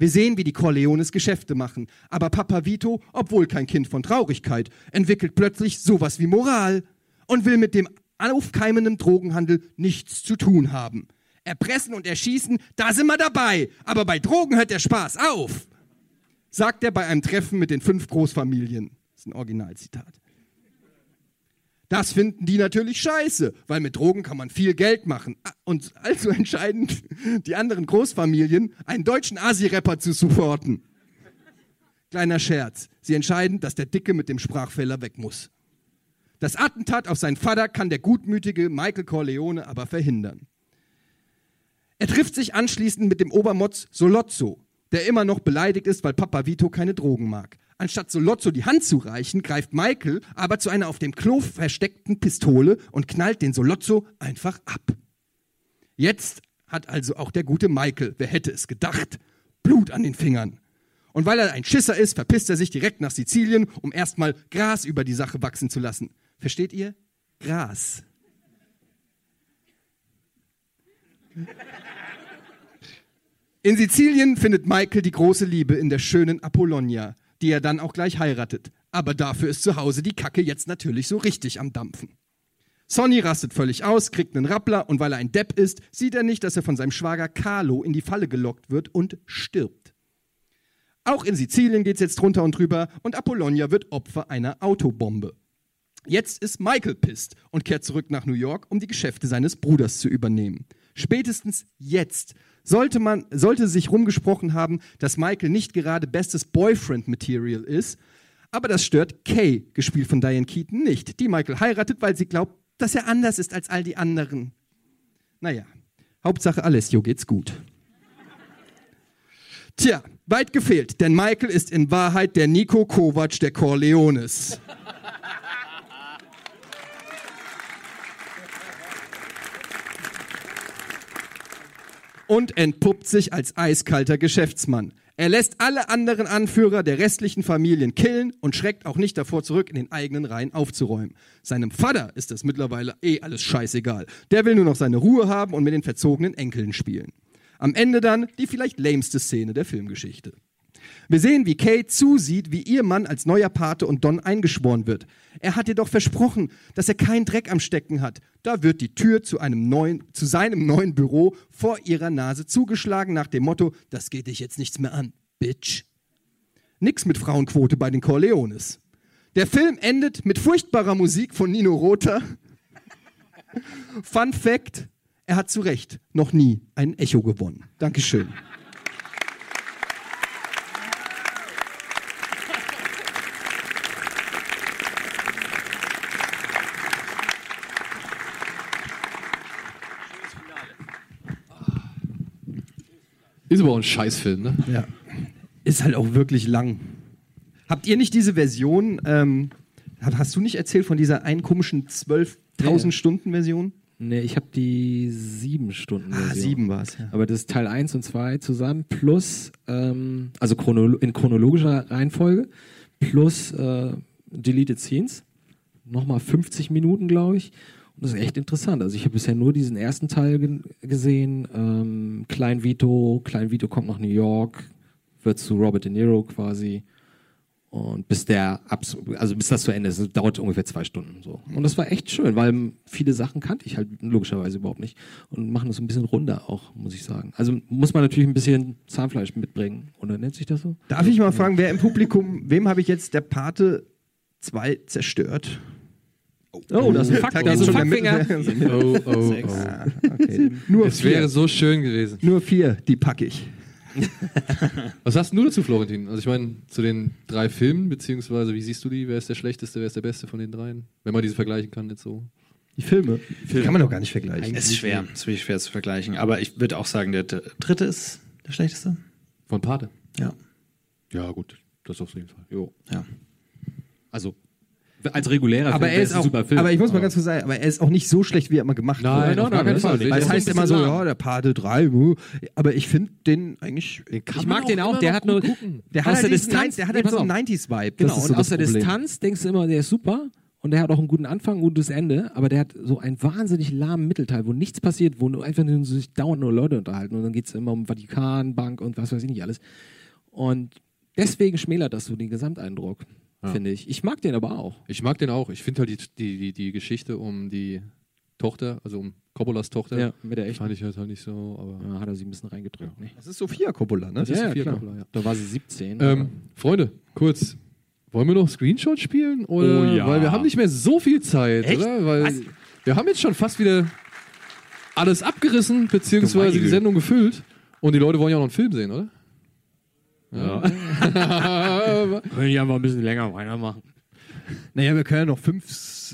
Wir sehen, wie die Corleones Geschäfte machen. Aber Papa Vito, obwohl kein Kind von Traurigkeit, entwickelt plötzlich sowas wie Moral und will mit dem aufkeimenden Drogenhandel nichts zu tun haben. Erpressen und erschießen, da sind wir dabei. Aber bei Drogen hört der Spaß auf, sagt er bei einem Treffen mit den fünf Großfamilien. Das ist ein Originalzitat. Das finden die natürlich scheiße, weil mit Drogen kann man viel Geld machen. Ah, und also entscheiden die anderen Großfamilien, einen deutschen Asi-Rapper zu supporten. Kleiner Scherz. Sie entscheiden, dass der Dicke mit dem Sprachfehler weg muss. Das Attentat auf seinen Vater kann der gutmütige Michael Corleone aber verhindern. Er trifft sich anschließend mit dem Obermotz Solozzo, der immer noch beleidigt ist, weil Papa Vito keine Drogen mag. Anstatt Solozzo die Hand zu reichen, greift Michael aber zu einer auf dem Klo versteckten Pistole und knallt den Solozzo einfach ab. Jetzt hat also auch der gute Michael, wer hätte es gedacht, Blut an den Fingern. Und weil er ein Schisser ist, verpisst er sich direkt nach Sizilien, um erstmal Gras über die Sache wachsen zu lassen. Versteht ihr? Gras. In Sizilien findet Michael die große Liebe in der schönen Apollonia die er dann auch gleich heiratet. Aber dafür ist zu Hause die Kacke jetzt natürlich so richtig am Dampfen. Sonny rastet völlig aus, kriegt einen Rappler und weil er ein Depp ist, sieht er nicht, dass er von seinem Schwager Carlo in die Falle gelockt wird und stirbt. Auch in Sizilien geht's jetzt drunter und drüber und Apollonia wird Opfer einer Autobombe. Jetzt ist Michael pisst und kehrt zurück nach New York, um die Geschäfte seines Bruders zu übernehmen. Spätestens jetzt sollte man sollte sich rumgesprochen haben, dass Michael nicht gerade bestes Boyfriend Material ist, aber das stört Kay, gespielt von Diane Keaton, nicht, die Michael heiratet, weil sie glaubt, dass er anders ist als all die anderen. Naja, Hauptsache Alessio geht's gut. Tja, weit gefehlt, denn Michael ist in Wahrheit der Nico Kovac der Corleones. Und entpuppt sich als eiskalter Geschäftsmann. Er lässt alle anderen Anführer der restlichen Familien killen und schreckt auch nicht davor zurück, in den eigenen Reihen aufzuräumen. Seinem Vater ist das mittlerweile eh alles scheißegal. Der will nur noch seine Ruhe haben und mit den verzogenen Enkeln spielen. Am Ende dann die vielleicht lämste Szene der Filmgeschichte. Wir sehen, wie Kate zusieht, wie ihr Mann als neuer Pate und Don eingeschworen wird. Er hat ihr doch versprochen, dass er keinen Dreck am Stecken hat. Da wird die Tür zu, einem neuen, zu seinem neuen Büro vor ihrer Nase zugeschlagen nach dem Motto, das geht dich jetzt nichts mehr an, Bitch. Nix mit Frauenquote bei den Corleones. Der Film endet mit furchtbarer Musik von Nino Rota. Fun Fact, er hat zu Recht noch nie ein Echo gewonnen. Dankeschön. Ist aber auch ein Scheißfilm, ne? Ja. Ist halt auch wirklich lang. Habt ihr nicht diese Version, ähm, hast du nicht erzählt von dieser einen komischen 12.000 Nee. Stunden Version? Nee, ich habe die sieben Stunden. Ah, sieben war's, ja. Aber das ist Teil 1 und 2 zusammen, plus, ähm, also chronolo in chronologischer Reihenfolge, plus äh, Deleted Scenes. Nochmal 50 Minuten, glaube ich. Das ist echt interessant. Also ich habe bisher nur diesen ersten Teil ge gesehen. Ähm, Klein Vito, Klein Vito kommt nach New York, wird zu Robert De Niro quasi. Und bis der also bis das zu Ende ist, dauert ungefähr zwei Stunden so. Und das war echt schön, weil viele Sachen kannte ich halt logischerweise überhaupt nicht und machen das ein bisschen runder auch, muss ich sagen. Also muss man natürlich ein bisschen Zahnfleisch mitbringen, oder nennt sich das so? Darf ich mal fragen, wer im Publikum, wem habe ich jetzt der Pate 2 zerstört? Oh, das ist ein Fakt- Da das ist ein Fackfinger. Oh, oh, oh. Ah, okay. Nur es vier. wäre so schön gewesen. Nur vier, die packe ich. Was sagst du dazu, Florentin? Also ich meine, zu den drei Filmen, beziehungsweise wie siehst du die? Wer ist der schlechteste, wer ist der beste von den dreien? Wenn man diese vergleichen kann jetzt so. Die Filme? Film. Kann man doch gar nicht vergleichen. Es ist schwer, es ist wirklich schwer zu vergleichen. Aber ich würde auch sagen, der dritte ist der schlechteste. Von Pate? Ja. Ja, gut. Das auf jeden Fall. Jo. Ja. Also, als regulärer aber Film er ist ein auch, super Film. aber ich muss mal ganz kurz sagen, aber er ist auch nicht so schlecht, wie er immer gemacht Nein, wird. nein, keinen Fall. Weil es Der heißt ist immer so, bisschen ja, der Pate 3, uh, aber ich finde den eigentlich. ich mag den auch, der hat nur, Der hat aus halt der diesen, Distanz, der hat halt so einen auf. 90s-Vibe. Genau, Das ist und so aus das der. Distanz denkst du immer, der ist super und der hat auch einen guten Anfang, ein gutes Ende, aber der hat so einen wahnsinnig lahmen Mittelteil, wo nichts passiert, wo nur einfach nur sich dauernd nur Leute unterhalten und dann geht es immer um Vatikan, Bank und was weiß ich nicht alles. Und deswegen schmälert das so den Gesamteindruck, Ja. finde ich. Ich mag den aber auch. Ich mag den auch. Ich finde halt die, die, die, die Geschichte um die Tochter, also um Coppolas Tochter, Ja, mit der echten. fand ich halt, halt nicht so, aber. Ja, hat er sie ein bisschen reingedrückt. Ne? Das ist Sophia Coppola, ne? Das ist Ja, Sophia klar. Coppola, ja. Da war sie 17. Ähm, Freunde, kurz. Wollen wir noch Screenshot spielen? Oder? Oh ja. Weil wir haben nicht mehr so viel Zeit, Echt? oder? Weil Was? wir haben jetzt schon fast wieder alles abgerissen, beziehungsweise die Sendung gefüllt. Und die Leute wollen ja auch noch einen Film sehen, oder? Ja. Können die einfach ein bisschen länger weitermachen. Naja, wir können ja noch fünf,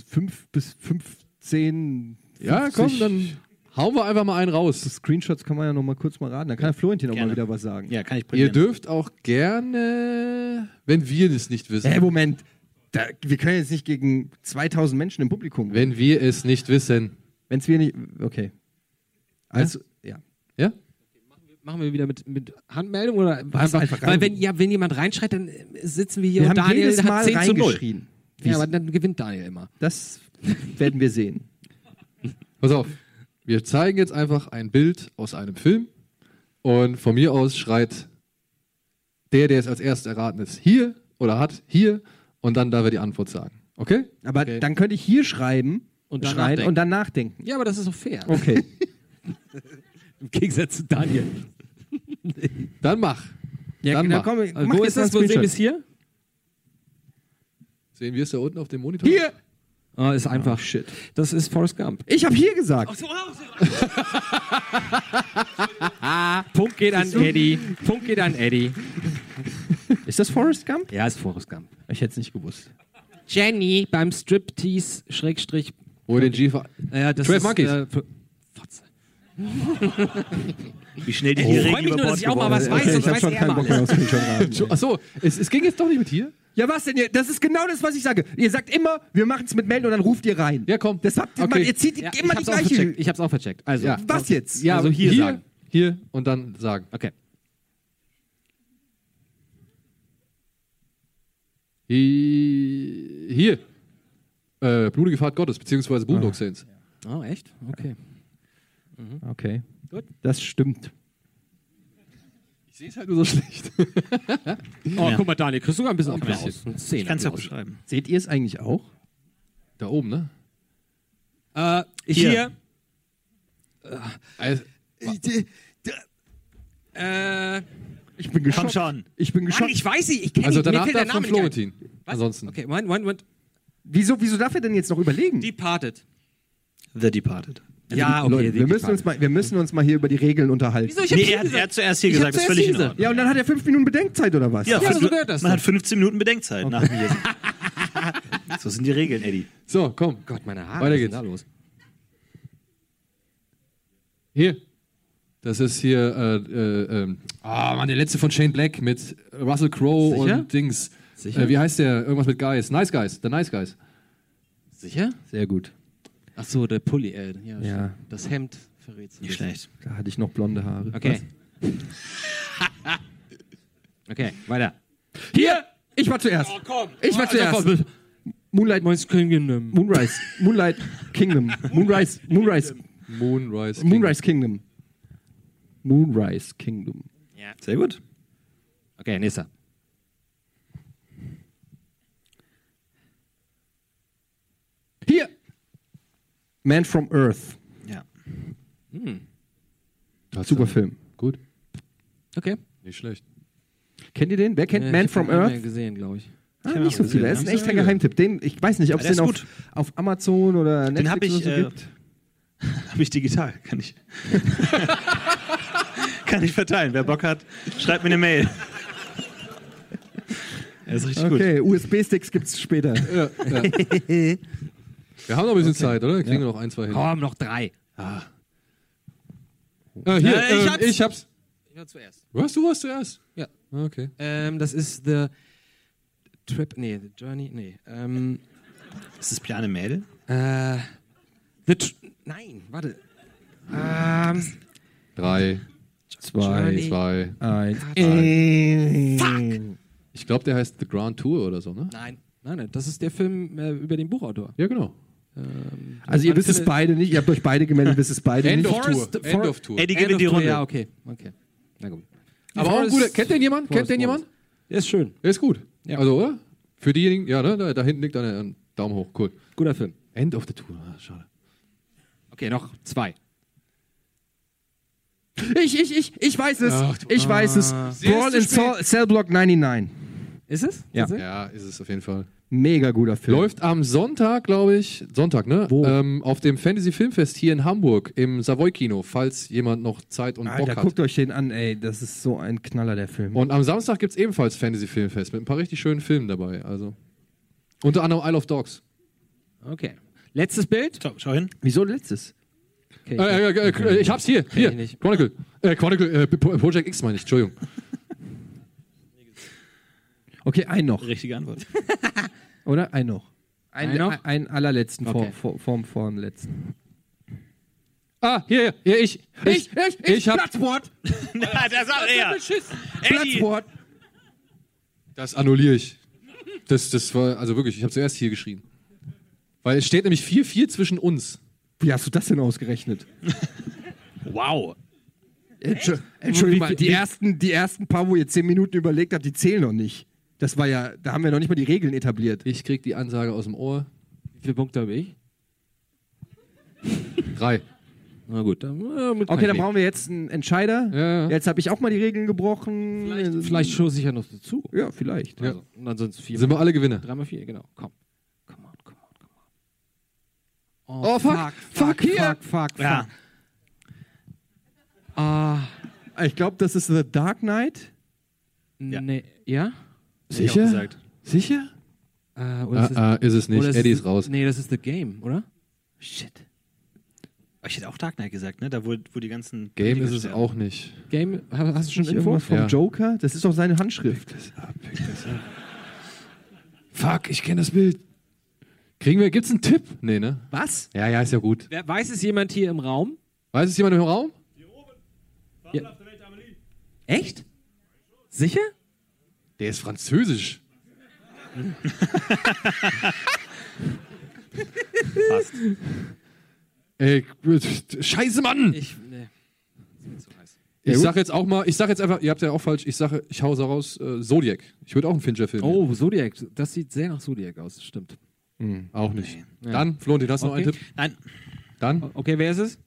fünf bis 15. ja, komm, dann hauen wir einfach mal einen raus. Screenshots kann man ja noch mal kurz mal raten. Da kann Florentin noch mal Gerne. wieder was sagen. Ja, kann ich Ihr probieren. dürft auch gerne, wenn wir das nicht wissen, Hey, Moment. Da, wir können jetzt nicht gegen 2000 Menschen im Publikum. wenn wir es nicht wissen. Wenn es wir nicht. Okay. Also, ja. Ja? Machen wir wieder mit, mit Handmeldung oder einfach, einfach weil wenn, ja, wenn jemand reinschreit, dann sitzen wir hier Wir und haben Daniel jedes hat Mal 10 zu 0. reingeschrien. Ja, aber dann gewinnt Daniel immer. Das werden wir sehen. Pass auf. Wir zeigen jetzt einfach ein Bild aus einem Film und von mir aus schreit der, der es als erstes erraten ist, hier oder hat hier und dann da wir die Antwort sagen. Okay? Aber okay. dann könnte ich hier schreiben Und dann schreien nachdenken. und dann nachdenken. Ja, aber das ist doch fair. Okay. Im Gegensatz zu Daniel. Dann mach. Ja, dann mach. komm, Also, mach wo ist das? Wo sehen wir es hier? Sehen wir es da unten auf dem Monitor? Hier! Oh, ist einfach. shit. Das ist Forrest Gump. Ich habe hier gesagt. Punkt geht an Eddie. Punkt geht an Eddie. Ist das Forrest Gump? Ja, ist Forrest Gump. Ich hätte es nicht gewusst. Jenny beim Striptease Schrägstrich. Wo den G Ja, das 12 ist, Monkeys. Äh. Wie schnell die Ich hier Regeln über nur, dass Bord ich auch mal was weiß, sonst ich habe weiß schon keinen Bock mehr alles. auf Screenshot-Raten. Achso, es, es ging jetzt doch nicht mit hier? Ja, was denn? ihr- Das ist genau das, was ich sage. Ihr sagt immer, wir machen es mit Melden und dann ruft ihr rein. Ja, komm. Das habt ihr, Okay. Mann, ihr zieht Ja, immer ich die hab's auch gleiche. vercheckt. Ich hab's auch vercheckt. Also, Ja. Was jetzt? Ja, Also hier hier, sagen. hier und dann sagen. Okay. Hi- Hier. Äh, Blutige Fahrt Gottes, beziehungsweise Boondock Saints. Oh, echt? Okay. Okay. Gut. Das stimmt. Ich sehe es halt nur so schlecht. Oh, Ja. guck mal, Daniel, kriegst du sogar ein bisschen Applaus. bisschen. Ein Zehner Ich kann es ja beschreiben. Seht ihr es eigentlich auch? Da oben, ne? Äh, Hier. hier. Also, Äh, Ich bin Komm geschockt. schon. Ich bin Mann, geschockt. ich weiß nicht, ich kenne also danach fällt der da von. Florentin. Was? Ansonsten. Okay, Moment, Moment, Moment. Wieso, wieso darf er denn jetzt noch überlegen? Departed. The Departed. Ja, okay. Leute, wir, müssen uns mal, wir müssen uns mal hier über die Regeln unterhalten. Wieso? Ich Nee, er hat, er hat zuerst hier Ich gesagt, das ist völlig in Ordnung. Ja, und dann hat er fünf Minuten Bedenkzeit oder was? Ja, Ja, so gehört das man dann. hat 15 Minuten Bedenkzeit nach mir. so sind die Regeln, Eddie. So, komm. Gott, meine Haare. Weiter was ist geht's. denn da los? Hier. Das ist hier, äh, äh, ähm, ah, Mann, der letzte von Shane Black mit Russell Crowe und Dings. Sicher? Äh, wie heißt der? Irgendwas mit Guys. Nice Guys. The Nice Guys. Sicher? Sehr gut. Ach so, der Pulli, äh, ja. Ja. Das Hemd verrät's. Nicht schlecht. Da hatte ich noch blonde Haare. Okay. okay, weiter. Hier! Ich war zuerst. Oh, komm. Ich war zuerst. Moonlight, Kingdom. Moonrise. Moonlight Kingdom. Moonrise. Moonrise. Moonrise. Moonrise Kingdom. Moonrise Kingdom. Ja. Sehr gut. Okay, nächster. Hier! Man from Earth. Ja. Super Film. Gut. Okay. Nicht schlecht. Kennt ihr den? Wer kennt Äh, Man ich hab from den nicht mehr Earth? gesehen, glaube ich. Ah, hab nicht so viele. Das ist ein ja. echter Geheimtipp. Den, ich weiß nicht, ob es Ja, den auf, auf Amazon oder Den habe Netflix ich, oder so äh, gibt. hab ich digital. Kann ich. Kann ich verteilen. Wer Bock hat, schreibt mir eine Mail. Er ist richtig gut. Okay, USB-Sticks gibt's später. Ja, ja. Wir haben noch ein bisschen Zeit, oder? Kriegen wir noch ein, zwei hin. Komm, noch drei. Äh, hier, Äh, ich ähm, hab's. ich hab's. Ich war zuerst. Was, du warst zuerst? Ja. Ah, Okay. Ähm, das ist The Trip, nee, The Journey, nee. Ähm, Ist das Piane Mädel? äh, The Tr Nein, warte. Ähm, Drei, Zwei, Journey. zwei. eins. Fuck! Ich glaube, der heißt The Grand Tour oder so, ne? Nein, nein, nein, das ist der Film äh, über den Buchautor. Ja, genau. Ähm, Also ihr wisst es beide nicht, ihr habt euch beide gemeldet, wisst es beide End nicht. of Tour. Forrest- End of Tour. Eddie End gewinnt of die Tour, Runde. Ja, okay, okay. Na gut. Aber auch ein guter. Kennt den jemand? Kennt den jemand? Der ist schön. Der ist gut. Ja. Also, oder? Für diejenigen, ja, ne? Da, da hinten liegt einer. ein Daumen hoch. Cool. Guter Film. End of the Tour. Ah, schade. Okay, noch zwei. Ich, ich, ich, ich weiß es. Ach, du- ich weiß es. Ah. Brawl in Cell, Block 99. Ist es? Ja. Ja, ist es auf jeden Fall. Mega guter Film. Läuft am Sonntag, glaube ich. Sonntag, ne? Wo? Ähm, auf dem Fantasy Filmfest hier in Hamburg im Savoy Kino, falls jemand noch Zeit und Alter, Bock hat. guckt euch den an, ey. Das ist so ein Knaller, der Film. Und am Samstag gibt es ebenfalls Fantasy Filmfest mit ein paar richtig schönen Filmen dabei. Also. Unter anderem Isle of Dogs. Okay. Letztes Bild. Schau, schau hin. Wieso letztes? Okay, Äh, äh, äh, ich hab's hier. Hier. ich. Chronicle. Äh, Chronicle. Äh, Pro- Project X meine ich. Entschuldigung. Okay, ein noch. Richtige Antwort. Oder? Ein noch. Ein, Ein noch? ein, ein allerletzten Okay. vor, vor, vor, vor dem letzten. Ah, hier, hier, hier ich. Ich, ich, ich hab. Platzwort! Na, der sagt er. Platzwort! Das annulliere ich. Das, das war, also wirklich, ich habe zuerst hier geschrien. Weil es steht nämlich 4-4 zwischen uns. Wie hast du das denn ausgerechnet? Wow. Entschu- Entschuldigung die ersten, die ersten paar, wo ihr zehn Minuten überlegt habt, die zählen noch nicht. Das war ja, da haben wir noch nicht mal die Regeln etabliert. Ich krieg die Ansage aus dem Ohr. Wie viele Punkte habe ich? Drei. Na gut, dann, äh, mit Okay, dann brauchen wir jetzt einen Entscheider. Jetzt habe ich auch mal die Regeln gebrochen. Vielleicht, vielleicht stoße ich ja noch dazu. Ja, vielleicht. Also, und ansonsten vier. Sind wir alle Gewinner? Dreimal vier, genau. Komm. Come on, come on, come on. Oh, fuck. Fuck, hier. Fuck, fuck, fuck. Ja. Ah, ich glaube, das ist The Dark Knight. Ja. Nee, ja? Sicher? Sicher? Äh, oder Ah, ist es- ah, ist es nicht. oder Eddie es- ist raus. Nee, das ist The Game, oder? Shit. Ich hätte auch Dark Knight gesagt, ne? Da wo, wo die ganzen. Game Politiker ist es sterben. auch nicht. Game, ha- hast du schon Info? irgendwas vom Ja. Joker? Das ist doch seine Handschrift. Fuck, ich kenne das Bild. Kriegen wir, gibt's einen Tipp? Nee, ne? Was? Ja, ja, ist ja gut. Wer, weiß es jemand hier im Raum? Weiß es jemand im Raum? Echt? Sicher? Der ist französisch. Ey, scheiße, Mann! Ich, nee. Ich sag jetzt auch mal, ich sag jetzt einfach, ihr habt ja auch falsch, ich sage, ich hau so raus, äh, Zodiac. Ich würde auch einen Fincher-Film. Oh, Zodiac. Das sieht sehr nach Zodiac aus, stimmt. Hm, auch nicht. Ja. Dann, Florentin, hast du noch Okay. einen Tipp? Nein. Dann? Okay, wer ist es?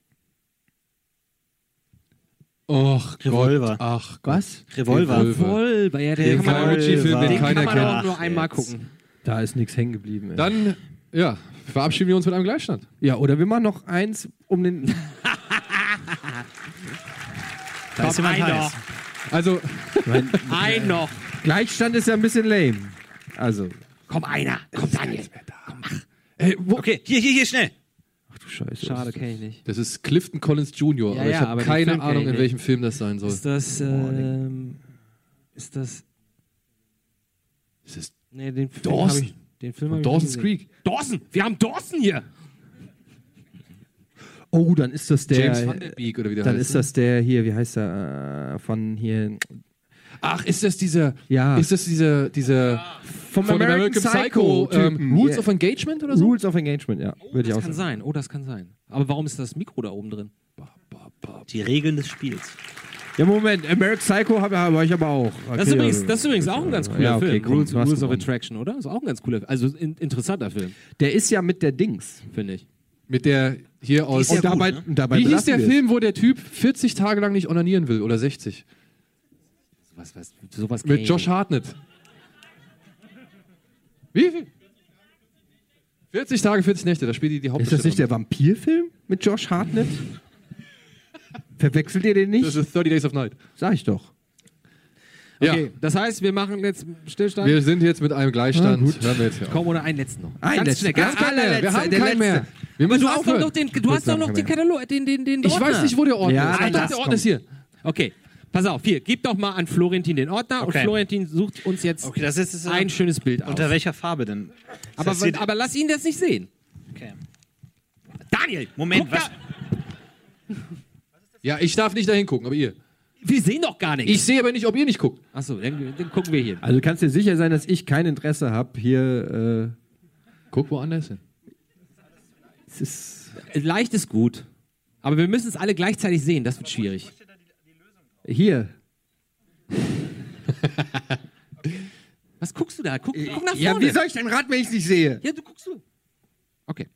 Och, Revolver. Gott. Ach, Was? Revolver. Revolver, ja, Den den kann man, Guy-Ritchie-Film, den den keiner kann man auch nur einmal Jetzt. gucken. Da ist nichts hängen geblieben. ey. Dann, ja, verabschieden wir uns mit einem Gleichstand. Ja, oder wir machen noch eins um den. Da ist jemand ein heiß. Also, Ein noch. Gleichstand ist ja ein bisschen lame. Also, Komm, einer. Komm, Daniel. ey, wo, Okay, hier, hier, hier, schnell. Scheiße. Schade, kenne ich nicht. das ist Clifton Collins Jr., Ja, aber ich ja, habe keine Ahnung, in welchem Film das sein soll. Ist das, ähm, ist das, Ist es nee, den Film Dawson? ich, den Film Dawson's. Creek? Dawson! Wir haben Dawson hier! Oh, dann ist das der. James Van Der Beek oder wie der Dann heißt. ist das der hier, wie heißt er? Äh, von hier. Ach, ist das dieser, Ja. ist das dieser, dieser Vom von American Psycho ähm, Typen. Rules Yeah. of Engagement oder so? Rules of Engagement, ja. Würde ich Das auch kann sagen. sein, oh, das kann sein. Aber warum ist das Mikro da oben drin? Die Regeln des Spiels. Ja, Moment, American Psycho habe hab ich aber auch. Das ist, Okay, übrigens, das ist übrigens auch ein ganz cooler Ja, okay, Film. komm, Rules, Rules of. Attraction, oder? Ist auch ein ganz cooler, also in, interessanter Film, Der ist ja mit der Dings. finde ich. Mit der hier aus. Und dabei, ne? dabei Wie hieß der. Film, wo der Typ 40 Tage lang nicht onanieren will oder 60? Was, was, sowas Mit ich Josh. Hartnett. Wie viel? 40 Tage, 40 Nächte, da spielt die die Ist Hauptdarstellerin. das nicht der Vampirfilm mit Josh Hartnett? Verwechselt ihr den nicht? Das ist 30 Days of Night. Sag ich doch. Ja, Okay, das heißt, wir machen jetzt Stillstand. wir sind jetzt mit einem Gleichstand. Ah, gut. Hören wir jetzt. Komm, oder einen letzten noch. Ein ganz letzter. schnell, ganz schnell. allerletzter, Wir haben keinen mehr. letzte. Wir Aber du hast doch noch den, du hast doch noch den Katalog, den, den, den Ich Ordner. weiß nicht, wo der Ordner Ja, ist. Ich dachte, lass, der. Ordner ist hier. Okay, pass auf, hier, gib doch mal an Florentin den Ordner Okay. und Florentin sucht uns jetzt Okay, das ist, das ist ein schönes Bild. Unter welcher Farbe denn? aber, aber lass ihn das nicht sehen. Okay. Daniel, Moment, guck was? da. Ja, ich darf nicht dahin gucken, aber ihr. Wir sehen doch gar nichts. Ich sehe aber nicht, ob ihr nicht guckt. Achso, dann, dann gucken wir hier. Also du kannst dir sicher sein, dass ich kein Interesse habe, hier. Guck woanders hin. Äh, es ist Leicht ist gut. Aber wir müssen es alle gleichzeitig sehen, das wird schwierig. Hier. Was guckst du da? Guck, guck nach vorne. Ja, wie soll ich denn raten, wenn ich es nicht sehe? Ja, du guckst du. Okay.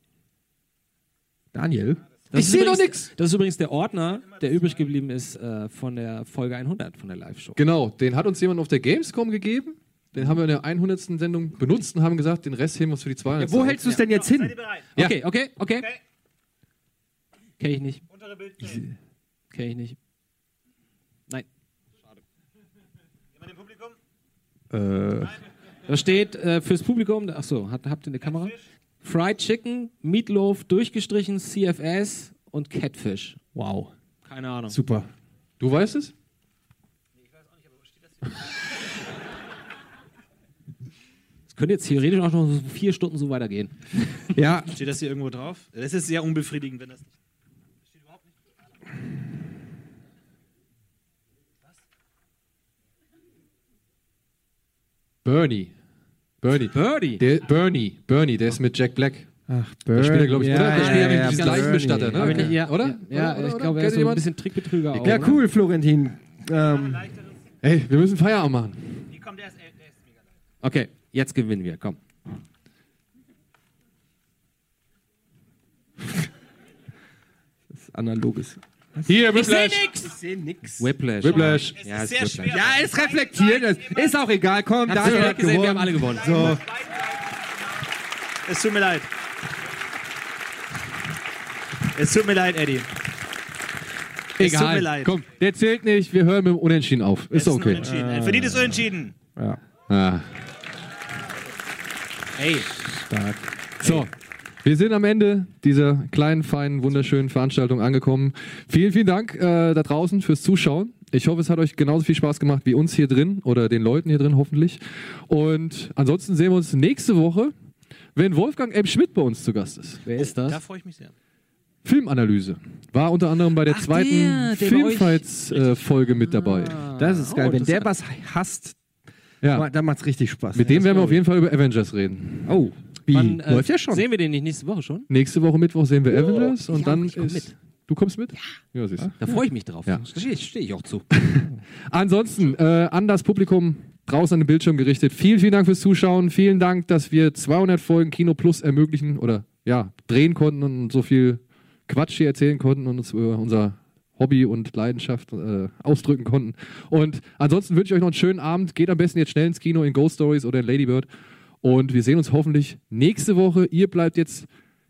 Daniel? Das Ich sehe doch nix. Das ist übrigens der Ordner, der übrig geblieben ist äh, von der Folge 100 von der Live-Show. Genau, den hat uns jemand auf der Gamescom gegeben. Den haben wir in der 100. Sendung benutzt und haben gesagt, den Rest heben wir uns für die 200. Ja, wo hältst du es denn jetzt hin? Ja. Okay, okay, okay. Kenn ich nicht. Kenn ich nicht. Äh, Da steht äh, fürs Publikum, achso, hat, habt ihr eine Kamera? Fried Chicken, Meatloaf, durchgestrichen, CFS und Catfish. wow. Keine Ahnung. Super. Du weißt es? Das könnte jetzt theoretisch auch noch so vier Stunden so weitergehen. Ja, Steht das hier irgendwo drauf? Das ist sehr unbefriedigend, wenn das nicht. Bernie. Bernie. Birdie. Der, Bernie. Bernie, der ist mit Jack Black. Ach, Der spielt glaube ich, ja, oder? Der ja, spielt er ja, mit diesem Bernie. Leichenbestatter, ne? Aber nicht, ja, Oder? Ja, Oder? ich Oder? glaube, er ist so ein bisschen Trickbetrüger auch. Ja, cool, Florentin. Ähm, Ey, wir müssen Feierabend machen. Okay, jetzt gewinnen wir. Komm. Das ist analoges. Hier, Ich seh Whiplash. nix. Ich sehe nix. Whiplash. Whiplash. Ja, ist sehr Whiplash. schwer. Ja, es reflektiert. es. Ist auch egal. Komm, Hab's Daniel hat gesehen, gewonnen. wir haben alle gewonnen. So. Es tut mir leid. Es tut mir leid, Eddie. Es tut mir Egal. leid. Komm, der zählt nicht. Wir hören mit dem Unentschieden auf. Ist Es ein okay. Unentschieden. Ein verdientes Unentschieden. Ja. Ah. Hey. Stark. So, wir sind am Ende dieser kleinen, feinen, wunderschönen Veranstaltung angekommen. Vielen, vielen Dank äh, da draußen fürs Zuschauen. Ich hoffe, es hat euch genauso viel Spaß gemacht wie uns hier drin oder den Leuten hier drin hoffentlich. Und ansonsten sehen wir uns nächste Woche, wenn Wolfgang M. Schmidt bei uns zu Gast ist. Wer ist das? Da freue ich mich sehr. Filmanalyse. War unter anderem bei der Ach, zweiten Filmfights-Folge mit dabei. Das ist geil. Oh, Wenn der was hasst, Ja. dann macht's richtig Spaß. Mit dem werden wir auf jeden Fall über Avengers reden. Oh, wie? Wann, äh, Läuft ja schon. Sehen wir den nicht nächste Woche schon? Nächste Woche Mittwoch sehen wir Avengers und ja, dann ich komm ist. mit. Du kommst mit? Ja. Ja, siehst du. Da freue ich mich drauf. Ja. Stehe ich, steh ich auch zu. Ansonsten äh, an das Publikum draußen an den Bildschirm gerichtet. Vielen, vielen Dank fürs Zuschauen. Vielen Dank, dass wir 200 Folgen Kino Plus ermöglichen oder ja, drehen konnten und so viel Quatsch hier erzählen konnten und uns über unser Hobby und Leidenschaft äh, ausdrücken konnten. Und ansonsten wünsche ich euch noch einen schönen Abend. Geht am besten jetzt schnell ins Kino in Ghost Stories oder in Ladybird. Und wir sehen uns hoffentlich nächste Woche. Ihr bleibt jetzt,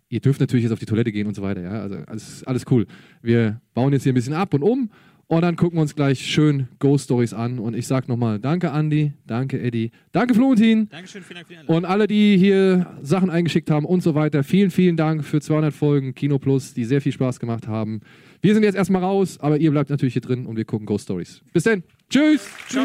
ihr dürft natürlich jetzt auf die Toilette gehen und so weiter. Ja, also alles, alles cool. Wir bauen jetzt hier ein bisschen ab und um. Und dann gucken wir uns gleich schön Ghost Stories an. Und ich sage nochmal Danke, Andy. Danke, Eddie. Danke, Florentin. Dankeschön, vielen Dank für die Einladung. Und alle, die hier Sachen eingeschickt haben und so weiter, vielen, vielen Dank für 200 Folgen Kino Plus, die sehr viel Spaß gemacht haben. Wir sind jetzt erstmal raus, aber ihr bleibt natürlich hier drin und wir gucken Ghost Stories. Bis dann. Tschüss. Gut.